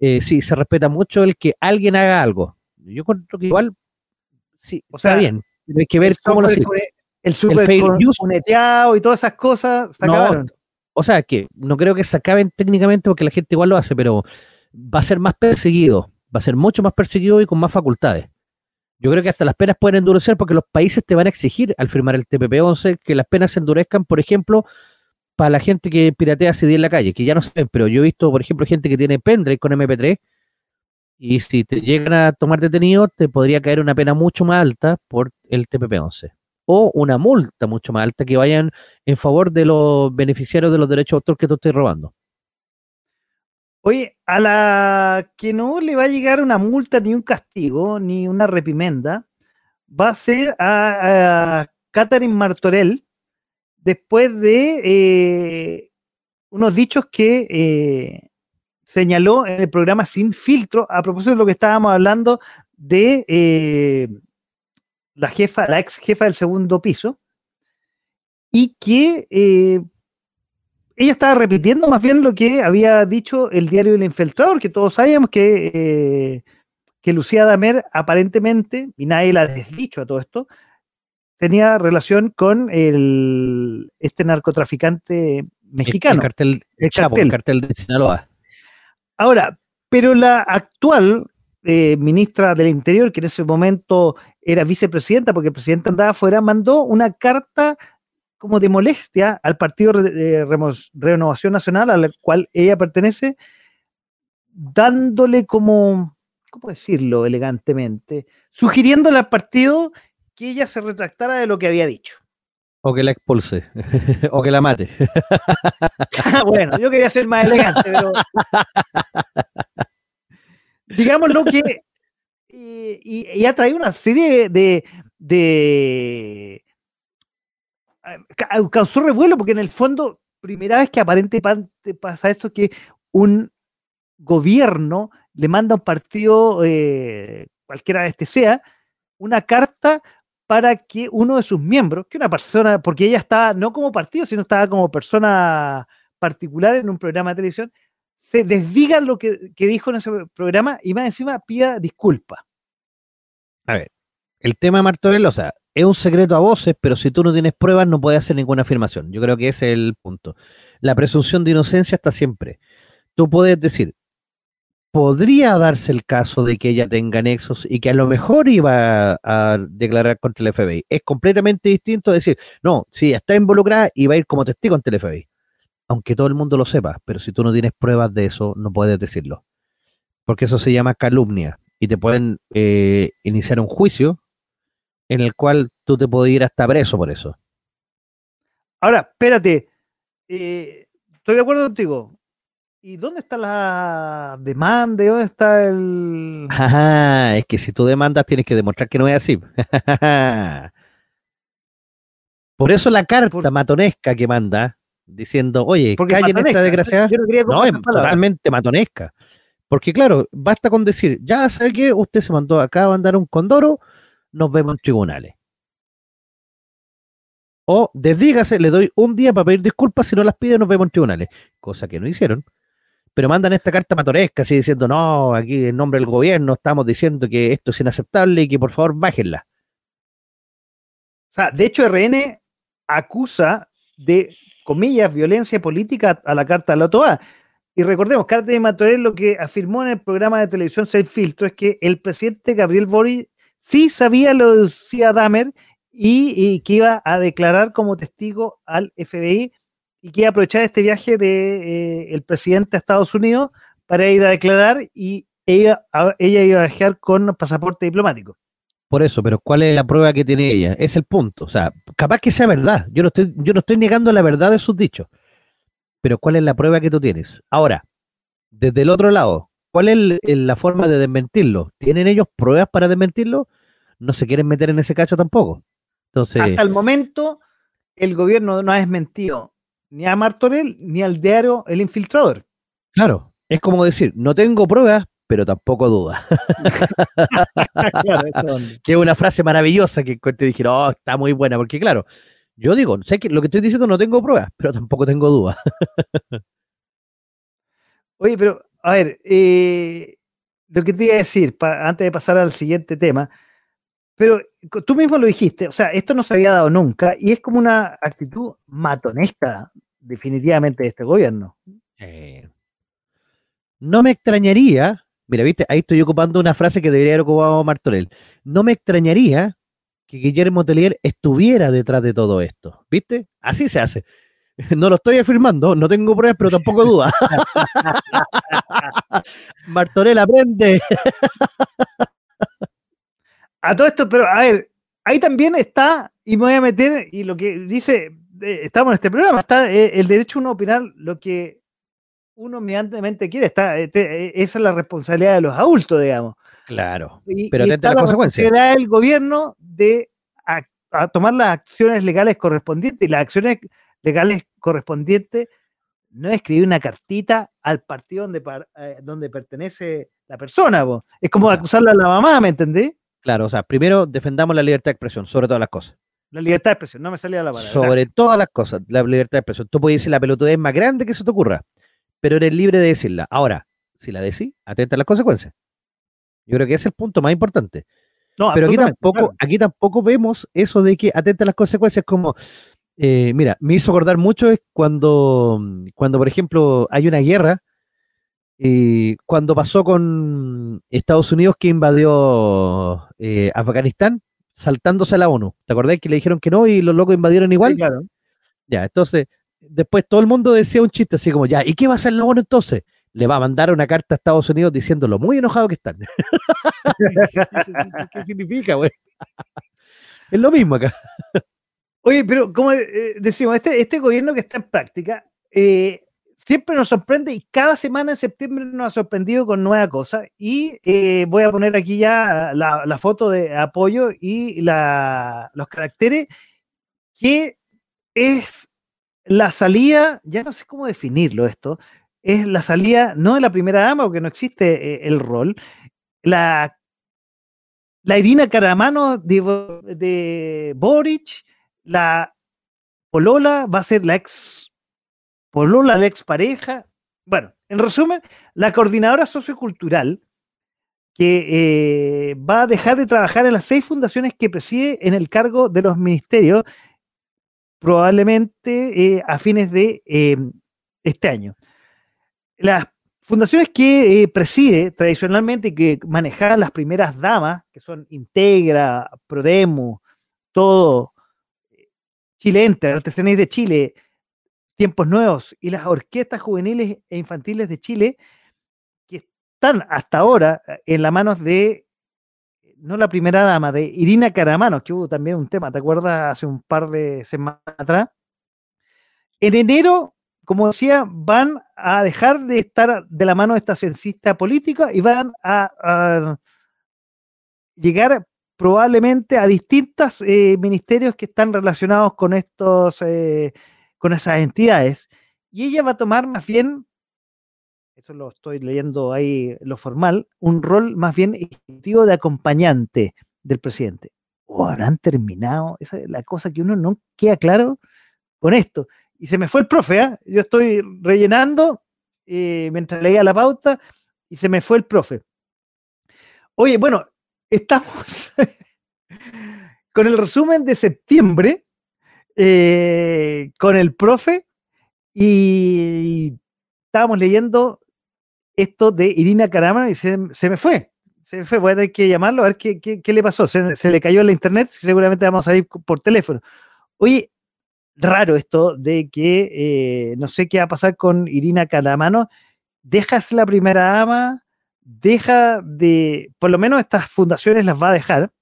eh, sí se respeta mucho el que alguien haga algo. Yo creo que igual sí, o sea, está bien, hay que ver cómo lo sirve. El super neteado y todas esas cosas se acabaron. O sea, que no creo que se acaben técnicamente porque la gente igual lo hace, pero va a ser más perseguido, va a ser mucho más perseguido y con más facultades. Yo creo que hasta las penas pueden endurecer porque los países te van a exigir al firmar el TPP-11 que las penas se endurezcan, por ejemplo, para la gente que piratea CD en la calle, que ya no sé, pero yo he visto, por ejemplo, gente que tiene pendrive con MP3 y si te llegan a tomar detenido, te podría caer una pena mucho más alta por el TPP-11 o una multa mucho más alta que vayan en favor de los beneficiarios de los derechos de autor que tú estés robando. Oye, a la que no le va a llegar una multa, ni un castigo, ni una reprimenda, va a ser a, Catherine Martorell después de eh, unos dichos que eh, señaló en el programa Sin Filtro, a propósito de lo que estábamos hablando de eh, la jefa, la ex jefa del segundo piso, y que ella estaba repitiendo más bien lo que había dicho el diario del infiltrador, que todos sabíamos que, eh, que Lucía Damer aparentemente, y nadie la ha desdicho a todo esto, tenía relación con el, este narcotraficante mexicano. El, cartel, el, cartel. de Sinaloa. Ahora, pero la actual eh, ministra del Interior, que en ese momento era vicepresidenta, porque el presidente andaba afuera, mandó una carta como de molestia al Partido de Renovación Nacional, al cual ella pertenece, dándole como, ¿cómo decirlo elegantemente? Sugiriéndole al partido que ella se retractara de lo que había dicho. O que la expulse, <laughs> o que la mate. <laughs> bueno, yo quería ser más elegante, pero... Digámoslo que... Y, y, ha traído una serie de, de causó revuelo porque en el fondo, primera vez que aparentemente pasa esto, que un gobierno le manda a un partido, eh, cualquiera de este sea, una carta para que uno de sus miembros, que una persona, porque ella estaba no como partido, sino estaba como persona particular en un programa de televisión, se desdiga lo que, dijo en ese programa y más encima pida disculpas. A ver, el tema de o sea, es un secreto a voces, pero si tú no tienes pruebas no puedes hacer ninguna afirmación. Yo creo que ese es el punto. La presunción de inocencia está siempre. Tú puedes decir, podría darse el caso de que ella tenga nexos y que a lo mejor iba a, declarar contra el FBI. Es completamente distinto decir, no, sí, está involucrada y va a ir como testigo ante el FBI. Aunque todo el mundo lo sepa, pero si tú no tienes pruebas de eso, no puedes decirlo. Porque eso se llama calumnia y te pueden eh, iniciar un juicio en el cual tú te puedes ir hasta preso por eso. Ahora, espérate, eh, estoy de acuerdo contigo. ¿Y dónde está la demanda? ¿Dónde está el...? Ajá, es que si tú demandas tienes que demostrar que no es así. <laughs> por eso la carta matonesca que manda, diciendo, oye, callen esta desgraciada. No, es totalmente matonesca. Porque claro, basta con decir, ya sabe que usted se mandó acá a mandar un condoro, nos vemos en tribunales. O desdígase, le doy un día para pedir disculpas, si no las pide nos vemos en tribunales. Cosa que no hicieron. Pero mandan esta carta matoresca, así diciendo, no, aquí en nombre del gobierno estamos diciendo que esto es inaceptable y que por favor bájenla. O sea, de hecho RN acusa de, comillas, violencia política a la carta de la OTOA. Y recordemos, Carta de Matorel lo que afirmó en el programa de televisión Seis Filtro es que el presidente Gabriel Boric sí sabía lo de Lucía Damer y, que iba a declarar como testigo al FBI y que iba a aprovechar este viaje del de, eh, presidente a Estados Unidos para ir a declarar y ella, ella iba a viajar con pasaporte diplomático. Por eso, pero ¿cuál es la prueba que tiene ella? Es el punto. O sea, capaz que sea verdad. Yo no estoy, yo no estoy negando la verdad de sus dichos. Pero ¿cuál es la prueba que tú tienes? Ahora, desde el otro lado, ¿cuál es la forma de desmentirlo? ¿Tienen ellos pruebas para desmentirlo? No se quieren meter en ese cacho tampoco. Entonces, Hasta el momento, el gobierno no ha desmentido ni a Martorell ni al diario El Infiltrador. Claro, es como decir, no tengo pruebas, pero tampoco dudas. <laughs> <laughs> que es una frase maravillosa que te dijeron, oh, está muy buena, porque claro, yo digo, sé que lo que estoy diciendo no tengo pruebas, pero tampoco tengo dudas. <laughs> Oye, pero a ver, eh, lo que te iba a decir, antes de pasar al siguiente tema, pero tú mismo lo dijiste, o sea, esto no se había dado nunca y es como una actitud matonesca, definitivamente, de este gobierno. Eh, no me extrañaría, mira, viste, ahí estoy ocupando una frase que debería haber ocupado Martorell, no me extrañaría que Guillermo Telier estuviera detrás de todo esto, ¿viste? Así se hace. <laughs> No lo estoy afirmando, no tengo pruebas, pero tampoco duda. <laughs> Martorell aprende. a todo esto, pero a ver, ahí también está, y me voy a meter, y lo que dice, eh, estamos en este programa, está eh, el derecho a uno opinar lo que uno mediantemente quiere, está, eh, esa es la responsabilidad de los adultos, digamos. Claro, pero y está la responsabilidad del gobierno de tomar las acciones legales correspondientes, y las acciones legales correspondientes no es escribir una cartita al partido donde, eh, donde pertenece la persona. Es como acusarla a la mamá, ¿me entendés? Claro, o sea, primero defendamos la libertad de expresión, sobre todas las cosas. La libertad de expresión, no me salía la palabra. Sobre todas las cosas, la libertad de expresión. Tú puedes decir la pelotudez más grande que se te ocurra, pero eres libre de decirla. Ahora, si la decís, atenta a las consecuencias. Yo creo que ese es el punto más importante. No, pero aquí tampoco, aquí tampoco vemos eso de que atenta a las consecuencias como, eh, mira, me hizo acordar mucho es cuando, cuando, por ejemplo, hay una guerra, y cuando pasó con Estados Unidos que invadió eh, Afganistán, saltándose a la ONU. ¿Te acordás que le dijeron que no y los locos invadieron igual? claro. Ya, entonces, después todo el mundo decía un chiste así como, ya, ¿y qué va a hacer la ONU entonces? Le va a mandar una carta a Estados Unidos diciendo lo muy enojado que están. <laughs> <laughs> ¿Qué significa, güey? es lo mismo acá. Oye, pero como eh, decimos, este, este gobierno que está en práctica, eh, siempre nos sorprende y cada semana en septiembre nos ha sorprendido con nueva cosa. Y eh, voy a poner aquí ya la, foto de apoyo y los caracteres que es la salida, ya no sé cómo definirlo esto, es la salida no de la primera dama, porque no existe el rol, la, la Irina Caramano de Boric, la Polola va a ser la ex Polola, la expareja. Bueno, en resumen, la coordinadora sociocultural que eh, va a dejar de trabajar en las seis fundaciones que preside en el cargo de los ministerios, probablemente eh, a fines de em, este año. Las fundaciones que eh, preside tradicionalmente que manejaban las primeras damas, que son Integra, Prodemo, todo, Chile Enter, Artesanías de Chile, Tiempos Nuevos y las orquestas juveniles e infantiles de Chile, que están hasta ahora eh, en las manos de, no la primera dama, de Irina Caramanos, que hubo también un tema, ¿te acuerdas? Hace un par de semanas atrás. En enero, como decía, van a dejar de estar de la mano de esta censista política y van a, llegar probablemente a distintos eh, ministerios que están relacionados con estos eh, con esas entidades. Y ella va a tomar más bien, eso lo estoy leyendo ahí lo formal, un rol más bien ejecutivo de acompañante del presidente. ¿O habrán terminado? Esa es la cosa que uno no queda claro con esto. Y se me fue el profe, ¿eh? yo estoy rellenando eh, mientras leía la pauta y se me fue el profe. Oye, bueno, estamos <laughs> con el resumen de septiembre eh, con el profe y estábamos leyendo esto de Irina Carama y se, me fue. Se me fue, voy a tener que llamarlo a ver qué, qué, le pasó. Se, le cayó la internet, seguramente vamos a ir por teléfono. Oye, raro esto de que eh, no sé qué va a pasar con Irina Caramano. Dejas la primera dama, deja de, por lo menos estas fundaciones las va a dejar,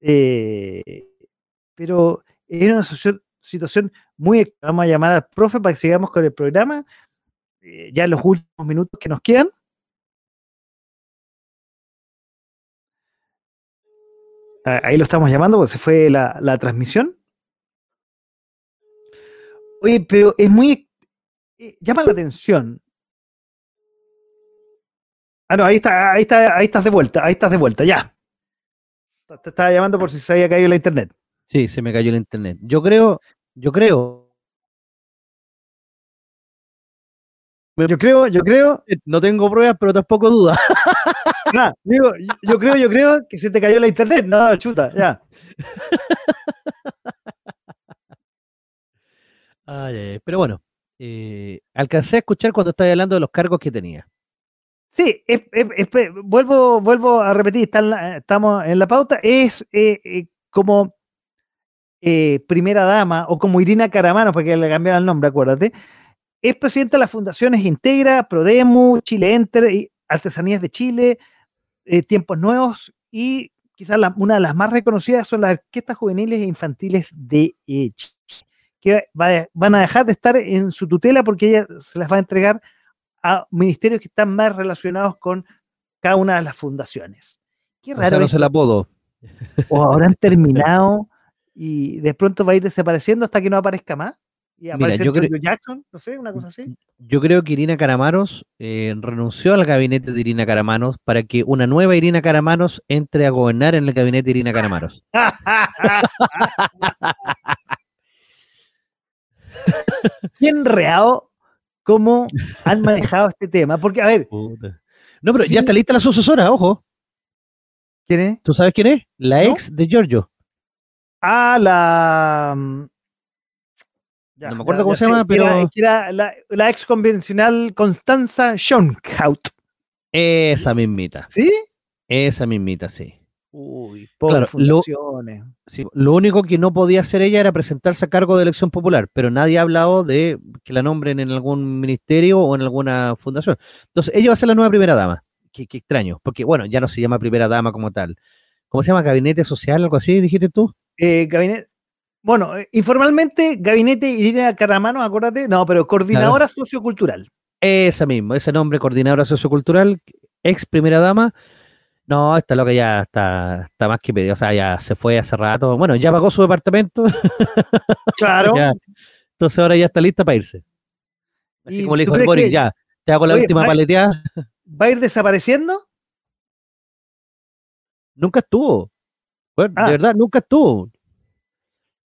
eh, pero es una situación muy... Vamos a llamar al profe para que sigamos con el programa. Eh, ya en los últimos minutos que nos quedan. Ah, ahí lo estamos llamando porque se fue la, transmisión. Oye, pero es muy... Eh, llama la atención. Ah, no, ahí está, ahí está, ahí estás de vuelta, ahí estás de vuelta, ya. Te estaba llamando por si se había caído la internet. Sí, se me cayó el internet. Yo creo, yo creo. Yo creo, yo creo. No tengo pruebas, pero tampoco duda. <laughs> Ah, digo, yo creo, yo creo que se te cayó la internet. No, chuta, ya. <laughs> Ay, pero bueno, eh, alcancé a escuchar cuando estaba hablando de los cargos que tenía. Sí, vuelvo, vuelvo a repetir, estamos en la pauta, es eh, eh, como eh, primera dama, o como Irina Caramano, porque le cambiaron el nombre, acuérdate, es presidenta de las fundaciones Integra, Prodemu, Chile Enter, y Artesanías de Chile, Tiempos Nuevos, y quizás una de las más reconocidas son las orquestas juveniles e infantiles de Chile, que van a dejar de estar en su tutela porque ella se las va a entregar a ministerios que están más relacionados con cada una de las fundaciones. Qué raro. O el apodo. O habrán terminado y de pronto va a ir desapareciendo hasta que no aparezca más. Y Mira, aparece yo creo- Giorgio Jackson, no sé, una cosa así. Yo creo que Irina Caramanos eh, renunció al gabinete de Irina Caramanos para que una nueva Irina Caramanos entre a gobernar en el gabinete de Irina Caramanos. <laughs> ¿Quién reao cómo han manejado este tema? Porque, a ver, No, pero Sí. ya está lista la sucesora, ojo. ¿quién es? ¿Tú sabes quién es? La ¿No? ex de Giorgio. Ah, la. mm, ya, No me acuerdo ya- cómo ya se sé, llama, que era- pero- que era la, la ex convencional Constanza Schoenhout. Esa mismita. ¿Sí? Esa mismita, sí. Uy, pobres Claro, lo- fundaciones. Sí, Lo único que no podía hacer ella era presentarse a cargo de elección popular, pero nadie ha hablado de que la nombren en algún ministerio o en alguna fundación. Entonces, ella va a ser la nueva primera dama. Qué, qué extraño, porque bueno, ya no se llama primera dama como tal. ¿Cómo se llama? ¿Gabinete social? ¿Algo así? ¿Dijiste tú? Eh, gabinete. Bueno, eh, informalmente, Gabinete Irina Caramano, acuérdate. No, pero coordinadora sociocultural. Esa misma, ese nombre, coordinadora sociocultural, ex primera dama. No, esta loca ya está, está más que pedida, o sea, ya se fue hace rato. Bueno, ya pagó su departamento, <laughs> Claro. ya. entonces ahora ya está lista para irse. Así ¿Y como le dijo el Boris, ya, te hago la Oye, última va- paleteada. ¿Va a ir desapareciendo? Nunca estuvo. Bueno, Ah. de verdad, nunca estuvo.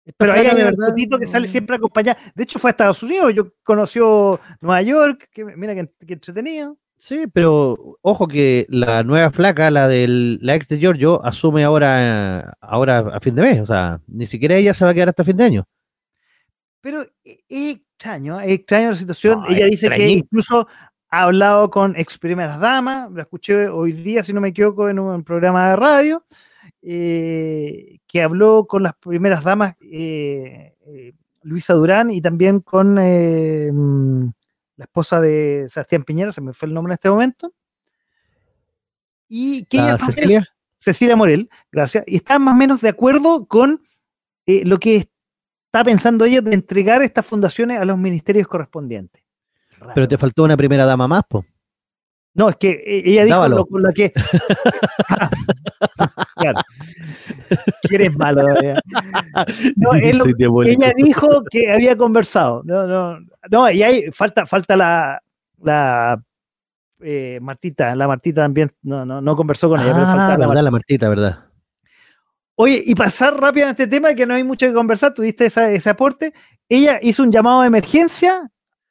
Esta Pero hay de un verdad, fotito que sale siempre acompañada. De hecho, fue a Estados Unidos. Yo conoció Nueva York. Que, mira que, que entretenido. Sí, pero ojo que la nueva flaca, la del la ex de Giorgio, asume ahora, ahora a fin de mes. O sea, ni siquiera ella se va a quedar hasta fin de año. Pero es extraño, es extraño la situación. No, Ella dice que incluso ha hablado con ex primeras damas. La escuché hoy día, si no me equivoco, en un programa de radio. eh, que habló con las primeras damas eh, eh, Luisa Durán y también con eh, mm, la esposa de Sebastián Piñera, se me fue el nombre en este momento. Y que La ella menos- Cecilia, Cecilia Morel, gracias, y está más o menos de acuerdo con eh, lo que está pensando ella de entregar estas fundaciones a los ministerios correspondientes. Raro. pero te faltó una primera dama más, po. No, es que eh, ella dijo lo, con la que. <laughs> claro. Eres malo. eh. No, <laughs> ella dijo que había conversado. No, no, no y ahí falta, falta la, la eh, Martita, la Martita también no, no, no conversó con ella. pero Ah, faltaba la verdad, la Martita, verdad. Oye, y pasar rápido a este tema que no hay mucho que conversar, tuviste esa- ese aporte. Ella hizo un llamado de emergencia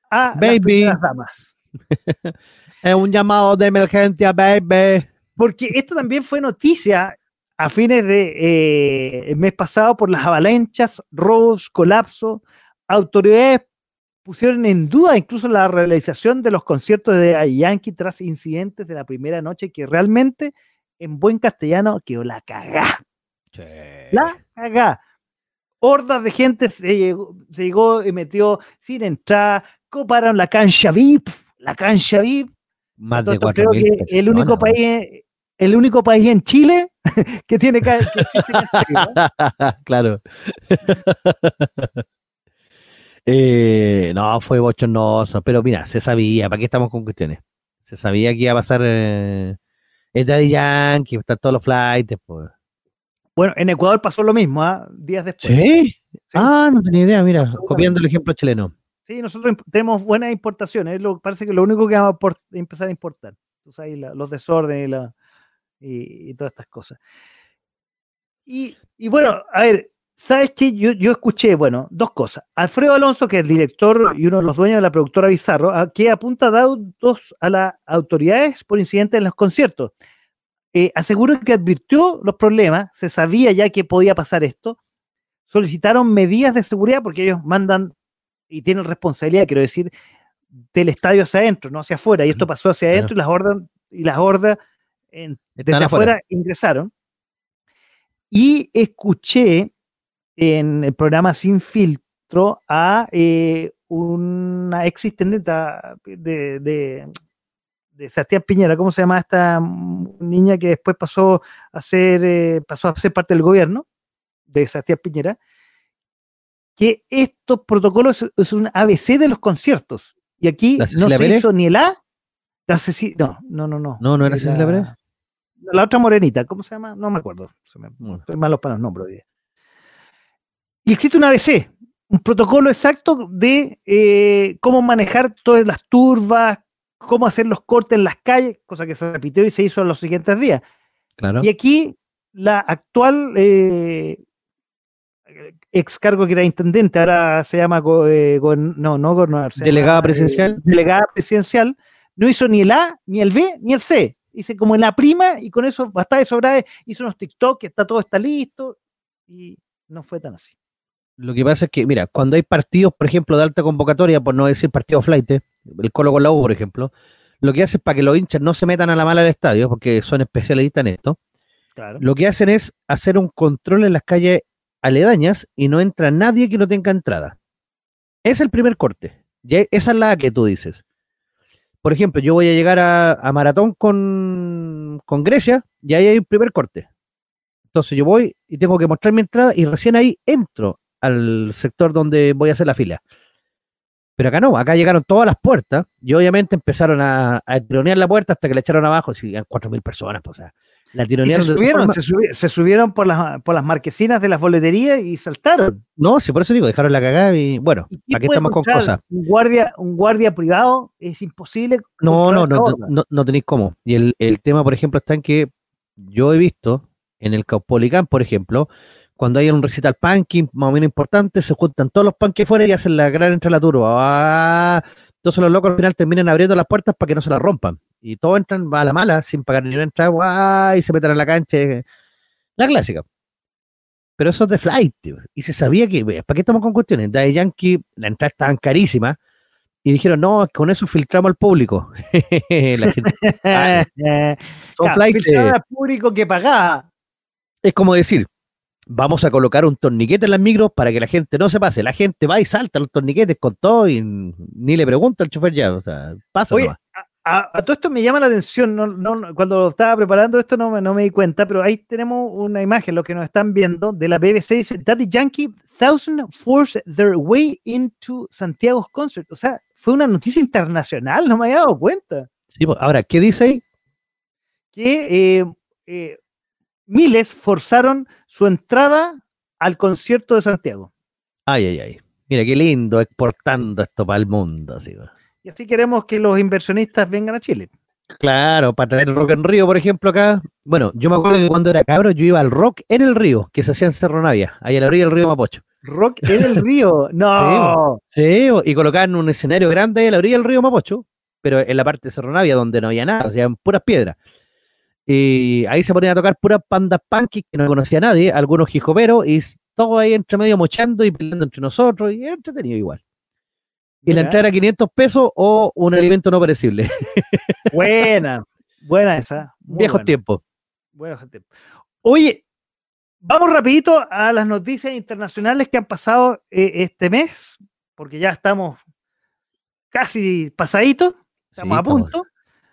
a las Baby. primeras damas. <laughs> Es un llamado de emergencia, baby. Porque esto también fue noticia a fines de eh, el mes pasado por las avalanchas, robos, colapso. Autoridades pusieron en duda incluso la realización de los conciertos de Yankee tras incidentes de la primera noche que realmente, en buen castellano, quedó la cagá. La cagá. Hordas de gente se llegó, se llegó y metió sin entrar, coparon la cancha VIP, la cancha VIP. Más de esto cuatro creo mil que el único país, el único país en Chile <laughs> que tiene que ¿no? <laughs> claro. <laughs> Eh, no, fue bochornoso, pero mira, se sabía, ¿para qué estamos con cuestiones? Se sabía que iba a pasar eh, el Daddy Yankee, están todos los flights, pues. Bueno, en Ecuador pasó lo mismo, ¿ah? días después. ¿Sí? Ah, no tenía idea, mira, copiando el ejemplo chileno. Sí, nosotros tenemos buenas importaciones. parece que lo único que vamos a empezar a importar. Tú sabes, los desórdenes y, todas estas cosas. Y, bueno, a ver, ¿sabes qué? Yo, escuché, bueno, dos cosas. Alfredo Alonso, que es el director y uno de los dueños de la productora Bizarro, a- que apunta datos a las autoridades por incidentes en los conciertos. Eh, aseguró que advirtió los problemas, se sabía ya que podía pasar esto, solicitaron medidas de seguridad porque ellos mandan y tienen responsabilidad, quiero decir, del estadio hacia adentro, no hacia afuera. Y esto pasó hacia adentro y las hordas, y las hordas en- desde afuera. afuera. ingresaron. Y escuché en el programa Sin Filtro a eh, una ex intendenta de, de, de Sebastián Piñera, ¿cómo se llama esta niña que después pasó a ser, eh, pasó a ser parte del gobierno de Sebastián Piñera? Que estos protocolos es- un ABC de los conciertos. Y aquí ¿La no se Pérez? hizo ni el A, la Ceci- no, no, no, no. No, no era Cecilia Pérez. la, otra morenita, ¿cómo se llama? No me acuerdo. Estoy malo para los nombres hoy día. Y existe un ABC, un protocolo exacto de eh, cómo manejar todas las turbas, cómo hacer los cortes en las calles, cosa que se repitió y se hizo en los siguientes días. Claro. Y aquí la actual eh, ex cargo que era intendente, ahora se llama, go- eh, no, no gobernador, Delegada llama, eh, presidencial. delegada presidencial, no hizo ni el A, ni el B, ni el C. Hice como en la prima y con eso bastaba de sobrar, hizo unos TikTok, que está todo está listo y no fue tan así. Lo que pasa es que, mira, cuando hay partidos, por ejemplo, de alta convocatoria, por no decir partido flight, el Colo con la U, por ejemplo, lo que hace es para que los hinchas no se metan a la mala al estadio, porque son especialistas en esto, Claro. lo que hacen es hacer un control en las calles aledañas y no entra nadie que no tenga entrada. Es el primer corte. Ya esa es la que tú dices. Por ejemplo, yo voy a llegar a, a Maratón con, con Grecia y ahí hay un primer corte. Entonces yo voy y tengo que mostrar mi entrada y recién ahí entro al sector donde voy a hacer la fila. Pero acá no, acá llegaron todas las puertas y obviamente empezaron a, a la puerta hasta que la echaron abajo y siguen 4.000 personas. pues, o sea, la se tironearon tal subieron, forma- se, subi- se subieron por las, por las marquesinas de las boleterías y saltaron. No, sí, por eso digo, dejaron la cagada y bueno, ¿Y aquí estamos con cosas. Un guardia, un guardia privado es imposible. No, no, no, no, no, tenéis cómo. Y el, el tema, por ejemplo, está en que yo he visto en el Caupolicán, por ejemplo, cuando hay un recital punking más o menos importante, se juntan todos los punky fuera y hacen la gran entrada a la turba. Ah, entonces los locos al final terminan abriendo las puertas para que no se las rompan. Y todos entran a la mala, sin pagar ni una entrada, guau, y se meten a la cancha. La clásica. Pero eso es de flight, tío. Y se sabía que, ¿para qué estamos con cuestiones? Daddy Yankee, la entrada estaban carísimas. Y dijeron, no, con eso filtramos al público. <laughs> La gente- Ah, <laughs> son claro, flight, eh, al público que pagaba. es como decir, vamos a colocar un torniquete en las micros para que la gente no se pase. La gente va y salta los torniquetes con todo y ni le pregunta al chofer ya. O sea, pasa Oye, nomás. A, a todo esto me llama la atención, no, no- cuando estaba preparando esto no, me- no me di cuenta, pero ahí tenemos una imagen, lo que nos están viendo, de la BBC, dice, Daddy Yankee, thousand force their way into Santiago's concert. O sea, fue una noticia internacional, no me había dado cuenta. Sí, pues, ahora, ¿qué dice ahí? Que eh, eh, miles forzaron su entrada al concierto de Santiago. Ay, ay, ay. Mira, qué lindo exportando esto para el mundo. así, pues. Y así queremos que los inversionistas vengan a Chile. Claro, para traer Rock en Río, por ejemplo, acá. Bueno, yo me acuerdo que cuando era cabro yo iba al rock en el río, que se hacía en Cerro Navia, ahí a la orilla del río Mapocho. Rock en el <laughs> río. No. Sí, y colocaban un escenario grande ahí a la orilla del río Mapocho, pero en la parte de Cerro Navia donde no había nada, o sea, en puras piedras. Y ahí se ponían a tocar puras pandas punky que no conocía a nadie, algunos jijoperos, y todo ahí entre medio mochando y peleando entre nosotros, y era entretenido igual. Y la entrada era 500 pesos o un alimento no perecible. <laughs> Buena, buena esa. Viejos buena, tiempos. buenos tiempos. Oye, vamos rapidito a las noticias internacionales que han pasado eh, este mes, porque ya estamos casi pasaditos, estamos Sí, a punto.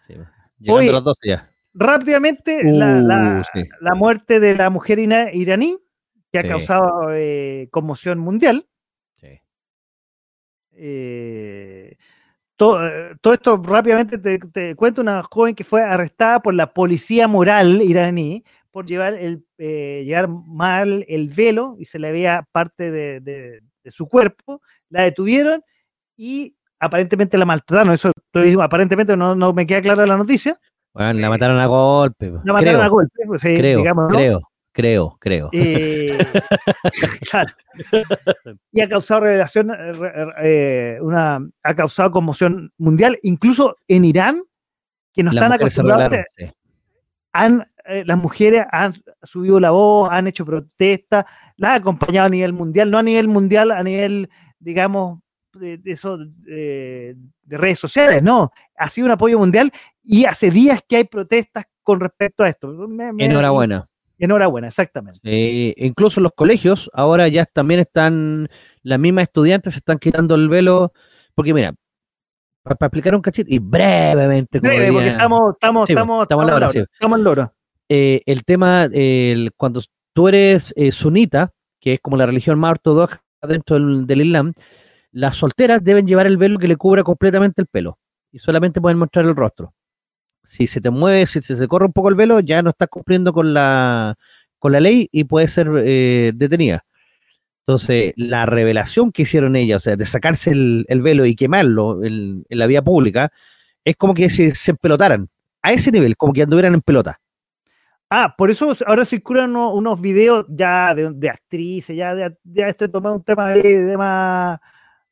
sí, llegando Oye, a las 12 ya. Rápidamente, la, la- Uh, sí. la muerte de la mujer iraní, que ha causado eh, conmoción mundial. Eh, to- eh, todo, esto rápidamente te, te cuento una joven que fue arrestada por la policía moral iraní por llevar el eh, llevar mal el velo y se le veía parte de, de- de su cuerpo la detuvieron y aparentemente la maltrataron eso estoy aparentemente no, no me queda clara la noticia Bueno, la mataron a golpe. la mataron creo, a golpe pues, sí, creo, digamos, ¿no? creo, creo, creo. Eh, <laughs> claro. Y ha causado revelación, eh, eh, una, ha causado conmoción mundial, incluso en Irán, que no Las están acostumbrados, han, eh, las mujeres han subido la voz, han hecho protestas, las han acompañado a nivel mundial, no a nivel mundial, a nivel, digamos, de, de eso, de redes sociales, no, ha sido un apoyo mundial y hace días que hay protestas con respecto a esto. Me- me- Enhorabuena. Enhorabuena, exactamente. Eh, incluso los colegios, ahora ya también están, las mismas estudiantes se están quitando el velo, porque mira, para explicar un cachito, y brevemente, porque estamos, estamos, Sí, estamos, estamos en sí. estamos en loro. eh, el tema, el- cuando tú eres eh, sunita, que es como la religión más ortodoxa dentro del, del Islam, las solteras deben llevar el velo que le cubra completamente el pelo y solamente pueden mostrar el rostro. Si se te mueve, si se, corre un poco el velo, ya no estás cumpliendo con la, con la ley y puede ser eh, detenida. Entonces, la revelación que hicieron ellas, o sea, de sacarse el, velo y quemarlo en, la vía pública, es como que se, se empelotaran. A ese nivel, como que anduvieran en pelota. Ah, por eso ahora circulan unos, videos ya de, actrices, ya, ya estoy tomando un tema de, más,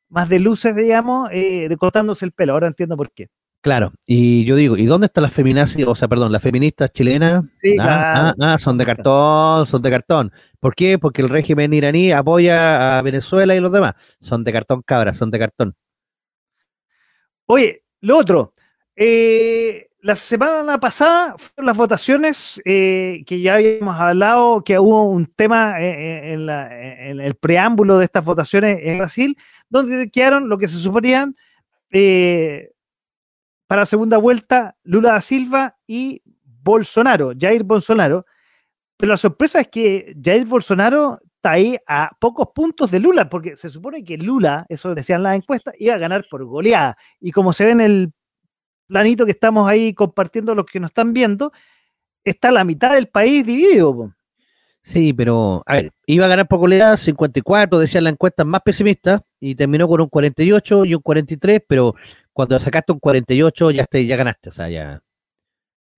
más de luces, digamos, eh, de cortándose el pelo. Ahora entiendo por qué. Claro, y yo digo, ¿y dónde están las feminazis, o sea, perdón, las feministas chilenas? Sí, ah, ah, ah, son de cartón, son de cartón. ¿Por qué? Porque el régimen iraní apoya a Venezuela y los demás. Son de cartón, cabras, son de cartón. Oye, lo otro, eh, la semana pasada fueron las votaciones eh, que ya habíamos hablado, que hubo un tema eh, en, el preámbulo de estas votaciones en Brasil, donde quedaron lo que se suponían para la segunda vuelta Lula da Silva y Bolsonaro, Jair Bolsonaro. Pero la sorpresa es que Jair Bolsonaro está ahí a pocos puntos de Lula, porque se supone que Lula, eso decían las encuestas, iba a ganar por goleada. Y como se ve en el planito que estamos ahí compartiendo los que nos están viendo, está la mitad del país dividido. Sí, pero, a ver, iba a ganar por goleada 54, decían las encuestas más pesimistas, y terminó con un 48 y un 43, pero cuando sacaste un 48 ya, te, ya ganaste, o sea, ya...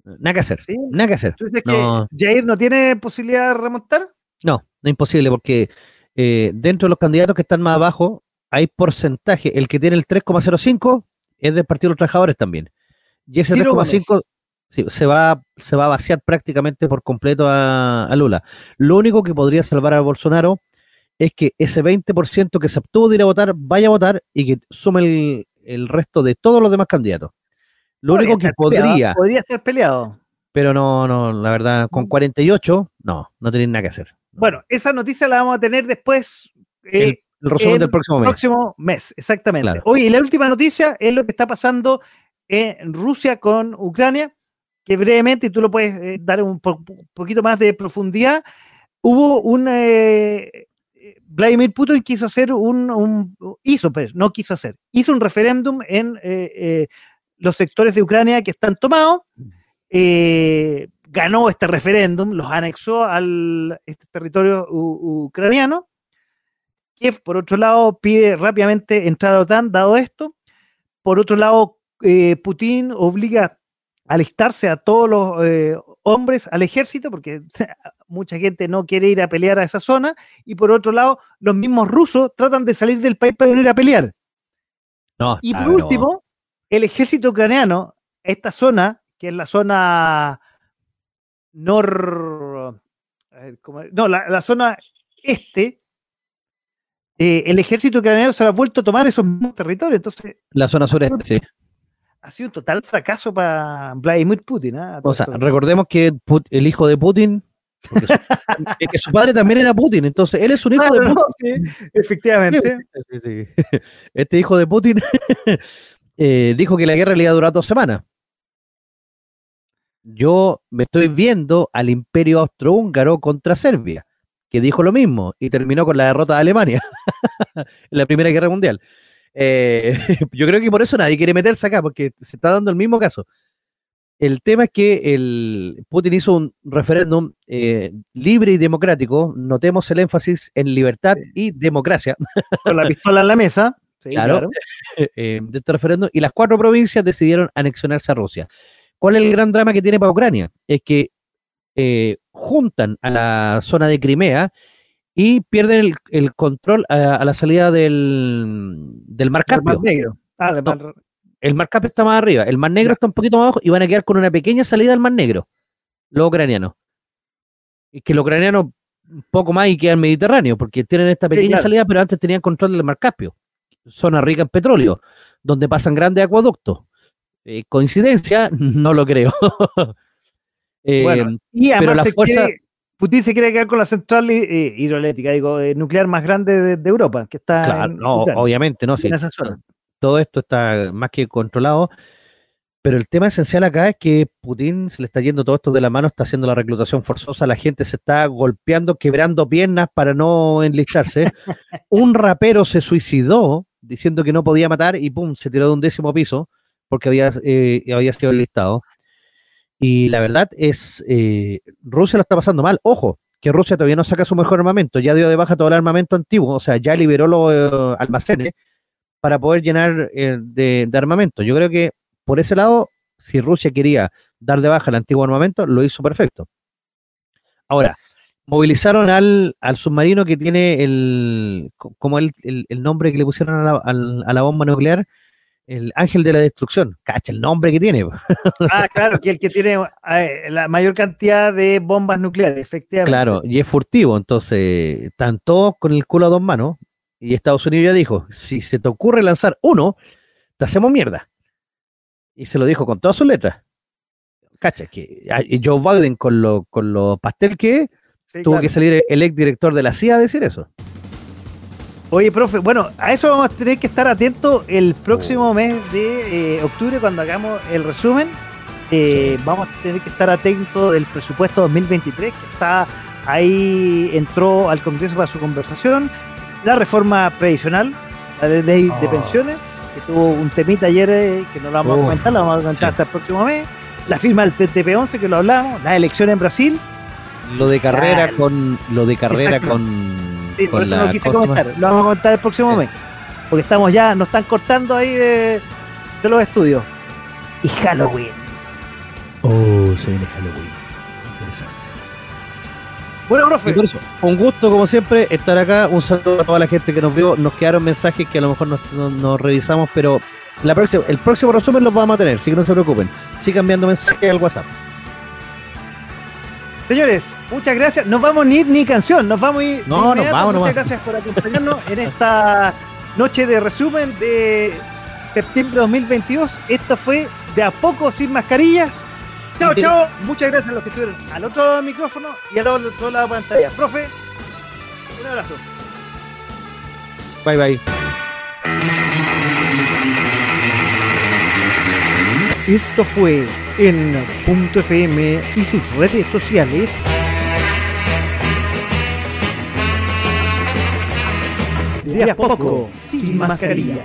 Nada que hacer, ¿Sí? nada que hacer. ¿Tú dices que Jair no tiene posibilidad de remontar? No, no es imposible, porque eh, dentro de los candidatos que están más abajo, hay porcentaje. El que tiene el 3,05 es del Partido de los Trabajadores también. Y ese 3,5 se, va, se va a vaciar prácticamente por completo a, Lula. Lo único que podría salvar a Bolsonaro es que ese 20% que se obtuvo de ir a votar vaya a votar y que sume el, el resto de todos los demás candidatos. Lo único que podría. podría estar peleado. Pero no, no, la verdad, con 48, no, no tienen nada que hacer. Bueno, esa noticia la vamos a tener después. Eh, el, resumen del próximo mes. Próximo mes, exactamente. Oye, y la última noticia es lo que está pasando en Rusia con Ucrania, que brevemente, y tú lo puedes eh, dar un poquito más de profundidad, hubo un, eh, Vladimir Putin quiso hacer un, hizo, pues, no quiso hacer, hizo un referéndum en eh, eh, los sectores de Ucrania que están tomados, eh, ganó este referéndum, los anexó al este territorio ucraniano. Kiev, por otro lado, pide rápidamente entrar a la OTAN, dado esto. Por otro lado, Putin obliga a alistarse a todos los hombres al ejército, porque <laughs> mucha gente no quiere ir a pelear a esa zona, y por otro lado, los mismos rusos tratan de salir del país para ir a pelear. y por último, el ejército ucraniano, esta zona, que es la zona nor... No, la, zona este, eh, el ejército ucraniano se ha vuelto a tomar esos mismos territorios. Entonces, la zona sureste, sí ha sido un total fracaso para Vladimir Putin. ¿eh? O sea, recordemos que el hijo de Putin, <laughs> que su padre también era Putin, entonces él es un hijo de Putin. efectivamente. Este hijo de Putin <laughs> eh, dijo que la guerra le iba a durar dos semanas. Yo me estoy viendo al imperio austrohúngaro contra Serbia, que dijo lo mismo y terminó con la derrota de Alemania <laughs> en la Primera Guerra Mundial. Eh, yo creo que por eso nadie quiere meterse acá, porque se está dando el mismo caso. El tema es que el Putin hizo un referéndum eh, libre y democrático. Notemos el énfasis en libertad y democracia. <laughs> Con la pistola en la mesa. claro. <laughs> Eh, de este referéndum. Y las cuatro provincias decidieron anexionarse a Rusia. ¿Cuál es el gran drama que tiene para Ucrania? Es que juntan a la zona de Crimea y pierden el, control a, la salida del, del Mar Caspio. Mar Negro. Ah, el Mar Caspio está más arriba, el Mar Negro está un poquito más abajo y van a quedar con una pequeña salida al Mar Negro, los ucranianos. Y que los ucranianos un poco más y quedan Mediterráneo, porque tienen esta pequeña salida, pero antes tenían control del Mar Caspio, zona rica en petróleo, donde pasan grandes acueductos. Eh, ¿Coincidencia? <laughs> No lo creo. <laughs> bueno, eh, y además pero la fuerza... Putin se quiere quedar con la central eh, hidroeléctrica, digo, eh, nuclear más grande de, Europa, que está. Claro, no, obviamente, no, sí. En esa zona. Todo esto está más que controlado. Pero el tema esencial acá es que Putin se le está yendo todo esto de la mano, está haciendo la reclutación forzosa, la gente se está golpeando, quebrando piernas para no enlistarse. un rapero se suicidó diciendo que no podía matar y pum, se tiró de un décimo piso porque había, eh, había sido enlistado. Y la verdad es, eh, Rusia lo está pasando mal. Ojo, que Rusia todavía no saca su mejor armamento, ya dio de baja todo el armamento antiguo, o sea, ya liberó los eh, almacenes para poder llenar eh, de, de armamento. Yo creo que por ese lado, si Rusia quería dar de baja el antiguo armamento, lo hizo perfecto. Ahora, movilizaron al, al submarino que tiene el, co- como el, el- el nombre que le pusieron a la, al- a la bomba nuclear, el ángel de la destrucción. Cacha, el nombre que tiene. <laughs> Ah, claro, que el que tiene eh, la mayor cantidad de bombas nucleares, efectivamente. Claro, y es furtivo, entonces están todos con el culo a dos manos. Y Estados Unidos ya dijo, si se te ocurre lanzar uno, te hacemos mierda. Y se lo dijo con todas sus letras. Cacha, que Joe Biden con lo, con lo pastel que Sí, tuvo claro. que salir el ex director de la CIA a decir eso. Oye, profe, bueno, a eso vamos a tener que estar atentos el Oh. próximo mes de eh, octubre cuando hagamos el resumen. Eh, Vamos a tener que estar atentos del presupuesto 2023 que está ahí, entró al Congreso para su conversación. La reforma previsional, la ley de Oh. pensiones, que tuvo un temita ayer eh, que no lo vamos a comentar, lo vamos a comentar sí. hasta el próximo mes. La firma del TTP-11 que lo hablamos, la elección en Brasil. Lo de carrera con. Lo de carrera Exacto. con. Sí, por eso no quise cosa más- comentar. Lo vamos a comentar el próximo Sí. mes. Porque estamos ya, nos están cortando ahí de, de los estudios. Y Halloween. Oh, se viene Halloween. Bueno, profe, por eso, un gusto como siempre estar acá. Un saludo a toda la gente que nos vio. Nos quedaron mensajes que a lo mejor nos, no- nos revisamos, pero la próxima, el próximo resumen los vamos a tener, así que no se preocupen. Sigan enviando mensajes al WhatsApp. señores, muchas gracias. Nos vamos ni ir ni canción, nos vamos a ir. de No, nos vamos Muchas nomás. gracias por acompañarnos en esta noche de resumen de septiembre 2022. Esto fue De a poco sin mascarillas. Chao, chao. Muchas gracias a los que estuvieron al otro micrófono y al otro lado de la pantalla. Profe, un abrazo. Bye bye. Esto fue en Punto FM y sus redes sociales. De a poco, sin mascarilla.